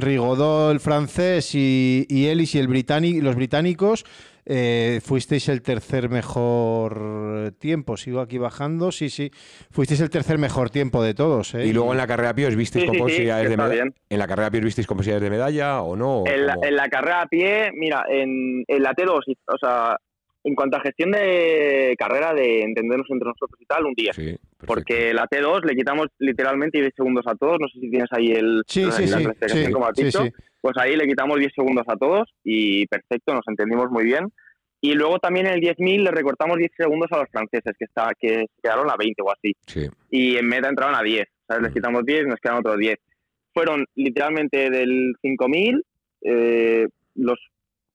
Rigodó, el francés, y, y Ellis y el británico, los británicos, eh, fuisteis el tercer mejor tiempo. Sigo aquí bajando. Sí, sí. Fuisteis el tercer mejor tiempo de todos. ¿eh? Y luego en la carrera a pie os visteis Sí, con sí, sí, posibilidades de medalla. bien. ¿En la carrera a pie os visteis con posibilidades de medalla o no? ¿O En la, cómo? en la carrera a pie, mira, en, en la T2, o sea, en cuanto a gestión de carrera, de entendernos entre nosotros y tal, un día. Sí. Porque la T2 le quitamos literalmente 10 segundos a todos. No sé si tienes ahí el, Sí, la sí, sí, sí, como has sí, dicho. sí. Pues ahí le quitamos 10 segundos a todos y perfecto, nos entendimos muy bien. Y luego también en el 10.000 le recortamos 10 segundos a los franceses, que, está, que quedaron a 20 o así. Sí. Y en meta entraron a 10. ¿sabes? Les quitamos 10 y nos quedan otros 10. Fueron literalmente del 5.000, eh, los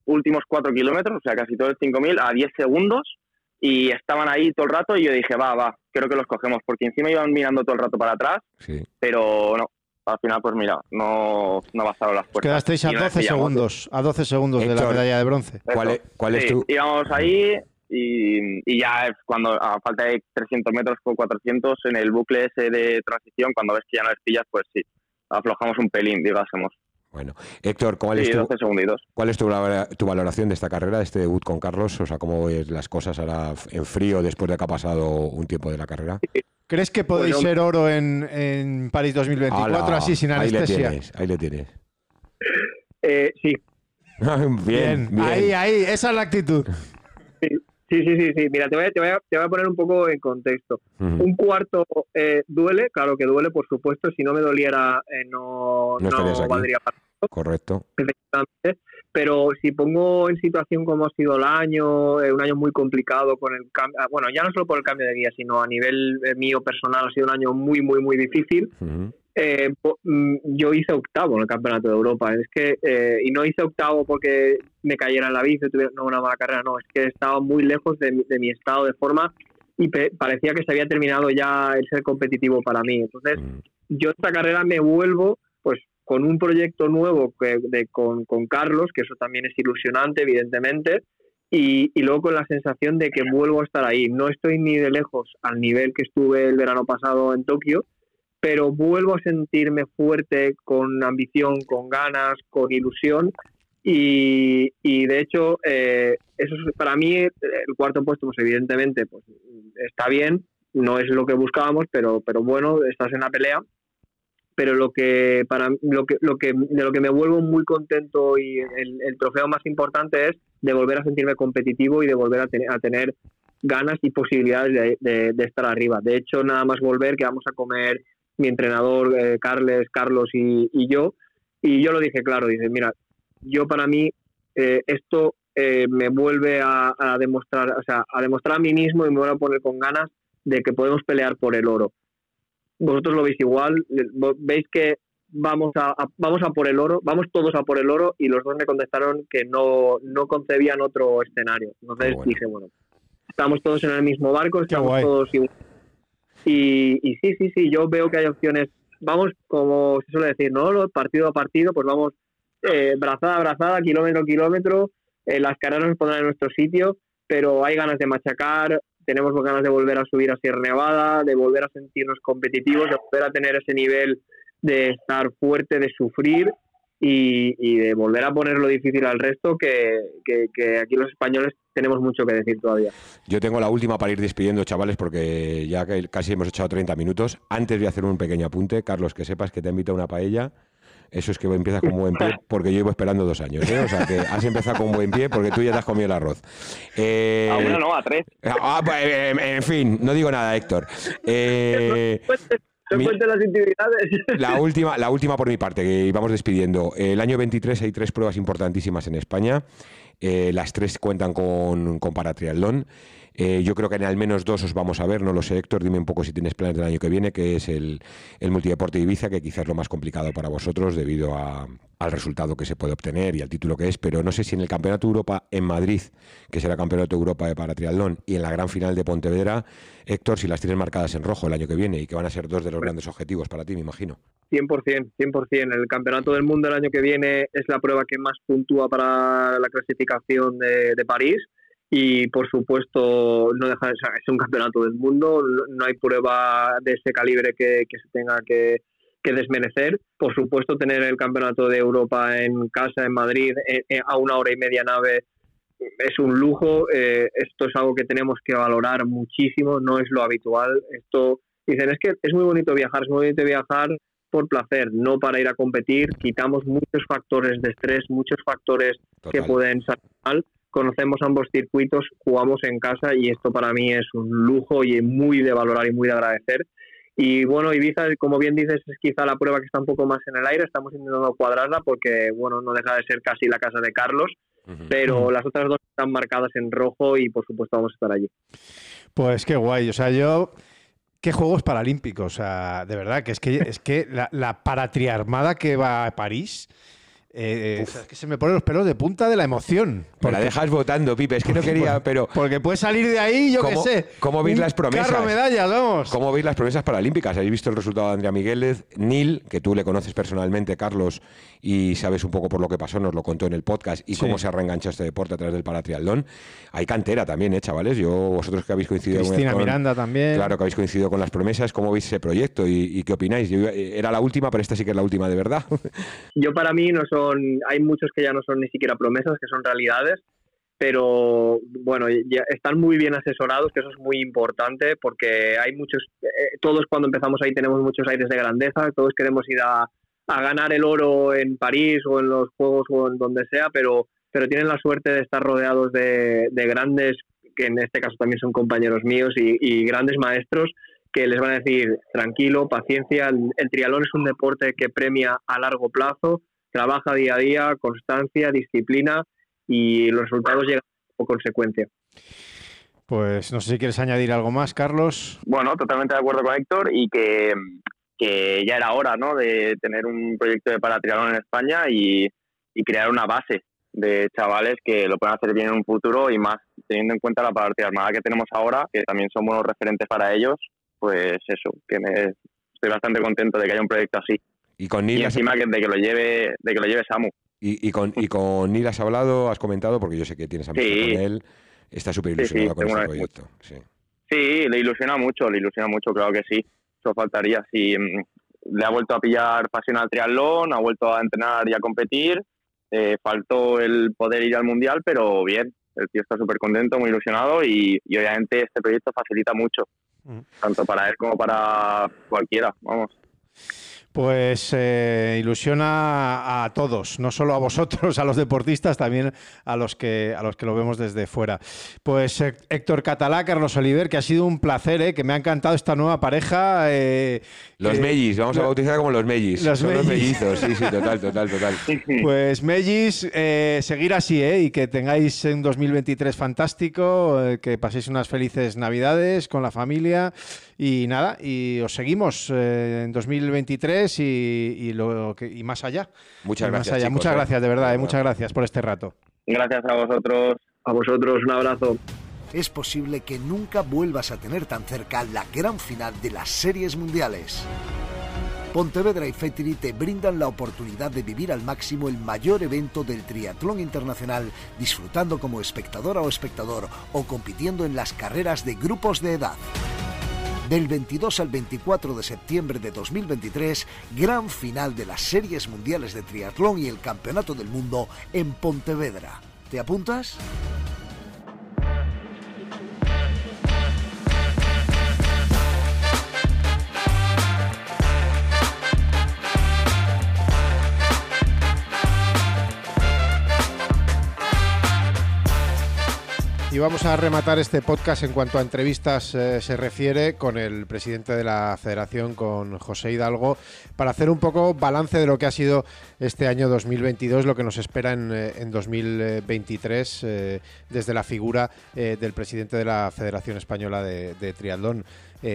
últimos 4 kilómetros, o sea, casi todo el 5.000, a 10 segundos. Y estaban ahí todo el rato y yo dije, va, va, creo que los cogemos, porque encima iban mirando todo el rato para atrás, Sí. pero no. Al final, pues mira, no, no bastaron las puertas. quedasteis a Y nos 12 pillamos. segundos. A 12 segundos de la medalla de bronce. ¿Cuál es, cuál es Sí, tu...? íbamos ahí y, y ya es cuando a falta de 300 metros o 400 en el bucle ese de transición, cuando ves que ya no les pillas, pues sí, aflojamos un pelín, digásemos. Bueno, Héctor, ¿cuál Sí, es, tu, 12 segunditos. ¿cuál es tu, valora- tu valoración de esta carrera, de este debut con Carlos? O sea, ¿cómo ves las cosas ahora en frío después de que ha pasado un tiempo de la carrera? ¿Crees que podéis ser oro en, en París 2024 ¡Hala! así sin Ahí le anestesia? tienes, ahí le tienes. Eh, sí, bien, bien. Ahí, ahí, esa es la actitud. sí, sí, sí, sí. Mira, te voy, a, te, voy a, te voy a poner un poco en contexto. Un cuarto eh, duele, claro que duele, por supuesto. Si no me doliera, eh, no, No no aquí. valdría para Correcto. perfectamente. Pero si pongo en situación como ha sido el año, eh, un año muy complicado con el cambio, bueno, ya no solo por el cambio de guía, sino a nivel eh, mío personal ha sido un año muy, muy, muy difícil. Eh, mm, yo hice octavo en el Campeonato de Europa. Es que, eh, y no hice octavo porque me cayera en la bici, tuviera no, una mala carrera, no, es que estaba muy lejos de, mi- de mi estado de forma y parecía que se había terminado ya el ser competitivo para mí. Entonces, yo esta carrera me vuelvo pues con un proyecto nuevo que, con, con Carlos, que eso también es ilusionante, evidentemente, y, y luego con la sensación de que vuelvo a estar ahí. No estoy ni de lejos al nivel que estuve el verano pasado en Tokio, pero vuelvo a sentirme fuerte, con ambición, con ganas, con ilusión. Y, y de hecho, eh, eso es, para mí, eh, el cuarto puesto, pues evidentemente, pues está bien, no es lo que buscábamos, pero, pero bueno, estás en la pelea. Pero lo que para lo que, lo que de lo que me vuelvo muy contento y el, el trofeo más importante es de volver a sentirme competitivo y de volver a, tener a tener ganas y posibilidades de, estar arriba. De hecho, nada más volver, que vamos a comer mi entrenador, eh, Carles, Carlos y, y yo. Y yo lo dije claro, dice, mira, yo para mí eh, esto eh, me vuelve a, demostrar, o sea, a demostrar a mí mismo y me voy a poner con ganas de que podemos pelear por el oro. Vosotros lo veis igual, veis que vamos a, a- vamos a por el oro, vamos todos a por el oro y los dos me contestaron que no, no concebían otro escenario. Entonces bueno. dije, bueno, estamos todos en el mismo barco, estamos todos igual. Y, y sí, sí, sí, yo veo que hay opciones. Vamos, como se suele decir, ¿no? Partido a partido, pues vamos eh, brazada a brazada, kilómetro a kilómetro. eh, las carreras nos pondrán en nuestro sitio, pero hay ganas de machacar, tenemos ganas de volver a subir a Sierra Nevada, de volver a sentirnos competitivos, de volver a tener ese nivel de estar fuerte, de sufrir. y, de volver a ponerlo difícil al resto, que, que, aquí los españoles tenemos mucho que decir todavía. Yo tengo la última para ir despidiendo, chavales, porque ya casi hemos echado 30 minutos. Antes voy a hacer un pequeño apunte. Carlos, que sepas que te invito a una paella. Eso es que empiezas con buen pie, porque yo llevo esperando dos años. ¿eh? O sea, que has empezado con buen pie porque tú ya te has comido el arroz. Eh, a uno no, a tres. Ah, pues, en fin, no digo nada, Héctor. Eh, las intimidades. La última, la última por mi parte, que vamos despidiendo. El año 23 hay tres pruebas importantísimas en España. Eh, las tres cuentan con, con paratriatlón. Eh, yo creo que en al menos dos os vamos a ver, no lo sé, Héctor, dime un poco si tienes planes del año que viene, que es el, el multideporte de Ibiza, que quizás es lo más complicado para vosotros debido al resultado que se puede obtener y al título que es, pero no sé si en el Campeonato de Europa en Madrid, que será Campeonato de Europa de Paratriatlón, y en la gran final de Pontevedra, Héctor, si las tienes marcadas en rojo el año que viene y que van a ser dos de los grandes objetivos para ti, me imagino. 100%, 100%. El Campeonato del Mundo el año que viene es la prueba que más puntúa para la clasificación de, de París y por supuesto no deja de ser es un campeonato del mundo no hay prueba de ese calibre que, se tenga que, desmerecer. Por supuesto tener el campeonato de Europa en casa en Madrid eh, eh, a una hora y media nave es un lujo. Eh, esto es algo que tenemos que valorar muchísimo no es lo habitual. Esto dicen es que es muy bonito viajar es muy bonito viajar por placer, no para ir a competir. Quitamos muchos factores de estrés, muchos factores que pueden salir mal conocemos ambos circuitos, jugamos en casa y esto para mí es un lujo y muy de valorar y muy de agradecer. Y bueno, Ibiza, como bien dices, es quizá la prueba que está un poco más en el aire, estamos intentando cuadrarla porque, bueno, no deja de ser casi la casa de Carlos, pero las otras dos están marcadas en rojo y por supuesto vamos a estar allí. Pues qué guay, o sea, yo qué Juegos Paralímpicos, o sea, de verdad, que es que, es que la, la paratriarmada que va a París eh, es que se me ponen los pelos de punta de la emoción. Porque, la dejas votando, Pipe. Es que no quería, pero. Porque puede salir de ahí, yo qué sé. ¿Cómo veis las promesas? Carro medallas, vamos. ¿Cómo veis las promesas paralímpicas? Habéis visto el resultado de Andrea Migueles, Nil, que tú le conoces personalmente, Carlos, y sabes un poco por lo que pasó, nos lo contó en el podcast, y cómo se ha reenganchado este deporte a través del paratriatlón. Hay cantera también, ¿eh, chavales? Yo, vosotros que habéis coincidido Cristina Miranda también. Claro, que habéis coincidido con las promesas. ¿Cómo veis ese proyecto y, qué opináis? Era la última, pero esta sí que es la última de verdad. Yo, para mí, no son. Hay muchos que ya no son ni siquiera promesas, que son realidades, pero bueno, ya están muy bien asesorados, que eso es muy importante, porque hay muchos, eh, todos cuando empezamos ahí tenemos muchos aires de grandeza, todos queremos ir a, ganar el oro en París o en los Juegos o en donde sea, pero, pero tienen la suerte de estar rodeados de, grandes, que en este caso también son compañeros míos, y, grandes maestros que les van a decir, tranquilo, paciencia, el, el triatlón es un deporte que premia a largo plazo, trabaja día a día, constancia, disciplina y los resultados llegan por consecuencia. Pues no sé si quieres añadir algo más, Carlos. Bueno, totalmente de acuerdo con Héctor y que, que ya era hora ¿no? de tener un proyecto de paratriatlón en España y, y, crear una base de chavales que lo puedan hacer bien en un futuro y más teniendo en cuenta la armada que tenemos ahora, que también son buenos referentes para ellos, pues eso, que me, estoy bastante contento de que haya un proyecto así. Y con Nil encima de que lo lleve, de que lo lleve Samu. Y, con, y con Nil has hablado, has comentado, porque yo sé que tienes amistad con él. Está súper ilusionado con este proyecto. Sí. sí, le ilusiona mucho, le ilusiona mucho, claro que sí. Eso faltaría. Si mm, le ha vuelto a pillar pasión al triatlón, ha vuelto a entrenar y a competir. Eh, faltó el poder ir al mundial, pero bien, el tío está súper contento, muy ilusionado y, obviamente este proyecto facilita mucho, mm. tanto para él como para cualquiera, vamos pues eh, ilusiona a todos, no solo a vosotros, a los deportistas, también a los que a los que lo vemos desde fuera. Pues eh, Héctor Catalá, Carlos Oliver, que ha sido un placer, eh, que me ha encantado esta nueva pareja. los Mellis, vamos a bautizar como los Mellis. Los, mellizos, sí, sí, total, total, total. Pues Mellis, seguir así, y que tengáis un 2023 fantástico, que paséis unas felices Navidades con la familia y nada, y os seguimos en 2023 y, lo y más allá. Muchas gracias. muchas gracias, de verdad, eh, muchas gracias por este rato. Gracias a vosotros. A vosotros, un abrazo. Es posible que nunca vuelvas a tener tan cerca la gran final de las series mundiales. Pontevedra y Fetri te brindan la oportunidad de vivir al máximo el mayor evento del triatlón internacional, disfrutando como espectadora o espectador o compitiendo en las carreras de grupos de edad. Del 22 al 24 de septiembre de 2023, gran final de las series mundiales de triatlón y el Campeonato del Mundo en Pontevedra. ¿Te apuntas? Y vamos a rematar este podcast en cuanto a entrevistas eh, se refiere con el presidente de la federación, con José Hidalgo, para hacer un poco balance de lo que ha sido este año 2022, lo que nos espera en, eh, en 2023 eh, desde la figura del presidente de la Federación Española de, de Triatlón.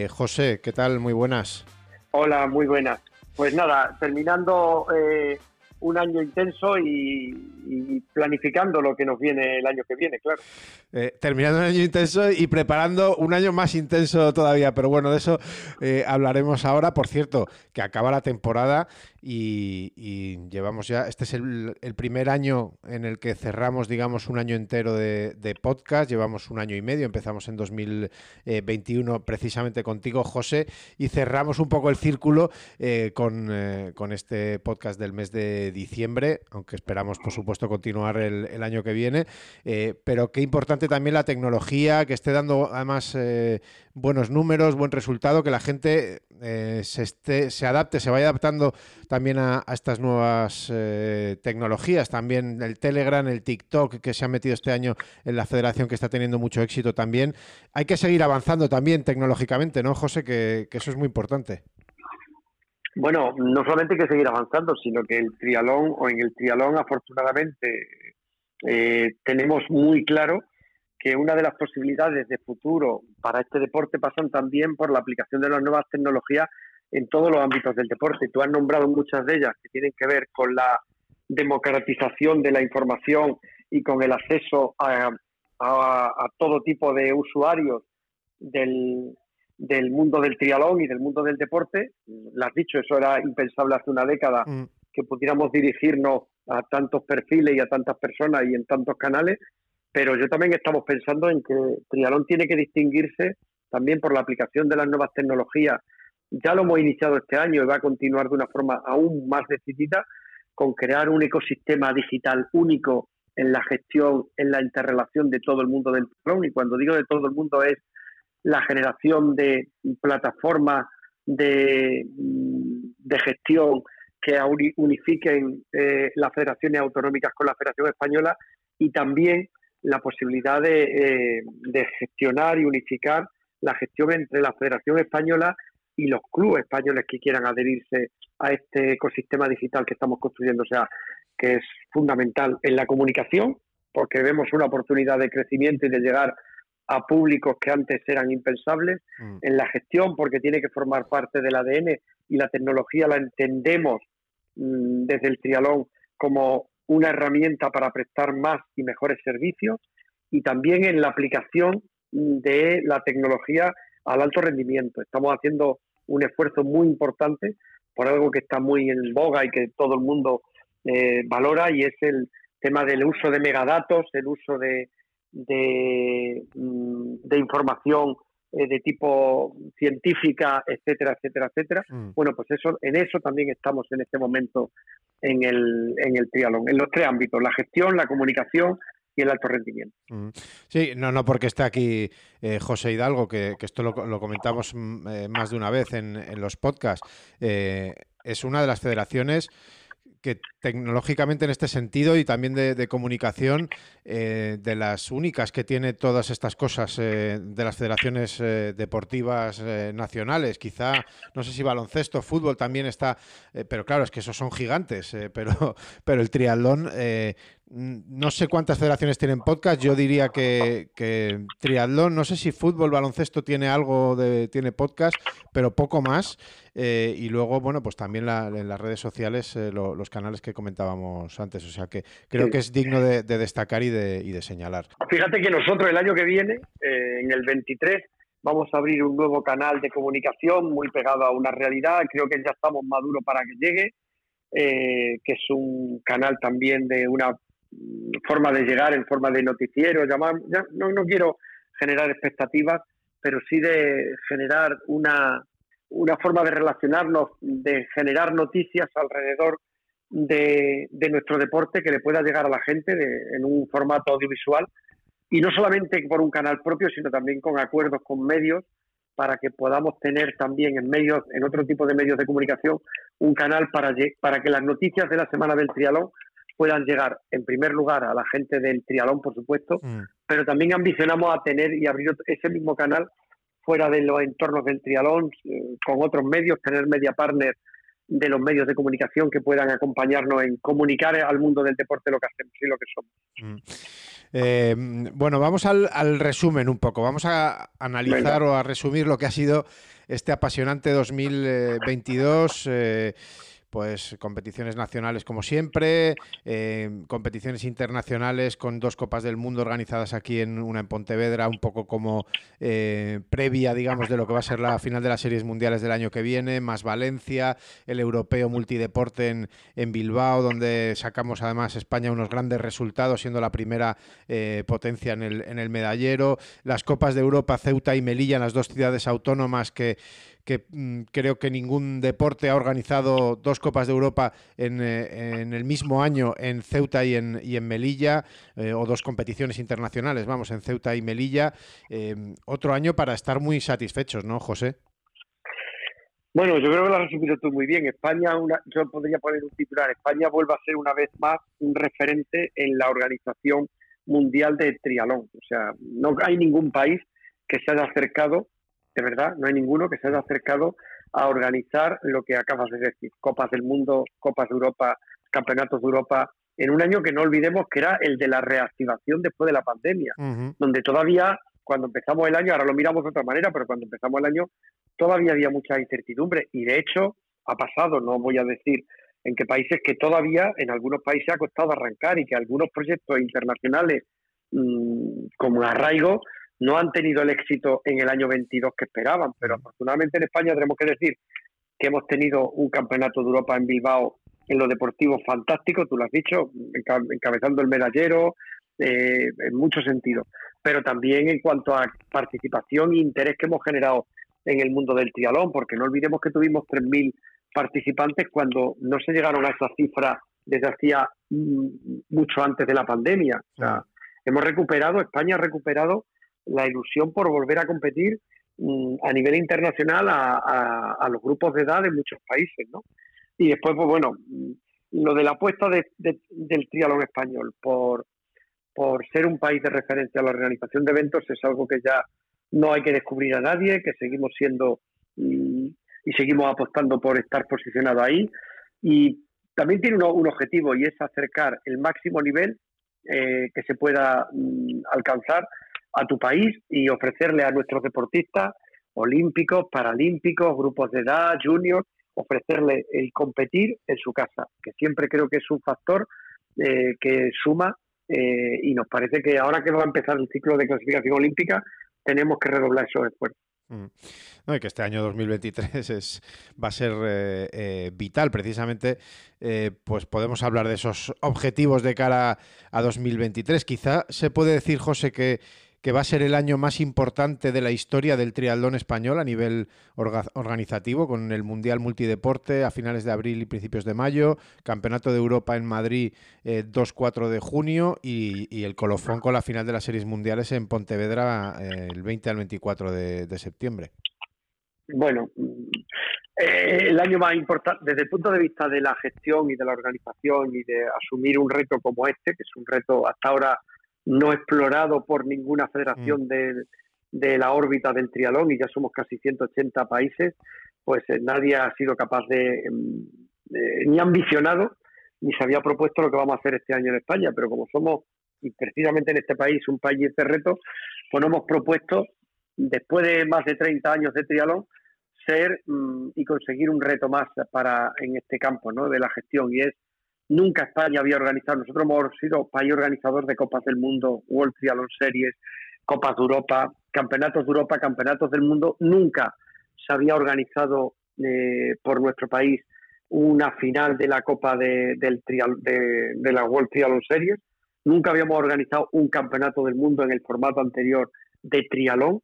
José, ¿qué tal? Muy buenas. Hola, muy buenas. Pues nada, terminando un año intenso y, planificando lo que nos viene el año que viene, claro. Eh, terminando un año intenso y preparando un año más intenso todavía, pero bueno, de eso eh, hablaremos ahora. Por cierto, que acaba la temporada y, llevamos ya, este es el, primer año en el que cerramos, digamos, un año entero de, podcast, llevamos un año y medio, empezamos en 2021 precisamente contigo, José, y cerramos un poco el círculo eh, con, con este podcast del mes de diciembre, aunque esperamos, por supuesto, continuar el, año que viene. Eh, pero qué importante también la tecnología, que esté dando además eh, buenos números, buen resultado, que la gente eh, se, esté, se adapte, se vaya adaptando también a, estas nuevas tecnologías. También el Telegram, el TikTok, que se ha metido este año en la federación, que está teniendo mucho éxito también. Hay que seguir avanzando también tecnológicamente, ¿no, José? que eso es muy importante. Bueno, no solamente hay que seguir avanzando, sino que el trialón, o en el trialón afortunadamente, eh, tenemos muy claro que una de las posibilidades de futuro para este deporte pasan también por la aplicación de las nuevas tecnologías en todos los ámbitos del deporte. Tú has nombrado muchas de ellas que tienen que ver con la democratización de la información y con el acceso a, a todo tipo de usuarios del, del mundo del trialón y del mundo del deporte. Lo has dicho, eso era impensable hace una década, mm. que pudiéramos dirigirnos a tantos perfiles y a tantas personas y en tantos canales, pero yo también estamos pensando en que trialón tiene que distinguirse también por la aplicación de las nuevas tecnologías. Ya lo hemos iniciado este año y va a continuar de una forma aún más decidida con crear un ecosistema digital único en la gestión, en la interrelación de todo el mundo del trialón. Y cuando digo de todo el mundo es la generación de plataformas de, de gestión que unifiquen eh, las federaciones autonómicas con la Federación Española y también la posibilidad de, eh, de, gestionar y unificar la gestión entre la Federación Española y los clubes españoles que quieran adherirse a este ecosistema digital que estamos construyendo. O sea, que es fundamental en la comunicación, porque vemos una oportunidad de crecimiento y de llegar a públicos que antes eran impensables, mm. en la gestión, porque tiene que formar parte del ADN y la tecnología la entendemos mm, desde el trialón como una herramienta para prestar más y mejores servicios, y también en la aplicación de la tecnología al alto rendimiento. Estamos haciendo un esfuerzo muy importante por algo que está muy en boga y que todo el mundo eh, valora, y es el tema del uso de megadatos, el uso de, Mm, de, información eh, de tipo científica, etcétera, etcétera, etcétera. Mm. Bueno, pues eso, en eso también estamos en este momento en el, en el triatlón, en los tres ámbitos, la gestión, la comunicación y el alto rendimiento. Mm. Sí, no, no porque esté aquí eh, José Hidalgo, que, esto lo, comentamos eh, más de una vez en, en los podcasts, es una de las federaciones que tecnológicamente en este sentido y también de, comunicación, eh, de las únicas que tiene todas estas cosas eh, de las federaciones eh, deportivas nacionales. Quizá, no sé si baloncesto, fútbol también está, pero claro, es que esos son gigantes, pero, pero el triatlón no sé cuántas federaciones tienen podcast. Yo diría que, que, triatlón, no sé si fútbol, baloncesto tiene algo de tiene podcast, pero poco más. Eh, y luego, bueno, pues también en las redes sociales eh, los canales que comentábamos antes. O sea que creo que es digno de, destacar y de, y de, señalar. Fíjate que nosotros el año que viene, eh, en el 23, vamos a abrir un nuevo canal de comunicación muy pegado a una realidad. Creo que ya estamos maduros para que llegue. que es un canal también de una forma de llegar en forma de noticiero, llamar, no, no quiero generar expectativas, pero sí de generar una, una forma de relacionarnos, de generar noticias alrededor de, nuestro deporte que le pueda llegar a la gente en un formato audiovisual y no solamente por un canal propio, sino también con acuerdos con medios para que podamos tener también en medios, en otro tipo de medios de comunicación, un canal para, para que las noticias de la semana del trialón puedan llegar en primer lugar a la gente del trialón, por supuesto, mm. pero también ambicionamos a tener y abrir ese mismo canal fuera de los entornos del trialón, eh, con otros medios, tener media partner de los medios de comunicación que puedan acompañarnos en comunicar al mundo del deporte lo que hacemos y lo que somos. Mm. Eh, bueno, vamos al, resumen un poco. Vamos a analizar o a resumir lo que ha sido este apasionante 2022 pues competiciones nacionales como siempre, eh, competiciones internacionales con dos Copas del Mundo organizadas aquí en una en Pontevedra, un poco como eh, previa, digamos, de lo que va a ser la final de las series mundiales del año que viene, más Valencia, el europeo multideporte en, en Bilbao, donde sacamos además España unos grandes resultados, siendo la primera eh, potencia en el, en el medallero, las Copas de Europa, Ceuta y Melilla, las dos ciudades autónomas que que mm, creo que ningún deporte ha organizado dos Copas de Europa en, eh, en el mismo año en Ceuta y en, y en Melilla, eh, o dos competiciones internacionales, vamos, en Ceuta y Melilla. Em, otro año para estar muy satisfechos, ¿no, José? Bueno, yo creo que lo has resumido tú muy bien. España, una, yo podría poner un titular, España vuelve a ser una vez más un referente en la organización mundial de trialón. O sea, no hay ningún país que se haya acercado de verdad, no hay ninguno que se haya acercado a organizar lo que acabas de decir, Copas del Mundo, Copas de Europa, Campeonatos de Europa, en un año que no olvidemos que era el de la reactivación después de la pandemia, donde todavía, cuando empezamos el año, ahora lo miramos de otra manera, pero cuando empezamos el año todavía había mucha incertidumbre y de hecho ha pasado, no voy a decir en qué países, que todavía en algunos países ha costado arrancar y que algunos proyectos internacionales mmm, como arraigo no han tenido el éxito en el año 22 que esperaban, pero afortunadamente en España tenemos que decir que hemos tenido un campeonato de Europa en Bilbao en lo deportivo fantástico, tú lo has dicho, encabezando el medallero, eh, en muchos sentidos, pero también en cuanto a participación e interés que hemos generado en el mundo del trialón, porque no olvidemos que tuvimos 3.000 participantes cuando no se llegaron a esa cifra desde hacía mm, mucho antes de la pandemia. O sea, hemos recuperado, España ha recuperado la ilusión por volver a competir mm, a nivel internacional a, los grupos de edad de muchos países, ¿no? Y después, pues bueno, mm, lo de la apuesta del triatlón español por, por ser un país de referencia a la organización de eventos es algo que ya no hay que descubrir a nadie, que seguimos siendo y, seguimos apostando por estar posicionado ahí. Y también tiene un objetivo y es acercar el máximo nivel eh, que se pueda mm, alcanzar a tu país y ofrecerle a nuestros deportistas olímpicos, paralímpicos, grupos de edad, juniors, ofrecerle el competir en su casa, que siempre creo que es un factor eh, que suma eh, y nos parece que ahora que va a empezar el ciclo de clasificación olímpica tenemos que redoblar esos esfuerzos. Mm. No, y que este año 2023 es, va a ser eh, vital, precisamente, pues podemos hablar de esos objetivos de cara a 2023. Quizá se puede decir, José, que que va a ser el año más importante de la historia del triatlón español a nivel organizativo, con el Mundial Multideporte a finales de abril y principios de mayo, Campeonato de Europa en Madrid 2-4 eh, de junio y, el colofón con la final de las series mundiales en Pontevedra eh, el 20 al 24 de, septiembre. Bueno, eh, el año más importante, desde el punto de vista de la gestión y de la organización y de asumir un reto como este, que es un reto hasta ahora no explorado por ninguna federación mm. de, la órbita del trialón y ya somos casi 180 países, pues eh, nadie ha sido capaz em, de, ni ambicionado ni se había propuesto lo que vamos a hacer este año en España, pero como somos y precisamente en este país un país de este reto, pues nos hemos propuesto, después de más de 30 años de trialón, ser mm, y conseguir un reto más para en este campo ¿no? de la gestión y es Nunca España había organizado, nosotros hemos sido país organizador de Copas del Mundo, World Triathlon Series, Copas de Europa, Campeonatos de Europa, Campeonatos del Mundo. Nunca se había organizado eh, por nuestro país una final de la Copa de, del de, la World Triathlon Series. Nunca habíamos organizado un campeonato del mundo en el formato anterior de trialón.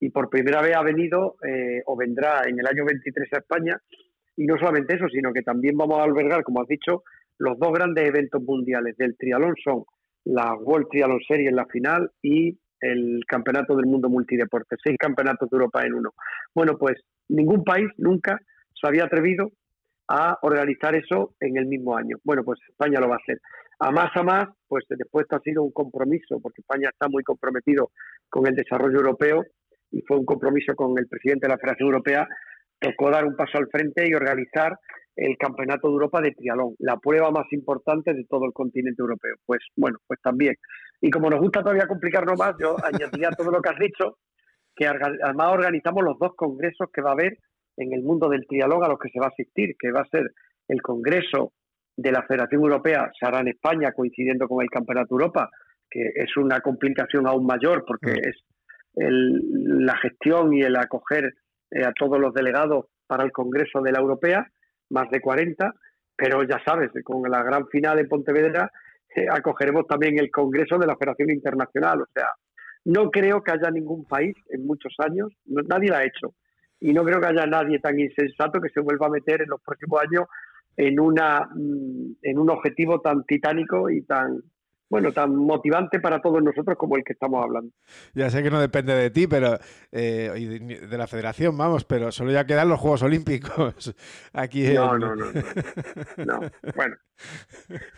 y por primera vez ha venido eh, o vendrá en el año 23 a España. Y no solamente eso, sino que también vamos a albergar, como has dicho, los dos grandes eventos mundiales del triatlón son la World Triathlon Series en la final y el Campeonato del Mundo Multideporte, seis campeonatos de Europa en uno. Bueno, pues ningún país nunca se había atrevido a organizar eso en el mismo año. Bueno, pues España lo va a hacer. A más a más, pues después esto ha sido un compromiso, porque España está muy comprometido con el desarrollo europeo y fue un compromiso con el presidente de la Federación Europea, tocó dar un paso al frente y organizar el Campeonato de Europa de Trialón, la prueba más importante de todo el continente europeo. Pues bueno, pues también. Y como nos gusta todavía complicarnos más, yo añadiría todo lo que has dicho, que además organizamos los dos congresos que va a haber en el mundo del trialón a los que se va a asistir, que va a ser el Congreso de la Federación Europea, se hará en España coincidiendo con el Campeonato Europa, que es una complicación aún mayor porque mm. es la gestión y el acoger eh, a todos los delegados para el Congreso de la Europea, más de 40, pero ya sabes, con la gran final en Pontevedra eh, acogeremos también el Congreso de la Federación Internacional. O sea, no creo que haya ningún país en muchos años, nadie lo ha hecho, y no creo que haya nadie tan insensato que se vuelva a meter en los próximos años en, una, mm, en un objetivo tan titánico y tan, bueno, tan motivante para todos nosotros como el que estamos hablando. Ya sé que no depende de ti, pero eh, de la federación, vamos, pero solo ya quedan los Juegos Olímpicos aquí. No, no, no, no, Bueno,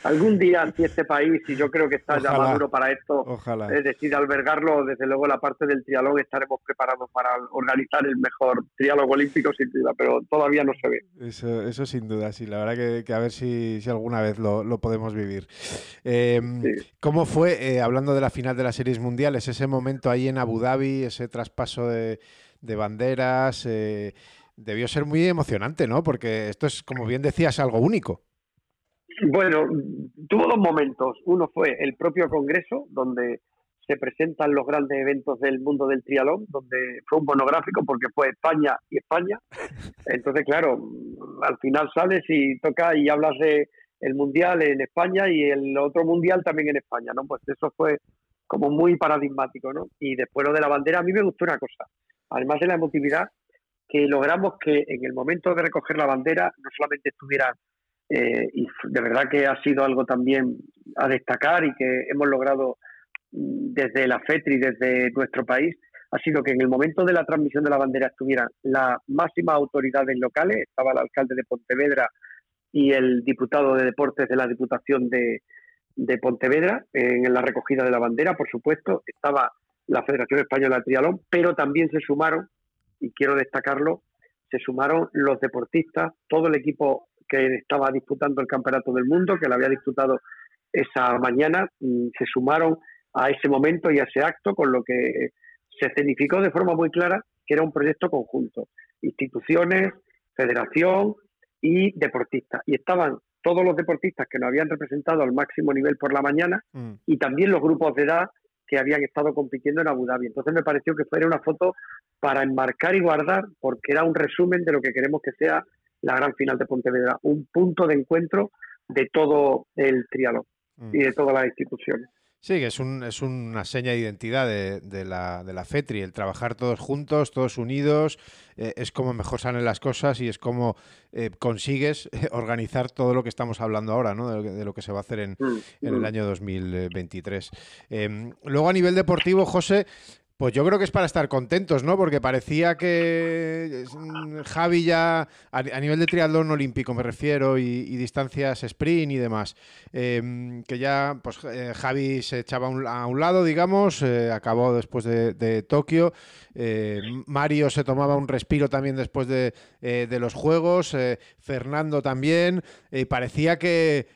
algún día si este país, y yo creo que está ya maduro para esto, Ojalá. es decir, albergarlo, desde luego la parte del trialón estaremos preparados para organizar el mejor triálogo olímpico sin duda, pero todavía no se ve. Eso, eso sin duda, sí, la verdad que, a ver si, si, alguna vez lo, lo podemos vivir. Eh, ¿Cómo fue, eh, hablando de la final de las series mundiales, ese momento ahí en Abu Dhabi, ese traspaso de, banderas? Eh, debió ser muy emocionante, ¿no? Porque esto es, como bien decías, algo único. Bueno, tuvo dos momentos. Uno fue el propio Congreso, donde se presentan los grandes eventos del mundo del trialón, donde fue un monográfico porque fue España y España. Entonces, claro, al final sales y toca y hablas de el mundial en España y el otro mundial también en España, ¿no? Pues eso fue como muy paradigmático, ¿no? Y después lo de la bandera, a mí me gustó una cosa, además de la emotividad, que logramos que en el momento de recoger la bandera no solamente estuviera, eh, y de verdad que ha sido algo también a destacar y que hemos logrado mm, desde la FETRI, desde nuestro país, ha sido que en el momento de la transmisión de la bandera estuvieran las máximas autoridades locales, estaba el alcalde de Pontevedra, y el diputado de deportes de la Diputación de, Pontevedra en la recogida de la bandera, por supuesto, estaba la Federación Española de Trialón, pero también se sumaron, y quiero destacarlo, se sumaron los deportistas, todo el equipo que estaba disputando el Campeonato del Mundo, que lo había disputado esa mañana, mm, se sumaron a ese momento y a ese acto, con lo que se significó de forma muy clara que era un proyecto conjunto. Instituciones, federación, y deportistas. Y estaban todos los deportistas que nos habían representado al máximo nivel por la mañana mm. y también los grupos de edad que habían estado compitiendo en Abu Dhabi. Entonces me pareció que fuera una foto para enmarcar y guardar, porque era un resumen de lo que queremos que sea la gran final de Pontevedra, un punto de encuentro de todo el trialo mm. y de todas las instituciones. Sí, que es, un, es una seña de identidad de, la, de la FETRI, el trabajar todos juntos, todos unidos, eh, es como mejor salen las cosas y es como eh, consigues organizar todo lo que estamos hablando ahora, ¿no? de, lo que, se va a hacer en, mm, en el mm. año 2023. Em, luego a nivel deportivo, José, pues yo creo que es para estar contentos, ¿no? Porque parecía que mm, Javi ya, a, nivel de triatlón olímpico me refiero, y, distancias sprint y demás, em, que ya pues eh, Javi se echaba a un lado, digamos, eh, acabó después de, Tokio, eh, Mario se tomaba un respiro también después de, de los Juegos, Fernando también, y parecía que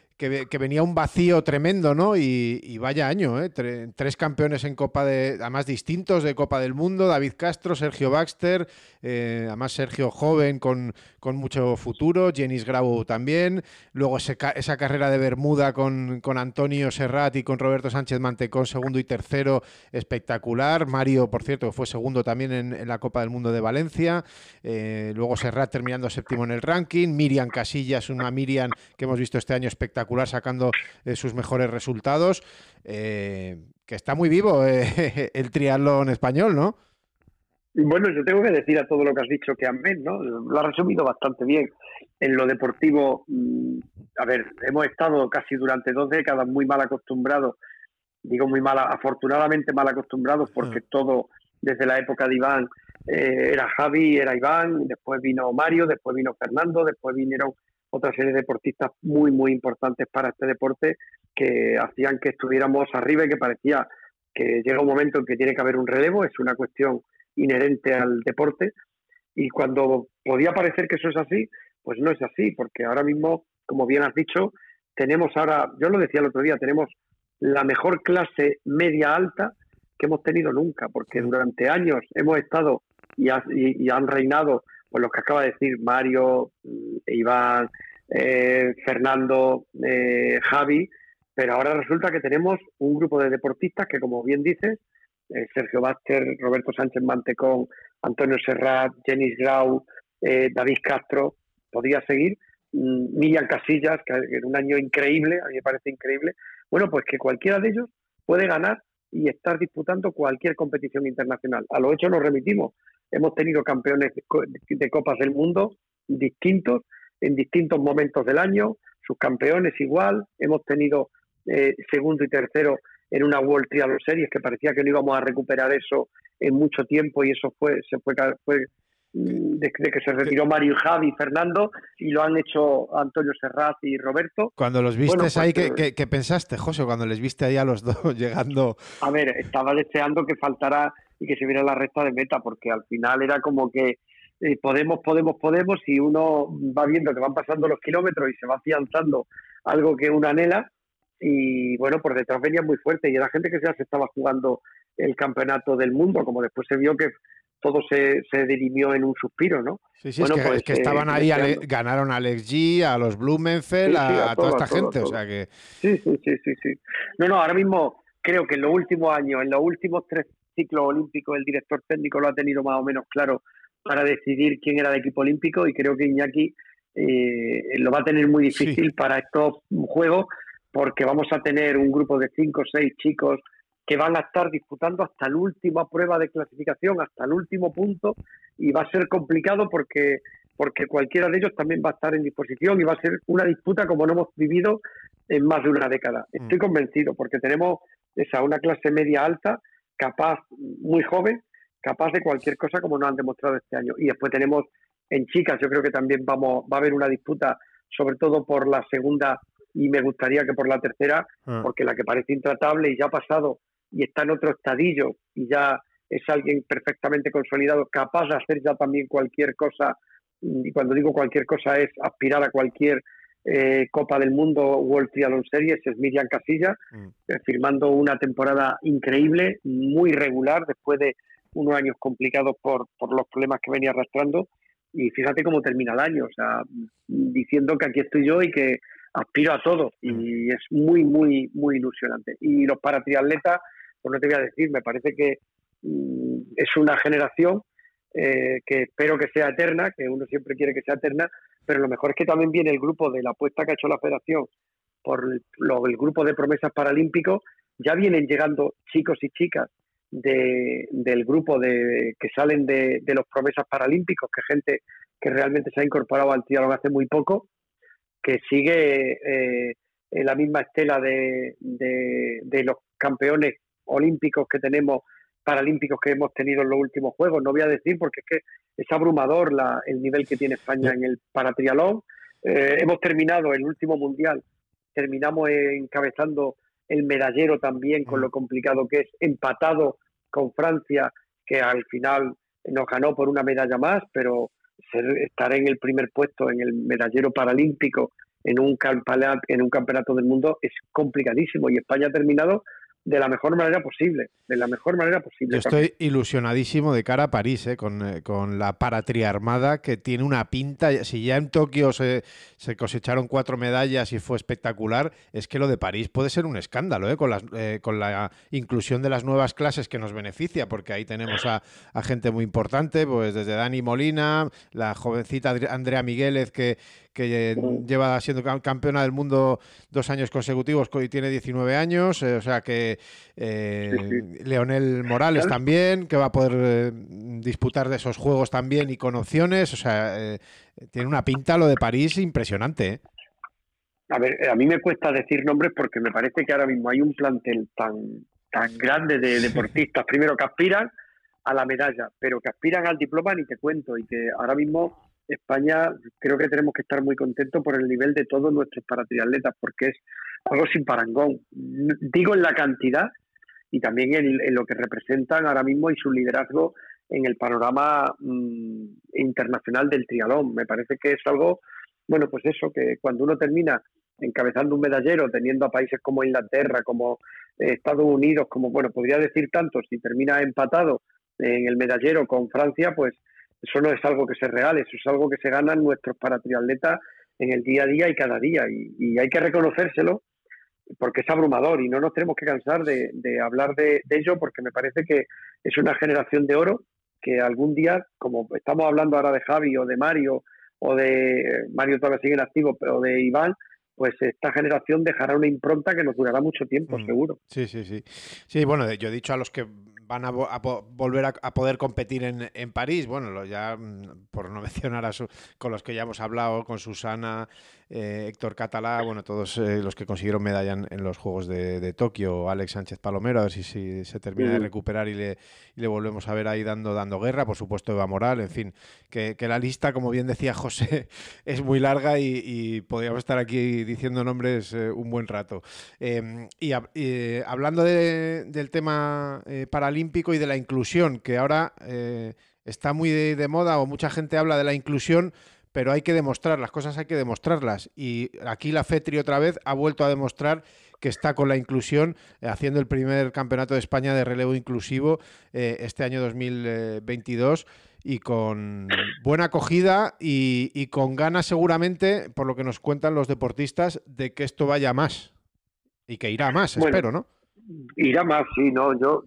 que, venía un vacío tremendo, ¿no? Y, vaya año, ¿eh? tres campeones en Copa de, además distintos de Copa del Mundo, David Castro, Sergio Baxter, eh, además Sergio joven con, con mucho futuro, Jenis Grau también, luego esa carrera de Bermuda con, con, Antonio Serrat y con Roberto Sánchez Mantecón, segundo y tercero, espectacular, Mario, por cierto, que fue segundo también en, la Copa del Mundo de Valencia, eh, luego Serrat terminando séptimo en el ranking, Miriam Casillas, una Miriam que hemos visto este año espectacular, sacando eh, sus mejores resultados. Eh, que está muy vivo eh, el triatlón español, ¿no? Bueno, yo tengo que decir a todo lo que has dicho que amén, ¿no? Lo ha resumido bastante bien. En lo deportivo, mm, a ver, hemos estado casi durante dos décadas muy mal acostumbrados, digo muy mal, afortunadamente mal acostumbrados, porque todo desde la época de Iván eh, era Javi, era Iván, después vino Mario, después vino Fernando, después vinieron otra serie de deportistas muy, muy importantes para este deporte que hacían que estuviéramos arriba y que parecía que llega un momento en que tiene que haber un relevo, es una cuestión inherente al deporte. Y cuando podía parecer que eso es así, pues no es así, porque ahora mismo, como bien has dicho, tenemos ahora, yo lo decía el otro día, tenemos la mejor clase media alta que hemos tenido nunca, porque durante años hemos estado y, han reinado pues los que acaba de decir Mario, mm, Iván, eh, Fernando, eh, Javi, pero ahora resulta que tenemos un grupo de deportistas que, como bien dices, eh, Sergio Baster, Roberto Sánchez Mantecón, Antonio Serrat, Jenis Grau, David Castro, podía seguir, mm, Miriam Casillas, que en un año increíble, a mí me parece increíble, bueno, pues que cualquiera de ellos puede ganar y estar disputando cualquier competición internacional. A lo hecho nos remitimos. Hemos tenido campeones de Copas del Mundo distintos en distintos momentos del año, sus campeones igual. Hemos tenido eh, segundo y tercero en una World Triathlon Series que parecía que no íbamos a recuperar eso en mucho tiempo y eso fue se fue, fue desde que se retiró Mario Javi y Fernando y lo han hecho Antonio Serrat y Roberto. Cuando los viste pues, ahí, eh, ¿qué, pensaste, José, cuando les viste ahí a los dos llegando? A ver, estaba deseando que faltara y que se viera la recta de meta, porque al final era como que eh, podemos, podemos, podemos, y uno va viendo que van pasando los kilómetros y se va afianzando algo que uno anhela, y bueno, por detrás venía muy fuerte, y era gente que ya se estaba jugando el campeonato del mundo, como después se vio que todo se, se dirimió en un suspiro, ¿no? Sí, sí, es, que, pues, estaban eh, ahí, ganaron a Alex G, a los Blumenfeld, a, toda esta gente, o sea que... Sí, sí, sí, sí, sí. No, no, ahora mismo creo que en los últimos años, en los últimos tres ciclos olímpicos, el director técnico lo ha tenido más o menos claro para decidir quién era el equipo olímpico y creo que Iñaki eh, lo va a tener muy difícil para estos juegos porque vamos a tener un grupo de cinco o seis chicos que van a estar disputando hasta la última prueba de clasificación, hasta el último punto, y va a ser complicado porque, porque cualquiera de ellos también va a estar en disposición y va a ser una disputa como no hemos vivido en más de una década. Mm. Estoy convencido porque tenemos esa una clase media alta, capaz, muy joven, capaz de cualquier cosa como nos han demostrado este año. Y después tenemos en chicas, yo creo que también vamos, va a haber una disputa, sobre todo por la segunda y me gustaría que por la tercera, ah. porque la que parece intratable y ya ha pasado y está en otro estadillo y ya es alguien perfectamente consolidado, capaz de hacer ya también cualquier cosa, y cuando digo cualquier cosa es aspirar a cualquier eh, Copa del Mundo World Triathlon Series, es Miriam Casilla, mm. eh, firmando una temporada increíble, muy regular, después de unos años complicados por, por los problemas que venía arrastrando, y fíjate cómo termina el año, o sea, diciendo que aquí estoy yo y que aspiro a todo, y mm. es muy, muy, muy ilusionante. Y los paratriatletas pues no te voy a decir, me parece que mm, es una generación eh, que espero que sea eterna, que uno siempre quiere que sea eterna, pero lo mejor es que también viene el grupo de la apuesta que ha hecho la federación por el, grupo de promesas paralímpicos, ya vienen llegando chicos y chicas del grupo de, que salen de, los promesas paralímpicos, que gente que realmente se ha incorporado al triatlón hace muy poco, que sigue eh, en la misma estela de, de, los campeones olímpicos que tenemos, paralímpicos que hemos tenido en los últimos Juegos. No voy a decir porque es que es abrumador la, el nivel que tiene España en el paratrialón. Eh, hemos terminado el último mundial, terminamos encabezando el medallero también con lo complicado que es, empatado con Francia, que al final nos ganó por una medalla más, pero estar en el primer puesto en el medallero paralímpico en un, campeonato, en un campeonato del mundo es complicadísimo y España ha terminado de la mejor manera posible, de la mejor manera posible. estoy ilusionadísimo de cara a París, eh, con, eh, con, la paratriarmada que tiene una pinta. Si ya en Tokio se, se, cosecharon cuatro medallas y fue espectacular, es que lo de París puede ser un escándalo, eh, con, las, eh, con la inclusión de las nuevas clases que nos beneficia, porque ahí tenemos a, a gente muy importante, pues desde Dani Molina, la jovencita Andrea Migueles que, que lleva siendo campeona del mundo dos años consecutivos y tiene 19 años, o sea que Leonel Morales también, que va a poder disputar de esos juegos también y con opciones, o sea, tiene una pinta lo de París impresionante. A ver, a mí me cuesta decir nombres porque me parece que ahora mismo hay un plantel tan, tan grande de deportistas, primero que aspiran a la medalla, pero que aspiran al diploma ni te cuento y que ahora mismo España creo que tenemos que estar muy contentos por el nivel de todos nuestros paratriatletas porque es algo sin parangón. Digo en la cantidad y también en, lo que representan ahora mismo y su liderazgo en el panorama mm, internacional del trialón. Me parece que es algo, bueno, pues eso, que cuando uno termina encabezando un medallero, teniendo a países como Inglaterra, como eh, Estados Unidos, como, bueno, podría decir tanto, si termina empatado en el medallero con Francia, pues eso no es algo que se regale, eso es algo que se ganan nuestros paratriatletas en el día a día y cada día. Y, hay que reconocérselo porque es abrumador y no nos tenemos que cansar de, hablar de, ello porque me parece que es una generación de oro que algún día, como estamos hablando ahora de Javi o de Mario o de Mario todavía sigue en activo, pero de Iván, pues esta generación dejará una impronta que nos durará mucho tiempo, mm. seguro. Sí, sí, sí. Sí, bueno, yo he dicho a los que van a, volver a, poder competir en, en París, bueno, ya mm, por no mencionar a con los que ya hemos hablado, con Susana, eh, Héctor Catalá, bueno, todos eh, los que consiguieron medalla en, los Juegos de, Tokio, Alex Sánchez Palomero, a ver si, si se termina de recuperar y le, le, volvemos a ver ahí dando, dando guerra, por supuesto Eva Moral, en fin, que, la lista, como bien decía José, es muy larga y, podríamos estar aquí diciendo nombres eh, un buen rato. Em, y, hablando del tema paralímpico y de la inclusión, que ahora está muy de moda o mucha gente habla de la inclusión, pero hay que demostrar, las cosas hay que demostrarlas. Y aquí la FETRI otra vez ha vuelto a demostrar que está con la inclusión, eh, haciendo el primer campeonato de España de relevo inclusivo eh, este año 2022 y con buena acogida y, con ganas seguramente, por lo que nos cuentan los deportistas, de que esto vaya más y que irá más, espero, ¿no? Irá más, sí, no, yo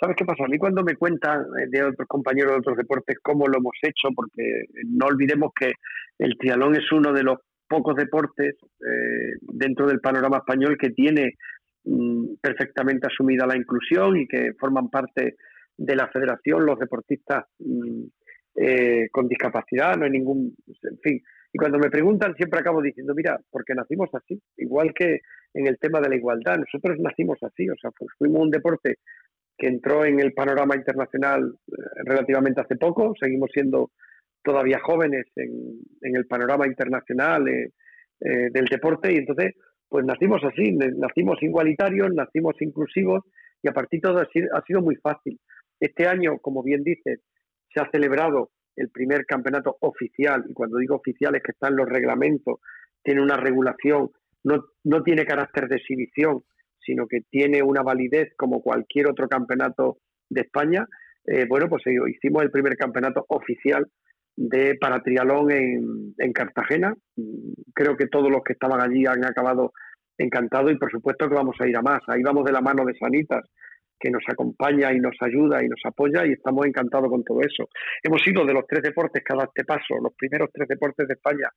¿Sabes qué pasa? A mí cuando me cuentan eh, de otros compañeros de otros deportes cómo lo hemos hecho, porque no olvidemos que el triatlón es uno de los pocos deportes eh, dentro del panorama español que tiene mm, perfectamente asumida la inclusión y que forman parte de la federación los deportistas mm, eh, con discapacidad, no hay ningún, en fin. Y cuando me preguntan siempre acabo diciendo, mira, porque nacimos así, igual que en el tema de la igualdad, nosotros nacimos así, o sea, pues fuimos un deporte que entró en el panorama internacional eh, relativamente hace poco. Seguimos siendo todavía jóvenes en, el panorama internacional eh, eh, del deporte y entonces pues nacimos así, nacimos igualitarios, nacimos inclusivos y a partir de todo ha sido, muy fácil. Este año, como bien dices, se ha celebrado el primer campeonato oficial y cuando digo oficial es que están los reglamentos, tiene una regulación, no, no tiene carácter de exhibición, sino que tiene una validez como cualquier otro campeonato de España. Eh, bueno, pues eh, hicimos el primer campeonato oficial de para trialón en, en, Cartagena. Creo que todos los que estaban allí han acabado encantados y por supuesto que vamos a ir a más. Ahí vamos de la mano de Sanitas, que nos acompaña y nos ayuda y nos apoya y estamos encantados con todo eso. Hemos ido de los tres deportes cada este paso, los primeros tres deportes de España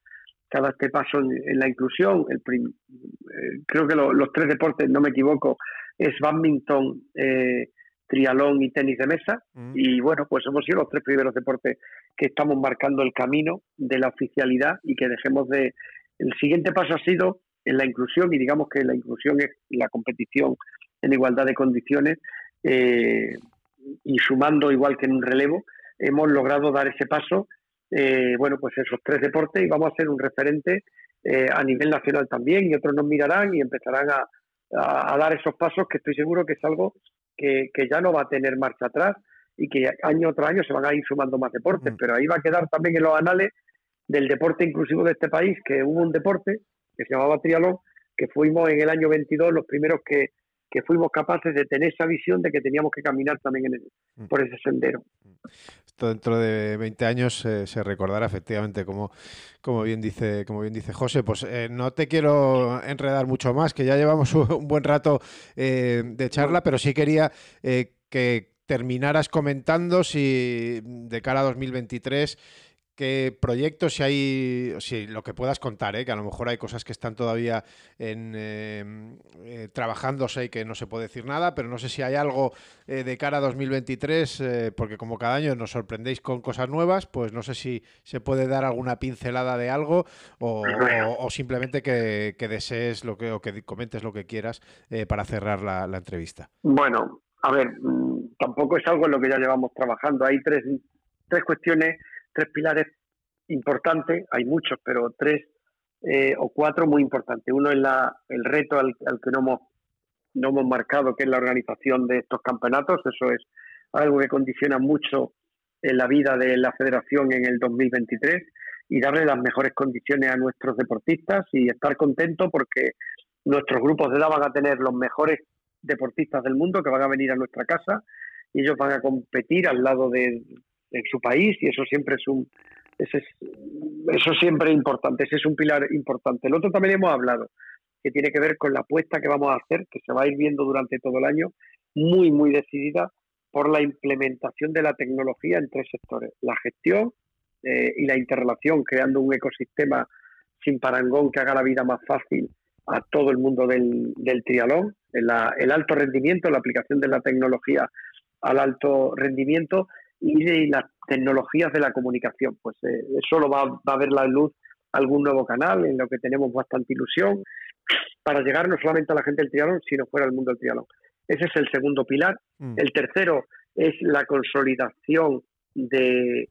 cada este paso en, la inclusión. El eh, creo que los tres deportes, no me equivoco, es badminton, eh, trialón y tenis de mesa. Mm. Y bueno, pues hemos sido los tres primeros deportes que estamos marcando el camino de la oficialidad y que dejemos de... El siguiente paso ha sido en la inclusión y digamos que la inclusión es la competición en igualdad de condiciones eh, y sumando igual que en un relevo, hemos logrado dar ese paso eh, bueno, pues esos tres deportes y vamos a ser un referente eh, a nivel nacional también y otros nos mirarán y empezarán a, dar esos pasos que estoy seguro que es algo que, ya no va a tener marcha atrás y que año tras año se van a ir sumando más deportes, mm. pero ahí va a quedar también en los anales del deporte inclusivo de este país, que hubo un deporte que se llamaba triatlón, que fuimos en el año 22 los primeros que, que fuimos capaces de tener esa visión de que teníamos que caminar también en mm. por ese sendero. Esto dentro de 20 años eh, se recordará efectivamente, como, como, bien dice, como bien dice José. Pues eh, no te quiero enredar mucho más, que ya llevamos un buen rato eh, de charla, pero sí quería que terminaras comentando si de cara a 2023 qué proyectos, si hay, si lo que puedas contar, ¿eh? que a lo mejor hay cosas que están todavía en, em, eh, trabajándose y que no se puede decir nada, pero no sé si hay algo eh, de cara a 2023, porque como cada año nos sorprendéis con cosas nuevas, pues no sé si se puede dar alguna pincelada de algo o, simplemente que, desees lo que, o que comentes lo que quieras para cerrar la, la entrevista. Bueno, a ver, mm, tampoco es algo en lo que ya llevamos trabajando. Hay tres, tres cuestiones tres pilares importantes, hay muchos, pero tres eh, o cuatro muy importantes. Uno es la, el reto al, que no hemos, no hemos marcado, que es la organización de estos campeonatos. Eso es algo que condiciona mucho en la vida de la federación en el 2023 y darle las mejores condiciones a nuestros deportistas y estar contento porque nuestros grupos de edad van a tener los mejores deportistas del mundo que van a venir a nuestra casa y ellos van a competir al lado de en su país y eso siempre es un es, eso siempre importante, ese es un pilar importante. El otro también hemos hablado, que tiene que ver con la apuesta que vamos a hacer, que se va a ir viendo durante todo el año, muy, muy decidida por la implementación de la tecnología en tres sectores, la gestión eh, y la interrelación, creando un ecosistema sin parangón que haga la vida más fácil a todo el mundo del, del trialón, el, el alto rendimiento, la aplicación de la tecnología al alto rendimiento y de las tecnologías de la comunicación. Pues eh, solo va, a ver la luz algún nuevo canal en lo que tenemos bastante ilusión para llegar no solamente a la gente del triatlón, sino fuera del mundo del triatlón. Ese es el segundo pilar. Mm. El tercero es la consolidación de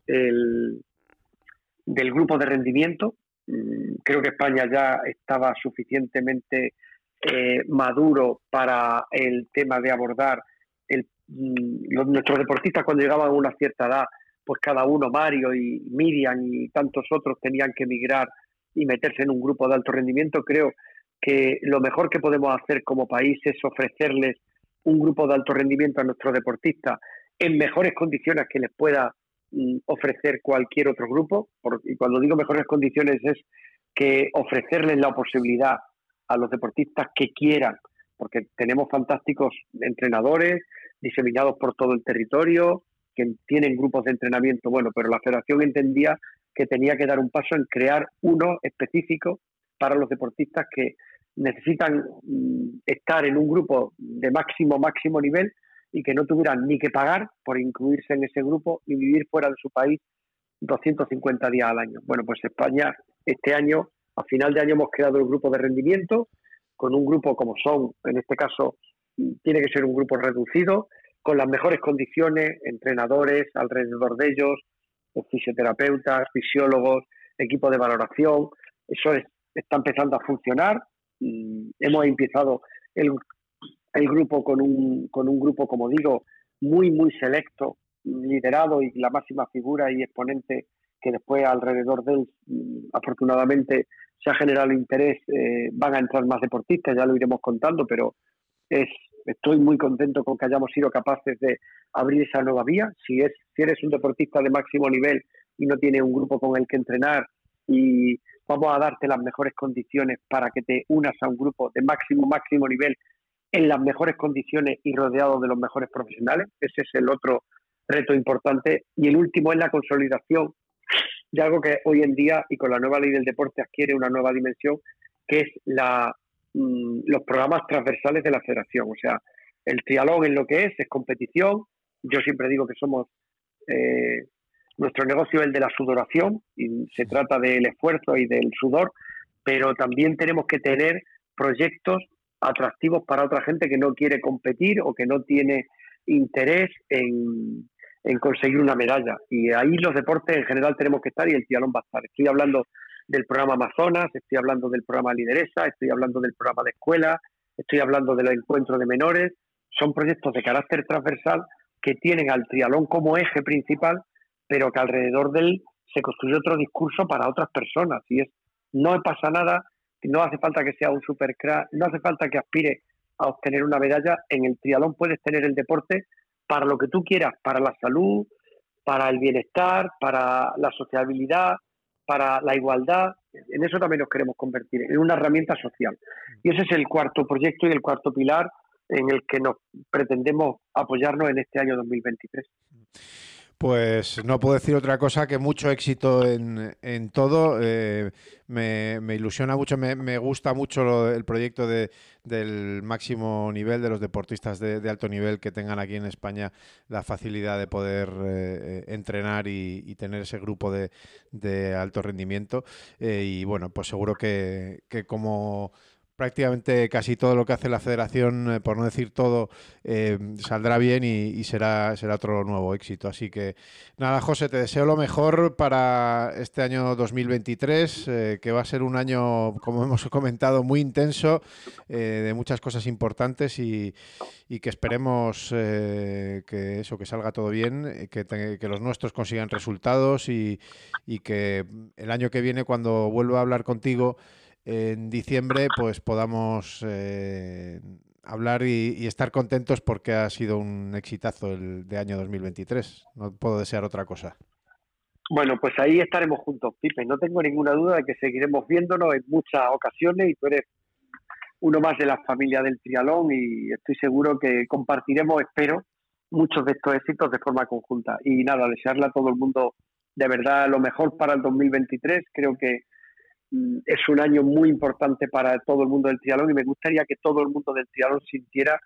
del grupo de rendimiento. Mm, creo que España ya estaba suficientemente eh, maduro para el tema de abordar Mm, nuestros deportistas cuando llegaban a una cierta edad, pues cada uno, Mario y Miriam y tantos otros, tenían que emigrar y meterse en un grupo de alto rendimiento. Creo que lo mejor que podemos hacer como país es ofrecerles un grupo de alto rendimiento a nuestros deportistas en mejores condiciones que les pueda mm, ofrecer cualquier otro grupo. y cuando digo mejores condiciones es que ofrecerles la posibilidad a los deportistas que quieran, porque tenemos fantásticos entrenadores, diseminados por todo el territorio, que tienen grupos de entrenamiento, bueno, pero la federación entendía que tenía que dar un paso en crear uno específico para los deportistas que necesitan mm, estar en un grupo de máximo, máximo nivel y que no tuvieran ni que pagar por incluirse en ese grupo ni vivir fuera de su país 250 días al año. Bueno, pues España este año, a final de año hemos creado el grupo de rendimiento con un grupo como son, en este caso, tiene que ser un grupo reducido, con las mejores condiciones, entrenadores alrededor de ellos, fisioterapeutas, fisiólogos, equipo de valoración. Eso está empezando a funcionar. hemos empezado el, grupo con un, con un grupo, como digo, muy, muy selecto, liderado y la máxima figura y exponente que después alrededor de él, afortunadamente, se ha generado interés. Eh, van a entrar más deportistas, ya lo iremos contando, pero estoy muy contento con que hayamos sido capaces de abrir esa nueva vía. Si, es, si eres un deportista de máximo nivel y no tienes un grupo con el que entrenar y vamos a darte las mejores condiciones para que te unas a un grupo de máximo, máximo nivel en las mejores condiciones y rodeado de los mejores profesionales. Ese es el otro reto importante. Y el último es la consolidación de algo que hoy en día y con la nueva ley del deporte adquiere una nueva dimensión, que es la Mm, los programas transversales de la federación. O sea, el trialón en lo que es, es competición. Yo siempre digo que somos, eh, nuestro negocio es el de la sudoración y se trata del esfuerzo y del sudor, pero también tenemos que tener proyectos atractivos para otra gente que no quiere competir o que no tiene interés en, en conseguir una medalla. Y ahí los deportes en general tenemos que estar y el trialón va a estar. Estoy hablando del programa Amazonas, estoy hablando del programa Lideresa, estoy hablando del programa de escuela, estoy hablando del encuentro de menores. Son proyectos de carácter transversal que tienen al trialón como eje principal, pero que alrededor de él se construye otro discurso para otras personas. Y es, no pasa nada, no hace falta que sea un supercrack, no hace falta que aspire a obtener una medalla. En el trialón puedes tener el deporte para lo que tú quieras, para la salud, para el bienestar, para la sociabilidad, para la igualdad, en eso también nos queremos convertir, en una herramienta social. Y ese es el cuarto proyecto y el cuarto pilar en el que nos pretendemos apoyarnos en este año 2023. Pues no puedo decir otra cosa que mucho éxito en, en todo. Eh, me, ilusiona mucho, me, gusta mucho el proyecto de, del máximo nivel, de los deportistas de, alto nivel que tengan aquí en España la facilidad de poder eh, entrenar y, tener ese grupo de, alto rendimiento. Eh, y bueno, pues seguro que, que como prácticamente casi todo lo que hace la federación, eh, por no decir todo, eh, saldrá bien y, será, será otro nuevo éxito. Así que nada, José, te deseo lo mejor para este año 2023, eh, que va a ser un año, como hemos comentado, muy intenso, de muchas cosas importantes y, que esperemos que eso, que salga todo bien, que, que los nuestros consigan resultados y, y que el año que viene, cuando vuelva a hablar contigo, en diciembre pues podamos eh, hablar y, estar contentos porque ha sido un exitazo el de año 2023. No puedo desear otra cosa. Bueno, pues ahí estaremos juntos, Pipe. No tengo ninguna duda de que seguiremos viéndonos en muchas ocasiones y tú eres uno más de la familia del trialón y estoy seguro que compartiremos, espero, muchos de estos éxitos de forma conjunta. Y nada, desearle a todo el mundo de verdad lo mejor para el 2023. Creo que es un año muy importante para todo el mundo del triatlón y me gustaría que todo el mundo del triatlón sintiera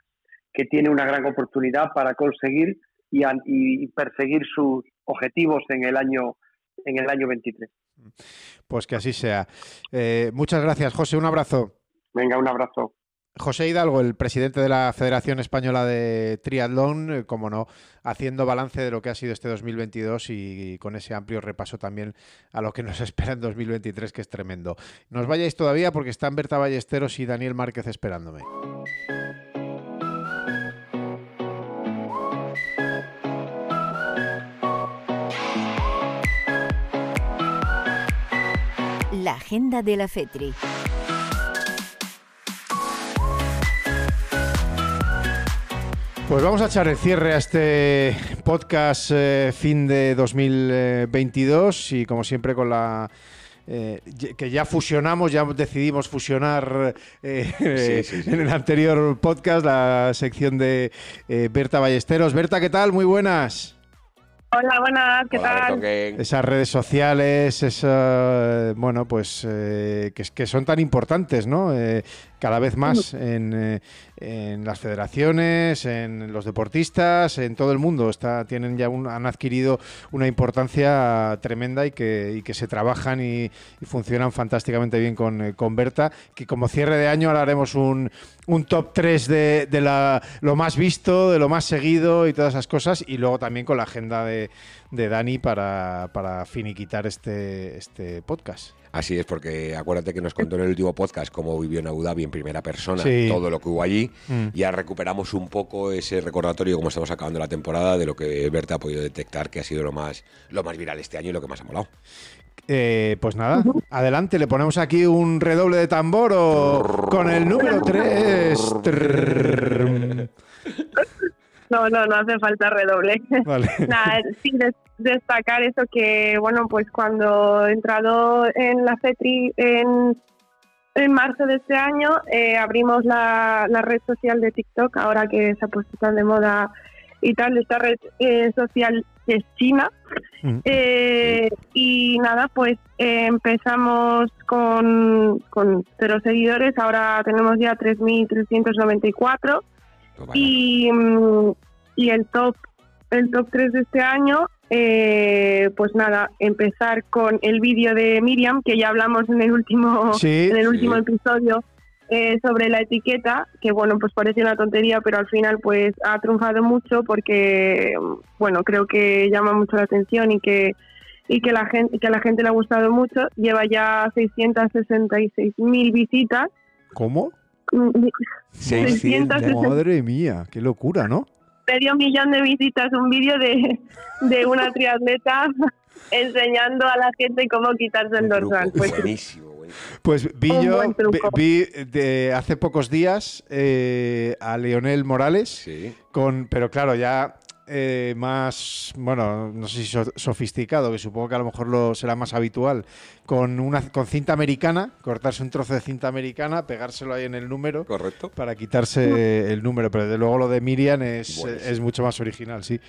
que tiene una gran oportunidad para conseguir y, perseguir sus objetivos en el año en el año 23. Pues que así sea. Eh, muchas gracias, José. Un abrazo. Venga, un abrazo. José Hidalgo, el presidente de la Federación Española de Triatlón, eh, como no, haciendo balance de lo que ha sido este 2022 y, con ese amplio repaso también a lo que nos espera en 2023, que es tremendo. No os vayáis todavía porque están Berta Ballesteros y Daniel Márquez esperándome. La agenda de la FETRI. Pues vamos a echar el cierre a este podcast eh, fin de 2022 y como siempre con la... Eh, que ya fusionamos, ya decidimos fusionar eh, en el anterior podcast la sección de Berta Ballesteros. Berta, ¿qué tal? Muy buenas. Hola, buenas, ¿qué tal? Esas redes sociales, esa, bueno, pues que, que, son tan importantes, ¿no? Cada vez más en, en las federaciones, en los deportistas, en todo el mundo. Está, tienen ya han adquirido una importancia tremenda y que, que se trabajan y, funcionan fantásticamente bien con, con, Berta. Que como cierre de año ahora haremos un, un top 3 de, de la, lo más visto, de lo más seguido y todas esas cosas. Y luego también con la agenda de, de Dani para, para finiquitar este, este podcast. Así es, porque acuérdate que nos contó en el último podcast cómo vivió en Abu Dhabi en primera persona, todo lo que hubo allí. Mm. Ya recuperamos un poco ese recordatorio, como estamos acabando la temporada, de lo que Berta ha podido detectar que ha sido lo más, lo más viral este año y lo que más ha molado. Eh, pues nada, adelante, le ponemos aquí un redoble de tambor o con el número 3. No, no, no hace falta redoble. Vale. Nada, sí, destacar eso que, bueno, pues cuando he entrado en la FETRI en, en marzo de este año, eh, abrimos la, la, red social de TikTok, ahora que se ha puesto tan de moda y tal, esta red eh, social es China. Mm. Eh, y nada, pues empezamos con, con cero seguidores, ahora tenemos ya 3.394 y, mm, y el top el top 3 de este año, eh, pues nada, empezar con el vídeo de Miriam, que ya hablamos en el último, en el último episodio, eh, sobre la etiqueta, que bueno, pues parece una tontería, pero al final pues ha triunfado mucho porque, bueno, creo que llama mucho la atención y que y que la gente que a la gente le ha gustado mucho. Lleva ya 666 mil visitas. ¿Cómo? 600, madre mía, qué locura, ¿no? Medio millón de visitas un vídeo de, de una triatleta enseñando a la gente cómo quitarse el dorsal. Pues, buenísimo. Pues vi yo, vi de hace pocos días eh, a Leonel Morales, con, pero claro, ya eh, más, bueno, no sé si sofisticado, que supongo que a lo mejor lo será más habitual, con una con cinta americana, cortarse un trozo de cinta americana, pegárselo ahí en el número, correcto, para quitarse el número. Pero desde luego lo de Miriam es, es mucho más original, sí.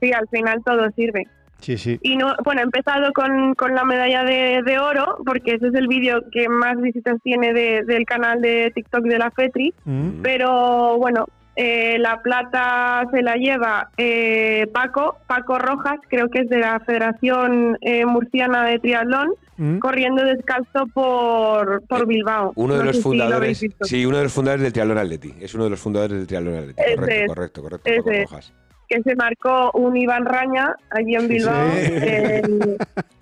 Sí, al final todo sirve. Sí, sí. Y no, bueno, he empezado con, con la medalla de, de oro, porque ese es el vídeo que más visitas tiene de- del canal de TikTok de la FETRI. Mm. Pero bueno, eh, la plata se la lleva eh, Paco, Paco Rojas, creo que es de la Federación eh, Murciana de Triatlón, Mm. corriendo descalzo por, por Bilbao. Uno de No los si fundadores, visto. sí, uno de los fundadores del Triatlón Atleti. Es uno de los fundadores del Triatlón Atleti. Ese Correcto, correcto, correcto. Paco Ese es. Rojas. que se marcó un Iván Raña allí en Bilbao. Sí. eh,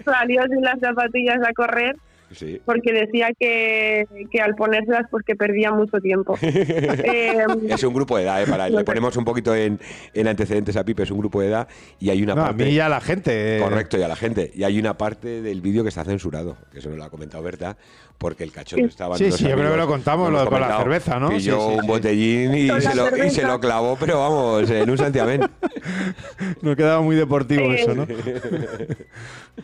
salió sin las zapatillas a correr Sí. porque decía que, que al ponérselas pues que perdía mucho tiempo. Eh, Es un grupo de edad, ¿eh? Para, le ponemos un poquito en, en antecedentes a Pipe, es un grupo de edad y hay una No, a parte... mí y a la gente. eh, Correcto, y a la gente. Y hay una parte del vídeo que está censurado, que eso nos lo ha comentado Berta, porque el cachondo estaba... Sí, sí, yo creo que lo contamos, lo de con la cerveza, ¿no? Pilló Sí, sí, un sí. botellín y se, lo, y se lo clavó, pero vamos, en un santiamén. No quedaba muy deportivo eso, ¿no?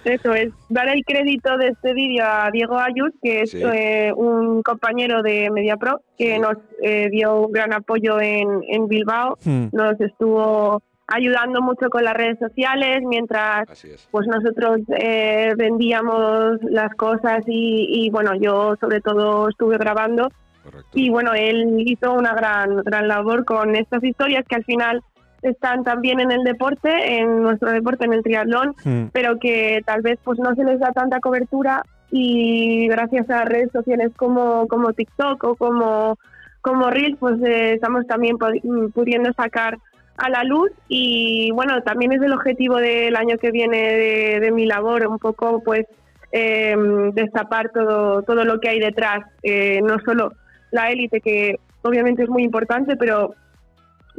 Eso es, dar el crédito de este vídeo a Diego Ayus, que es Sí. eh, un compañero de MediaPro, que Sí. nos eh, dio un gran apoyo en, en Bilbao, Hmm. nos estuvo ayudando mucho con las redes sociales, mientras pues nosotros eh, vendíamos las cosas y, y, bueno, yo sobre todo estuve grabando Correcto. y bueno, él hizo una gran, gran labor con estas historias que al final están también en el deporte, en nuestro deporte, en el triatlón, Hmm. pero que tal vez pues no se les da tanta cobertura y gracias a redes sociales como, como TikTok o como, como Reels, pues eh, estamos también pu- pudiendo sacar a la luz y bueno, también es el objetivo del año que viene de, de mi labor, un poco pues eh, destapar todo, todo lo que hay detrás, eh, no solo la élite que obviamente es muy importante, pero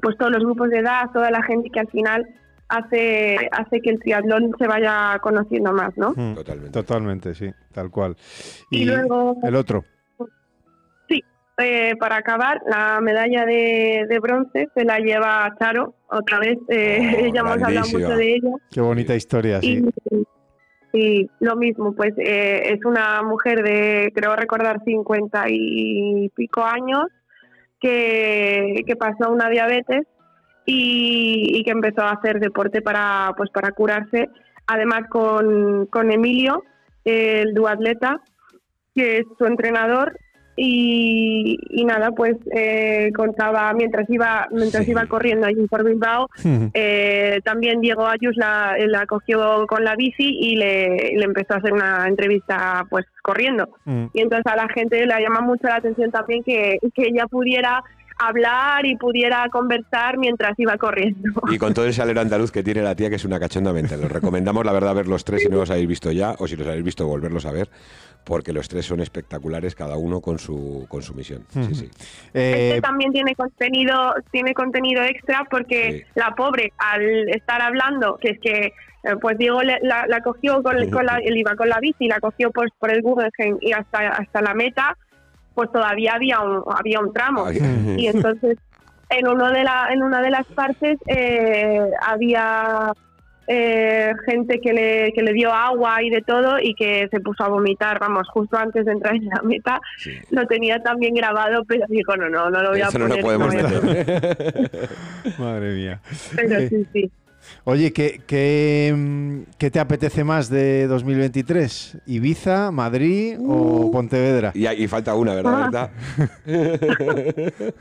pues todos los grupos de edad, toda la gente que al final hace, hace que el triatlón se vaya conociendo más, ¿no? Hmm. Totalmente. Totalmente, sí, tal cual. Y luego- el otro. Eh, para acabar, la medalla de, de bronce se la lleva Charo, otra vez, eh, Oh, ya hemos hablado mucho de ella. Qué bonita historia, sí. Y, y lo mismo, pues eh, es una mujer de, creo recordar, 50 y pico años, que, que pasó una diabetes y, y que empezó a hacer deporte para, pues, para curarse, además con, con Emilio, el duatleta, que es su entrenador. Y, y nada, pues eh, contaba mientras iba mientras Sí. iba corriendo allí por Bilbao, eh, también Diego Ayus la, la cogió con la bici y le, le empezó a hacer una entrevista pues corriendo. Hmm. Y entonces a la gente le llama mucho la atención también que, que ella pudiera hablar y pudiera conversar mientras iba corriendo. Y con todo ese alero andaluz que tiene la tía, que es una cachonda mente. Los recomendamos, la verdad, ver los tres si no los habéis visto ya, o si los habéis visto, volverlos a ver, porque los tres son espectaculares, cada uno con su, con su misión. Sí, sí. Eh, Este también tiene contenido, tiene contenido extra porque Sí. la pobre al estar hablando, que es que eh, pues Diego le- la, la cogió con, con la, él iba con la bici, la cogió pues por el Guggenheim y hasta hasta la meta, pues todavía había un había un tramo Ay, y entonces en uno de la en una de las partes eh, había eh, gente que le, que le dio agua y de todo y que se puso a vomitar, vamos, justo antes de entrar en la meta. sí. Lo tenía también grabado, pero dijo, no, no, no lo voy a no poner. lo podemos no meter. poner". Madre mía. Pero sí, sí. Oye, ¿qué, qué, mm, qué te apetece más de 2023? ¿Ibiza, Madrid o Pontevedra? Y, y falta una, ¿verdad, Ah. Berta?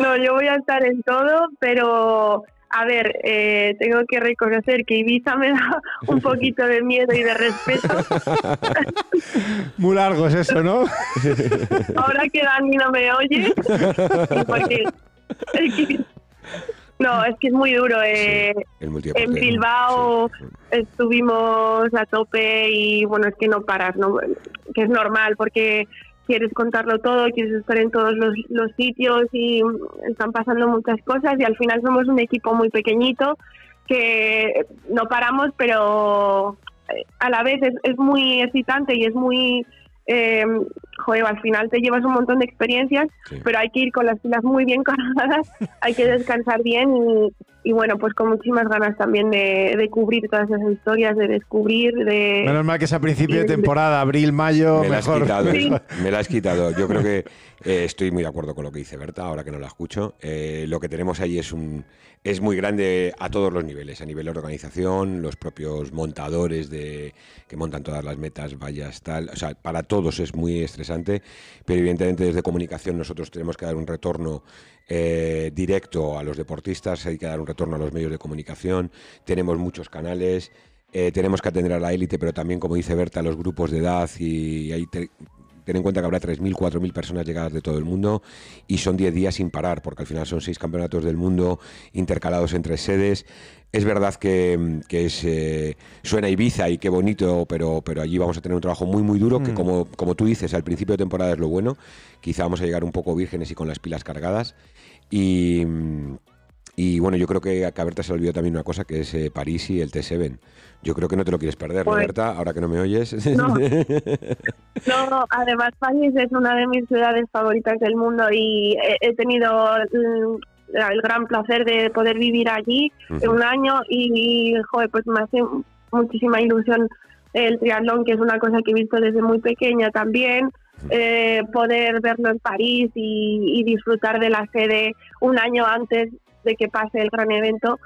No, yo voy a estar en todo, pero a ver, eh, tengo que reconocer que Ibiza me da un poquito de miedo y de respeto. Muy largo es eso, ¿no? Ahora que Dani no me oye, porque no, es que es muy duro. Eh, en Bilbao Sí. estuvimos a tope y bueno, es que no paras, ¿no? que es normal porque quieres contarlo todo, quieres estar en todos los, los sitios y mm, están pasando muchas cosas y al final somos un equipo muy pequeñito que no paramos, pero eh, a la vez es, es muy excitante y es muy... eh, joder, al final te llevas un montón de experiencias, pero hay que ir con las pilas muy bien cargadas, hay que descansar bien y, bueno, pues con muchísimas ganas también de, cubrir todas esas historias, de descubrir, de... Menos mal que es a principio de temporada, abril, mayo, me mejor. La has quitado, Me la has quitado. Yo creo que eh, estoy muy de acuerdo con lo que dice Berta, ahora que no la escucho. Eh, lo que tenemos ahí es un es muy grande a todos los niveles, a nivel de organización, los propios montadores de que montan todas las metas, vallas, tal. O sea, para todos es muy estresante, pero evidentemente desde comunicación nosotros tenemos que dar un retorno eh, directo a los deportistas, hay que dar un retorno a los medios de comunicación, tenemos muchos canales. tenemos que atender a la élite, pero también, como dice Berta, a los grupos de edad y hay Ten en cuenta que habrá 3.000, 4.000 personas llegadas de todo el mundo y son 10 días sin parar, porque al final son 6 campeonatos del mundo intercalados entre sedes. Es verdad que, es, eh, suena Ibiza y qué bonito, pero, pero allí vamos a tener un trabajo muy, muy duro, que mm. como, como tú dices, al principio de temporada es lo bueno. Quizá vamos a llegar un poco vírgenes y con las pilas cargadas. Y, y bueno, yo creo que a Berta se le olvidó también una cosa, que es eh, París y el T7. Yo creo que no te lo quieres perder, pues, Berta? Ahora que no me oyes. No. además París es una de mis ciudades favoritas del mundo y he, tenido el, gran placer de poder vivir allí un año y, joder, pues me hace muchísima ilusión el triatlón, que es una cosa que he visto desde muy pequeña también. Eh, poder verlo en París y, y disfrutar de la sede un año antes de que pase el gran evento,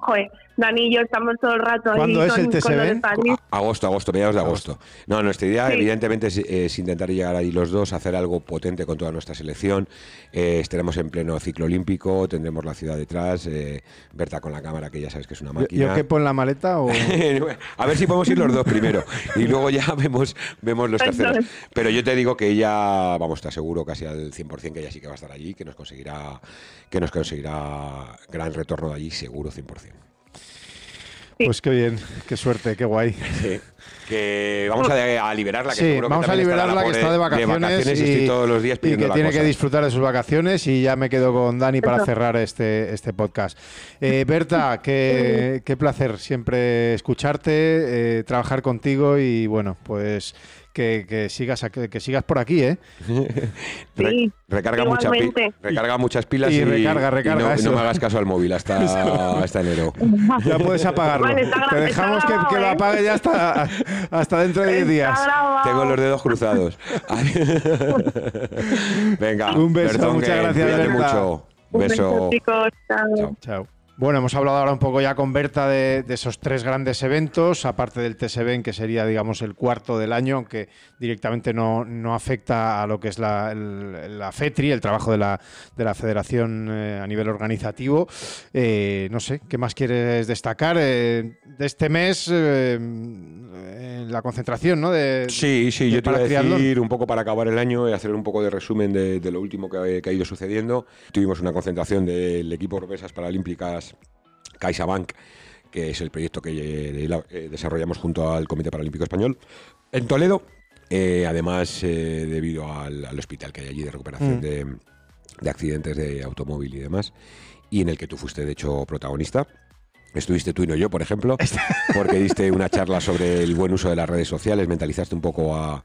joder, Dani y yo estamos todo el rato ahí ¿Cuándo es el Agosto, agosto, mediados de agosto. No, nuestra idea evidentemente es, intentar llegar ahí los dos, hacer algo potente con toda nuestra selección. Eh, estaremos en pleno ciclo olímpico, tendremos la ciudad detrás, eh, Berta con la cámara, que ya sabes que es una máquina. ¿Yo, qué pongo en la maleta? O... a ver si podemos ir los dos primero y luego ya vemos, vemos los terceros. Pero yo te digo que ella, vamos, te aseguro casi al 100% que ella sí que va a estar allí, que nos conseguirá, que nos conseguirá gran retorno de allí, seguro 100%. Pues qué bien, qué suerte, qué guay. Que vamos a, liberarla, que sí, vamos a liberarla que está de vacaciones, y, todos los días y que tiene que disfrutar de sus vacaciones y ya me quedo con Dani para cerrar este, este podcast. Eh, Berta, qué, qué, placer siempre escucharte, eh, trabajar contigo y bueno, pues que, sigas que, sigas por aquí, ¿eh? recarga, recarga muchas pilas y, recarga, recarga no, me hagas caso al móvil hasta, hasta enero. Ya puedes apagarlo. Te dejamos que, lo ¿eh? apague ya hasta, hasta dentro de 10 días. Tengo los dedos cruzados. Venga, un beso, muchas gracias. mucho. Un beso. chicos. Chao. Chao. Bueno, hemos hablado ahora un poco ya con Berta de, esos tres grandes eventos, aparte del TSB, que sería, digamos, el cuarto del año, aunque directamente no, no afecta a lo que es la, la FETRI, el trabajo de la, de la federación eh, a nivel organizativo. Eh, no sé, ¿qué más quieres destacar eh, de este mes? la concentración, ¿no? De, sí, sí, yo te voy a decir un poco para acabar el año y hacer un poco de resumen de, lo último que, que, ha ido sucediendo. Tuvimos una concentración del equipo Promesas Paralímpicas CaixaBank, que es el proyecto que eh, eh, desarrollamos junto al Comité Paralímpico Español en Toledo. Eh, además, debido al, hospital que hay allí de recuperación mm. de, accidentes de automóvil y demás, y en el que tú fuiste, de hecho, protagonista. Estuviste tú y no yo, por ejemplo, porque diste una charla sobre el buen uso de las redes sociales, mentalizaste un poco a,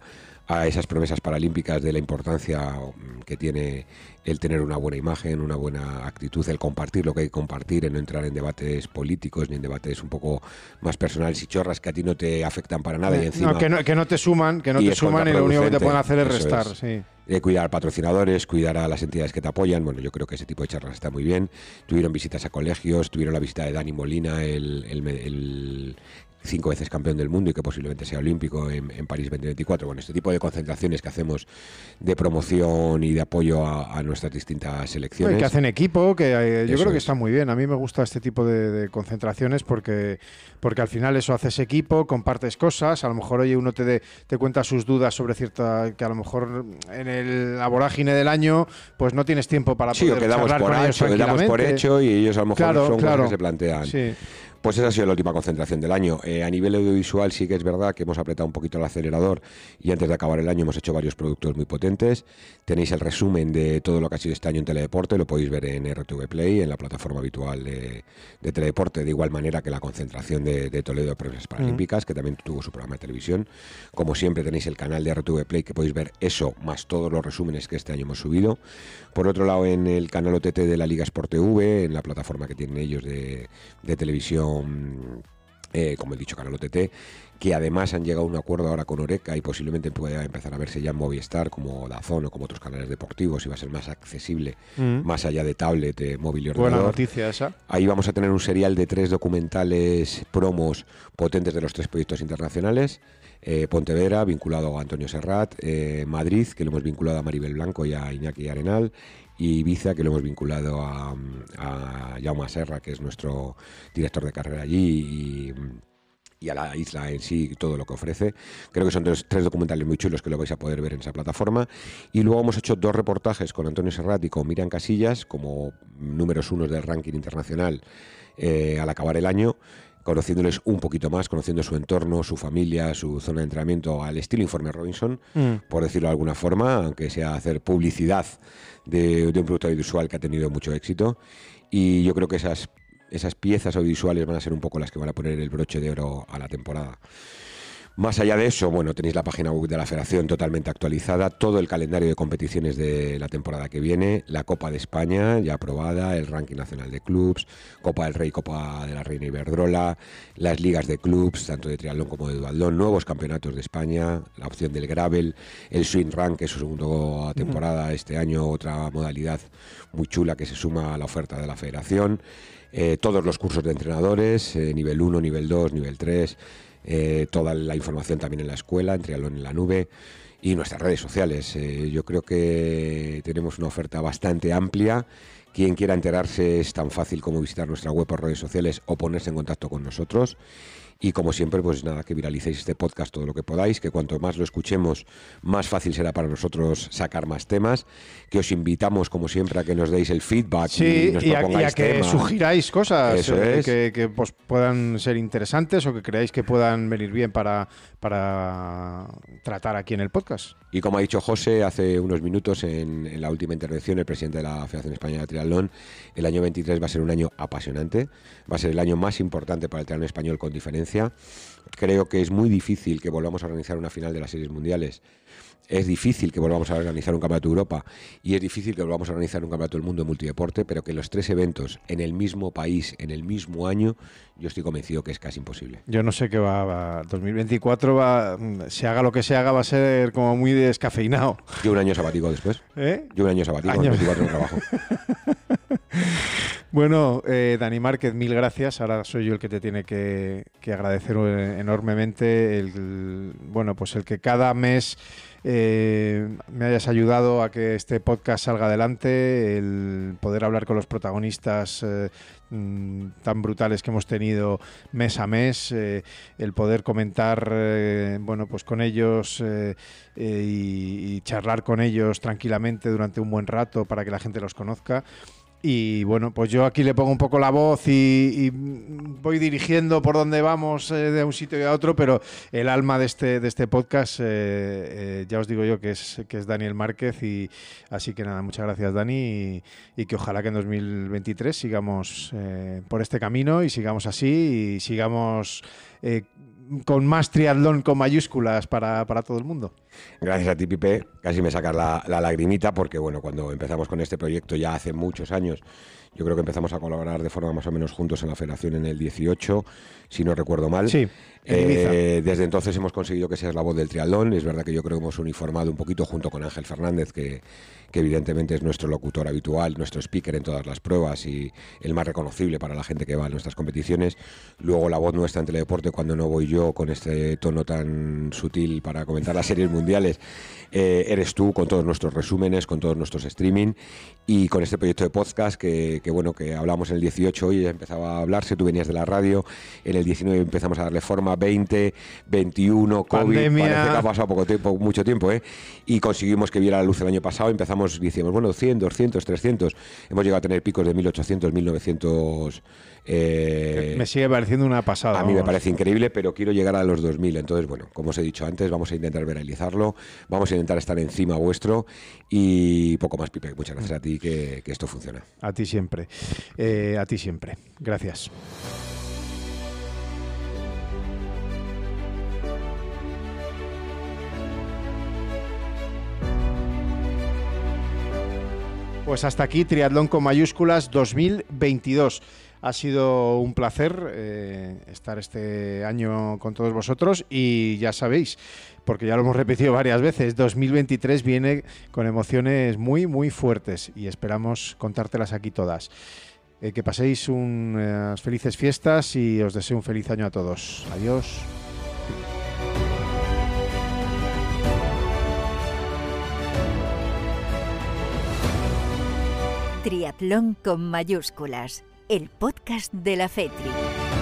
a esas promesas paralímpicas de la importancia mm, que tiene el tener una buena imagen, una buena actitud, el compartir lo que hay que compartir, el no entrar en debates políticos ni en debates un poco más personales y chorras que a ti no te afectan para nada y eh, encima... No, que, no, que no te suman, que no te suman y lo único que te pueden hacer es restar. Sí. Eh, cuidar a patrocinadores, cuidar a las entidades que te apoyan. Bueno, yo creo que ese tipo de charlas está muy bien. Tuvieron visitas a colegios, tuvieron la visita de Dani Molina, el, el cinco veces campeón del mundo y que posiblemente sea olímpico en, París 2024. Bueno, este tipo de concentraciones que hacemos de promoción y de apoyo a, nuestras distintas selecciones. que hacen equipo, que eh, yo creo que está muy bien. A mí me gusta este tipo de, concentraciones porque, porque al final eso haces equipo, compartes cosas. A lo mejor, oye, uno te, te cuenta sus dudas sobre cierta. que a lo mejor en el, la vorágine del año, pues no tienes tiempo para sí, poder quedamos por hecho, ellos por hecho y ellos a lo mejor son cosas que se plantean. Sí. Pues esa ha sido la última concentración del año. Eh, a nivel audiovisual sí que es verdad que hemos apretado un poquito el acelerador y antes de acabar el año hemos hecho varios productos muy potentes. Tenéis el resumen de todo lo que ha sido este año en Teledeporte, lo podéis ver en RTV Play, en la plataforma habitual de, Teledeporte, de igual manera que la concentración de, Toledo de Pruebas Paralímpicas, que también tuvo su programa de televisión. Como siempre tenéis el canal de RTV Play que podéis ver eso, más todos los resúmenes que este año hemos subido. Por otro lado, en el canal OTT de la Liga Sport TV, en la plataforma que tienen ellos de televisión eh, como he dicho, Canal OTT, que además han llegado a un acuerdo ahora con Oreca y posiblemente pueda empezar a verse ya en Movistar, como Dazón o como otros canales deportivos, y va a ser más accesible, mm. más allá de tablet, móvil y ordenador. Buena noticia esa. Ahí vamos a tener un serial de tres documentales promos potentes de los tres proyectos internacionales. Eh, Pontevedra, vinculado a Antonio Serrat, eh, Madrid, que lo hemos vinculado a Maribel Blanco y a Iñaki Arenal, y Ibiza, que lo hemos vinculado a, Jaume Serra, que es nuestro director de carrera allí, y, a la isla en sí, todo lo que ofrece. Creo que son tres, documentales muy chulos que lo vais a poder ver en esa plataforma. Y luego hemos hecho dos reportajes con Antonio Serrat y con Miriam Casillas, como números unos del ranking internacional eh, al acabar el año conociéndoles un poquito más, conociendo su entorno, su familia, su zona de entrenamiento, al estilo Informe Robinson, mm. por decirlo de alguna forma, aunque sea hacer publicidad de, un producto audiovisual que ha tenido mucho éxito. Y yo creo que esas, esas piezas audiovisuales van a ser un poco las que van a poner el broche de oro a la temporada. Más allá de eso, bueno, tenéis la página web de la Federación totalmente actualizada, todo el calendario de competiciones de la temporada que viene, la Copa de España ya aprobada, el ranking nacional de clubs, Copa del Rey, Copa de la Reina Iberdrola, las ligas de clubs, tanto de triatlón como de dualdón, nuevos campeonatos de España, la opción del gravel, el swing rank, que es su segunda temporada este año, otra modalidad muy chula que se suma a la oferta de la Federación, eh, todos los cursos de entrenadores, eh, nivel 1, nivel 2, nivel 3 eh, toda la información también en la escuela, en Trialón en la Nube y nuestras redes sociales. Eh, yo creo que tenemos una oferta bastante amplia. Quien quiera enterarse es tan fácil como visitar nuestra web por redes sociales o ponerse en contacto con nosotros. Y como siempre, pues nada, que viralicéis este podcast todo lo que podáis, que cuanto más lo escuchemos, más fácil será para nosotros sacar más temas. Que os invitamos, como siempre, a que nos deis el feedback y, nos a, que sugiráis cosas eh, que, pues, puedan ser interesantes o que creáis que puedan venir bien para, para tratar aquí en el podcast. Y como ha dicho José hace unos minutos en, la última intervención, el presidente de la Federación Española de Triatlón, el año 23 va a ser un año apasionante, va a ser el año más importante para el triatlón español con diferencia. Creo que es muy difícil que volvamos a organizar una final de las series mundiales es difícil que volvamos a organizar un campeonato de Europa y es difícil que volvamos a organizar un campeonato del mundo de multideporte, pero que los tres eventos en el mismo país, en el mismo año, yo estoy convencido que es casi imposible. Yo no sé qué va, va 2024 va, se haga lo que se haga, va a ser como muy descafeinado. Yo un año sabático después. ¿Eh? Yo un año sabático, 24 de trabajo. Bueno, eh, Dani Márquez, mil gracias. Ahora soy yo el que te tiene que, que agradecer enormemente el, bueno, pues el que cada mes eh, me hayas ayudado a que este podcast salga adelante, el poder hablar con los protagonistas eh, mm, tan brutales que hemos tenido mes a mes, eh, el poder comentar bueno, pues con ellos y charlar con ellos tranquilamente durante un buen rato para que la gente los conozca. Y bueno, pues yo aquí le pongo un poco la voz y, voy dirigiendo por dónde vamos eh, de un sitio y a otro, pero el alma de este, de este podcast, eh, eh, ya os digo yo que es, que es Daniel Márquez. Y así que nada, muchas gracias Dani y, que ojalá que en 2023 sigamos por este camino y sigamos así y sigamos con más triatlón con mayúsculas para, todo el mundo. Gracias a ti, Pipe. Casi me sacas la, la, lagrimita porque, bueno, cuando empezamos con este proyecto ya hace muchos años, yo creo que empezamos a colaborar de forma más o menos juntos en la federación en el 18, si no recuerdo mal. Sí. Eh, desde entonces hemos conseguido que seas la voz del triatlón. Es verdad que yo creo que hemos uniformado un poquito junto con Ángel Fernández, que, que evidentemente es nuestro locutor habitual, nuestro speaker en todas las pruebas y el más reconocible para la gente que va a nuestras competiciones. Luego la voz nuestra en teledeporte cuando no voy yo con este tono tan sutil para comentar las series mundiales, eh, eres tú con todos nuestros resúmenes, con todos nuestros streaming y con este proyecto de podcast que, bueno, que hablamos en el 18 y empezaba a hablarse, tú venías de la radio, en el 19 empezamos a darle forma, 20, 21, COVID, Pandemia. parece que ha pasado poco tiempo, mucho tiempo, ¿eh? Y conseguimos que viera la luz el año pasado, empezamos, decíamos, bueno, 100, 200, 300, hemos llegado a tener picos de 1800, 1900... Eh, Me sigue pareciendo una pasada. a mí me parece increíble, pero quiero llegar a los 2000. Entonces, bueno, como os he dicho antes, vamos a intentar viralizarlo, vamos a intentar estar encima vuestro y poco más, Pipe. Muchas gracias a ti que, que esto funciona. A ti siempre. Eh, a ti siempre. Gracias. Pues hasta aquí Triatlón con mayúsculas 2022. Ha sido un placer eh, estar este año con todos vosotros y ya sabéis, porque ya lo hemos repetido varias veces, 2023 viene con emociones muy, muy fuertes y esperamos contártelas aquí todas. Eh, que paséis unas felices fiestas y os deseo un feliz año a todos. Adiós. Triatlón con mayúsculas, el podcast de la FETRI.